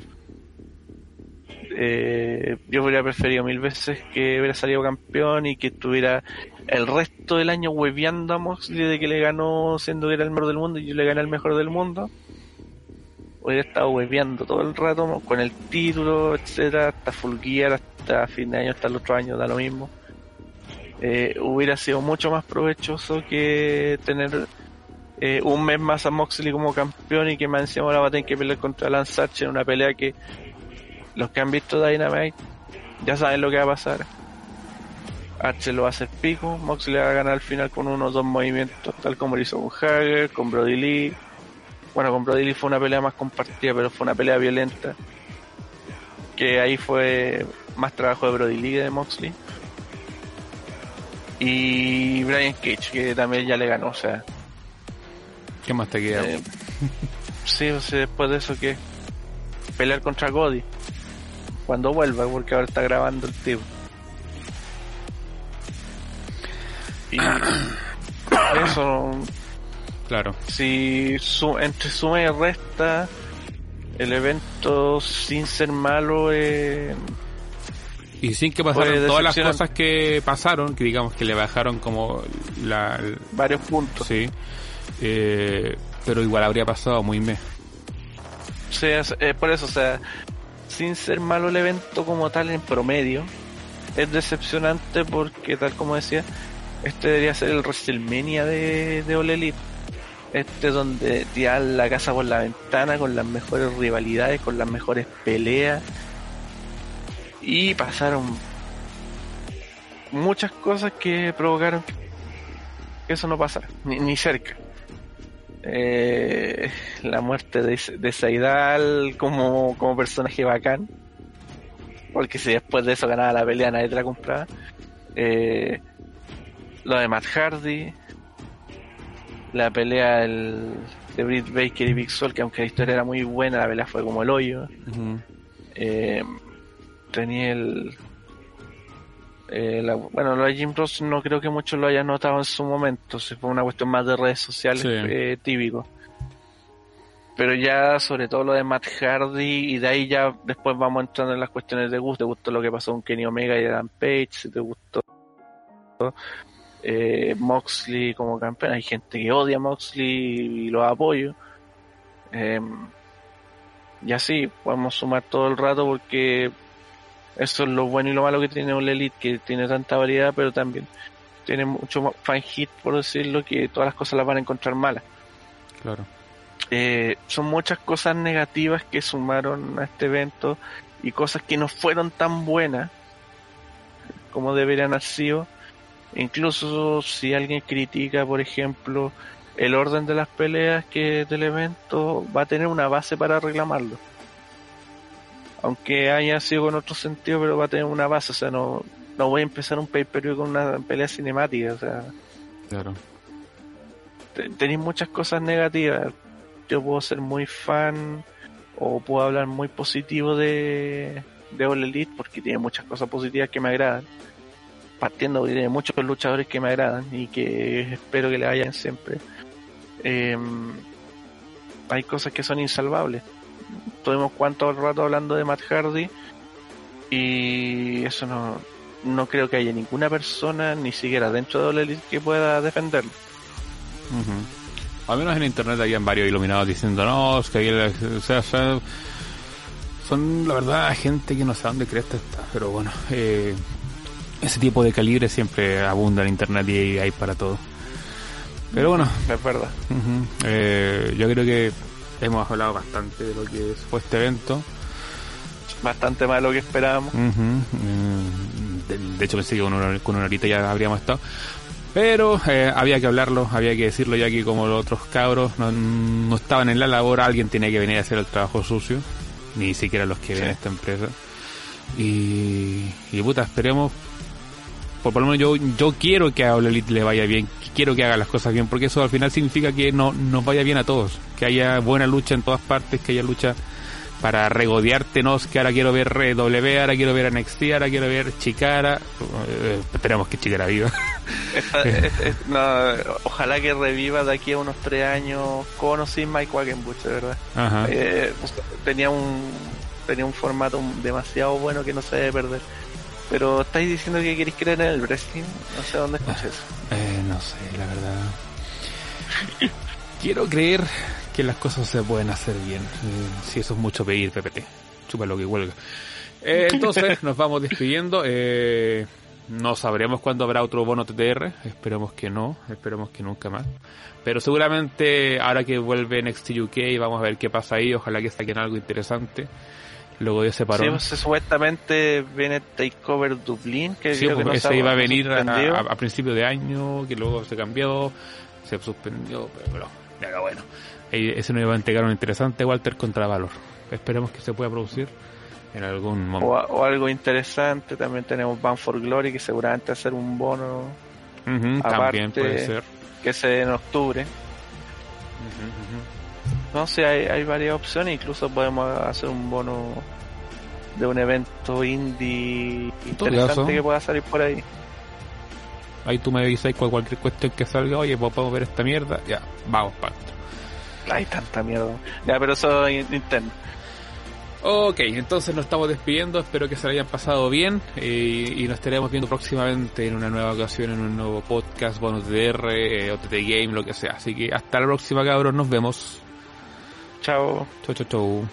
Eh, yo hubiera preferido mil veces que hubiera salido campeón y que estuviera el resto del año hueveando a Moxley de que le ganó siendo que era el mejor del mundo y yo le gané al mejor del mundo. Hubiera estado hueveando todo el rato con el título, etcétera, hasta Full Gear, hasta fin de año, hasta el otro año, da lo mismo. Eh, hubiera sido mucho más provechoso que tener eh, un mes más a Moxley como campeón y que más encima ahora va a tener que pelear contra Lance Archer en una pelea que los que han visto Dynamite ya saben lo que va a pasar. Archer lo va a hacer pico, Moxley va a ganar al final con unos dos movimientos, tal como lo hizo con Hager, con Brody Lee. Bueno, con Brody Lee fue una pelea más compartida, pero fue una pelea violenta. Que ahí fue más trabajo de Brody Lee que de Moxley. Y Brian Cage, que también ya le ganó, o sea, ¿Qué más te queda? Eh, sí, o sea, después de eso, ¿qué? Pelear contra Cody. Cuando vuelva, porque ahora está grabando el tío. Y eso, claro. si su, entre suma y resta, el evento sin ser malo eh, y sin que pasaran todas las cosas que pasaron, que digamos que le bajaron como la, varios puntos. Sí. Eh, pero igual habría pasado muy mes. Sí, es, por eso, o sea, sin ser malo el evento como tal en promedio, es decepcionante porque tal como decía, este debería ser el WrestleMania de, de All Elite. Este donde tiran la casa por la ventana con las mejores rivalidades, con las mejores peleas y pasaron muchas cosas que provocaron que eso no pasara, ni, cerca. Eh, la muerte de, de Saidal como, como personaje bacán, porque si después de eso ganaba la pelea nadie te la compraba. Eh, lo de Matt Hardy, la pelea de Britt Baker y Big Soul, que aunque la historia era muy buena, la pelea fue como el hoyo tenía el... Eh, bueno, lo de Jim Ross no creo que muchos lo hayan notado en su momento, si fue una cuestión más de redes sociales eh, típico. Pero ya sobre todo lo de Matt Hardy y de ahí ya después vamos entrando en las cuestiones de gusto. ¿Te gustó lo que pasó con Kenny Omega y Adam Page? ¿Te gustó eh, Moxley como campeón? Hay gente que odia a Moxley y lo apoyo. Em, y así podemos sumar todo el rato porque eso es lo bueno y lo malo que tiene un Elite, que tiene tanta variedad, pero también tiene mucho fan hit, por decirlo, que todas las cosas las van a encontrar malas. Claro. Eh, son muchas cosas negativas que sumaron a este evento y cosas que no fueron tan buenas como deberían haber sido. Incluso si alguien critica, por ejemplo, el orden de las peleas que del evento, va a tener una base para reclamarlo aunque haya sido con otro sentido, pero va a tener una base, o sea, no, no voy a empezar un pay-per-view con una pelea cinemática, o sea. Claro. Tenéis muchas cosas negativas. Yo puedo ser muy fan o puedo hablar muy positivo de, de All Elite porque tiene muchas cosas positivas que me agradan. Partiendo de muchos luchadores que me agradan y que espero que le vayan siempre. Em, hay cosas que son insalvables Tuvimos cuánto rato hablando de Matt Hardy y eso no, no creo que haya ninguna persona, ni siquiera dentro de Ole que pueda defenderlo. Al menos en internet habían varios iluminados diciendo, no, es que o sea, son la verdad gente que no sabe dónde crees está, pero bueno, eh, ese tipo de calibre siempre abunda en internet y hay para todo. Pero bueno, es verdad. Eh, yo creo que hemos hablado bastante de lo que fue este evento. Bastante más de lo que esperábamos. Mm, de, hecho pensé que con una, con una horita ya habríamos estado. Pero eh, había que hablarlo, había que decirlo ya que como los otros cabros no, estaban en la labor, alguien tenía que venir a hacer el trabajo sucio. Ni siquiera los que ven esta empresa. Y, y puta, esperemos por, lo menos yo, yo quiero que a All Elite le vaya bien, quiero que haga las cosas bien, porque eso al final significa que no, nos vaya bien a todos, que haya buena lucha en todas partes, que haya lucha para regodearte, no que ahora quiero ver W, ahora quiero ver NXT, ahora quiero ver Chicara, eh, esperemos que Chicara viva. ojalá que reviva de aquí a unos tres años con o sin Mike Wagenbuch, de verdad. Eh, tenía un tenía un formato demasiado bueno que no se debe perder. Pero estáis diciendo que queréis creer en el wrestling. No sé dónde escuché eso. Eh, no sé, la verdad. Quiero creer que las cosas se pueden hacer bien. Eh, si eso es mucho pedir, PPT. Chupa lo que huelga. Eh, entonces nos vamos despidiendo. Eh, no sabremos cuándo habrá otro bono TTR. Esperemos que no. Esperemos que nunca más. Pero seguramente ahora que vuelve Next UK vamos a ver qué pasa ahí. Ojalá que saquen algo interesante. Luego de ese parón. Sí, pues, supuestamente viene Takeover Dublín, que, sí, pues, ese iba a venir a, principio de año, que luego se cambió, se suspendió, pero, pero bueno. Ese no iba a entregar un interesante Walter contra Valor. Esperemos que se pueda producir en algún momento. O, algo interesante, también tenemos Ban for Glory, que seguramente va a ser un bono. también puede ser. Que se en octubre. No sé, hay, hay varias opciones, incluso podemos hacer un bono de un evento indie interesante que pueda salir por ahí. Ahí tú me avisas con cualquier cuestión que salga, oye, pues podemos ver esta mierda, ya, vamos para. Hay tanta mierda. Ya, pero eso es Nintendo. Ok, entonces nos estamos despidiendo, espero que se lo hayan pasado bien eh, y nos estaremos viendo próximamente en una nueva ocasión, en un nuevo podcast, bonus DR, eh, OTT Game, lo que sea. Así que hasta la próxima cabros, nos vemos. Chao. Chau, chau, chau.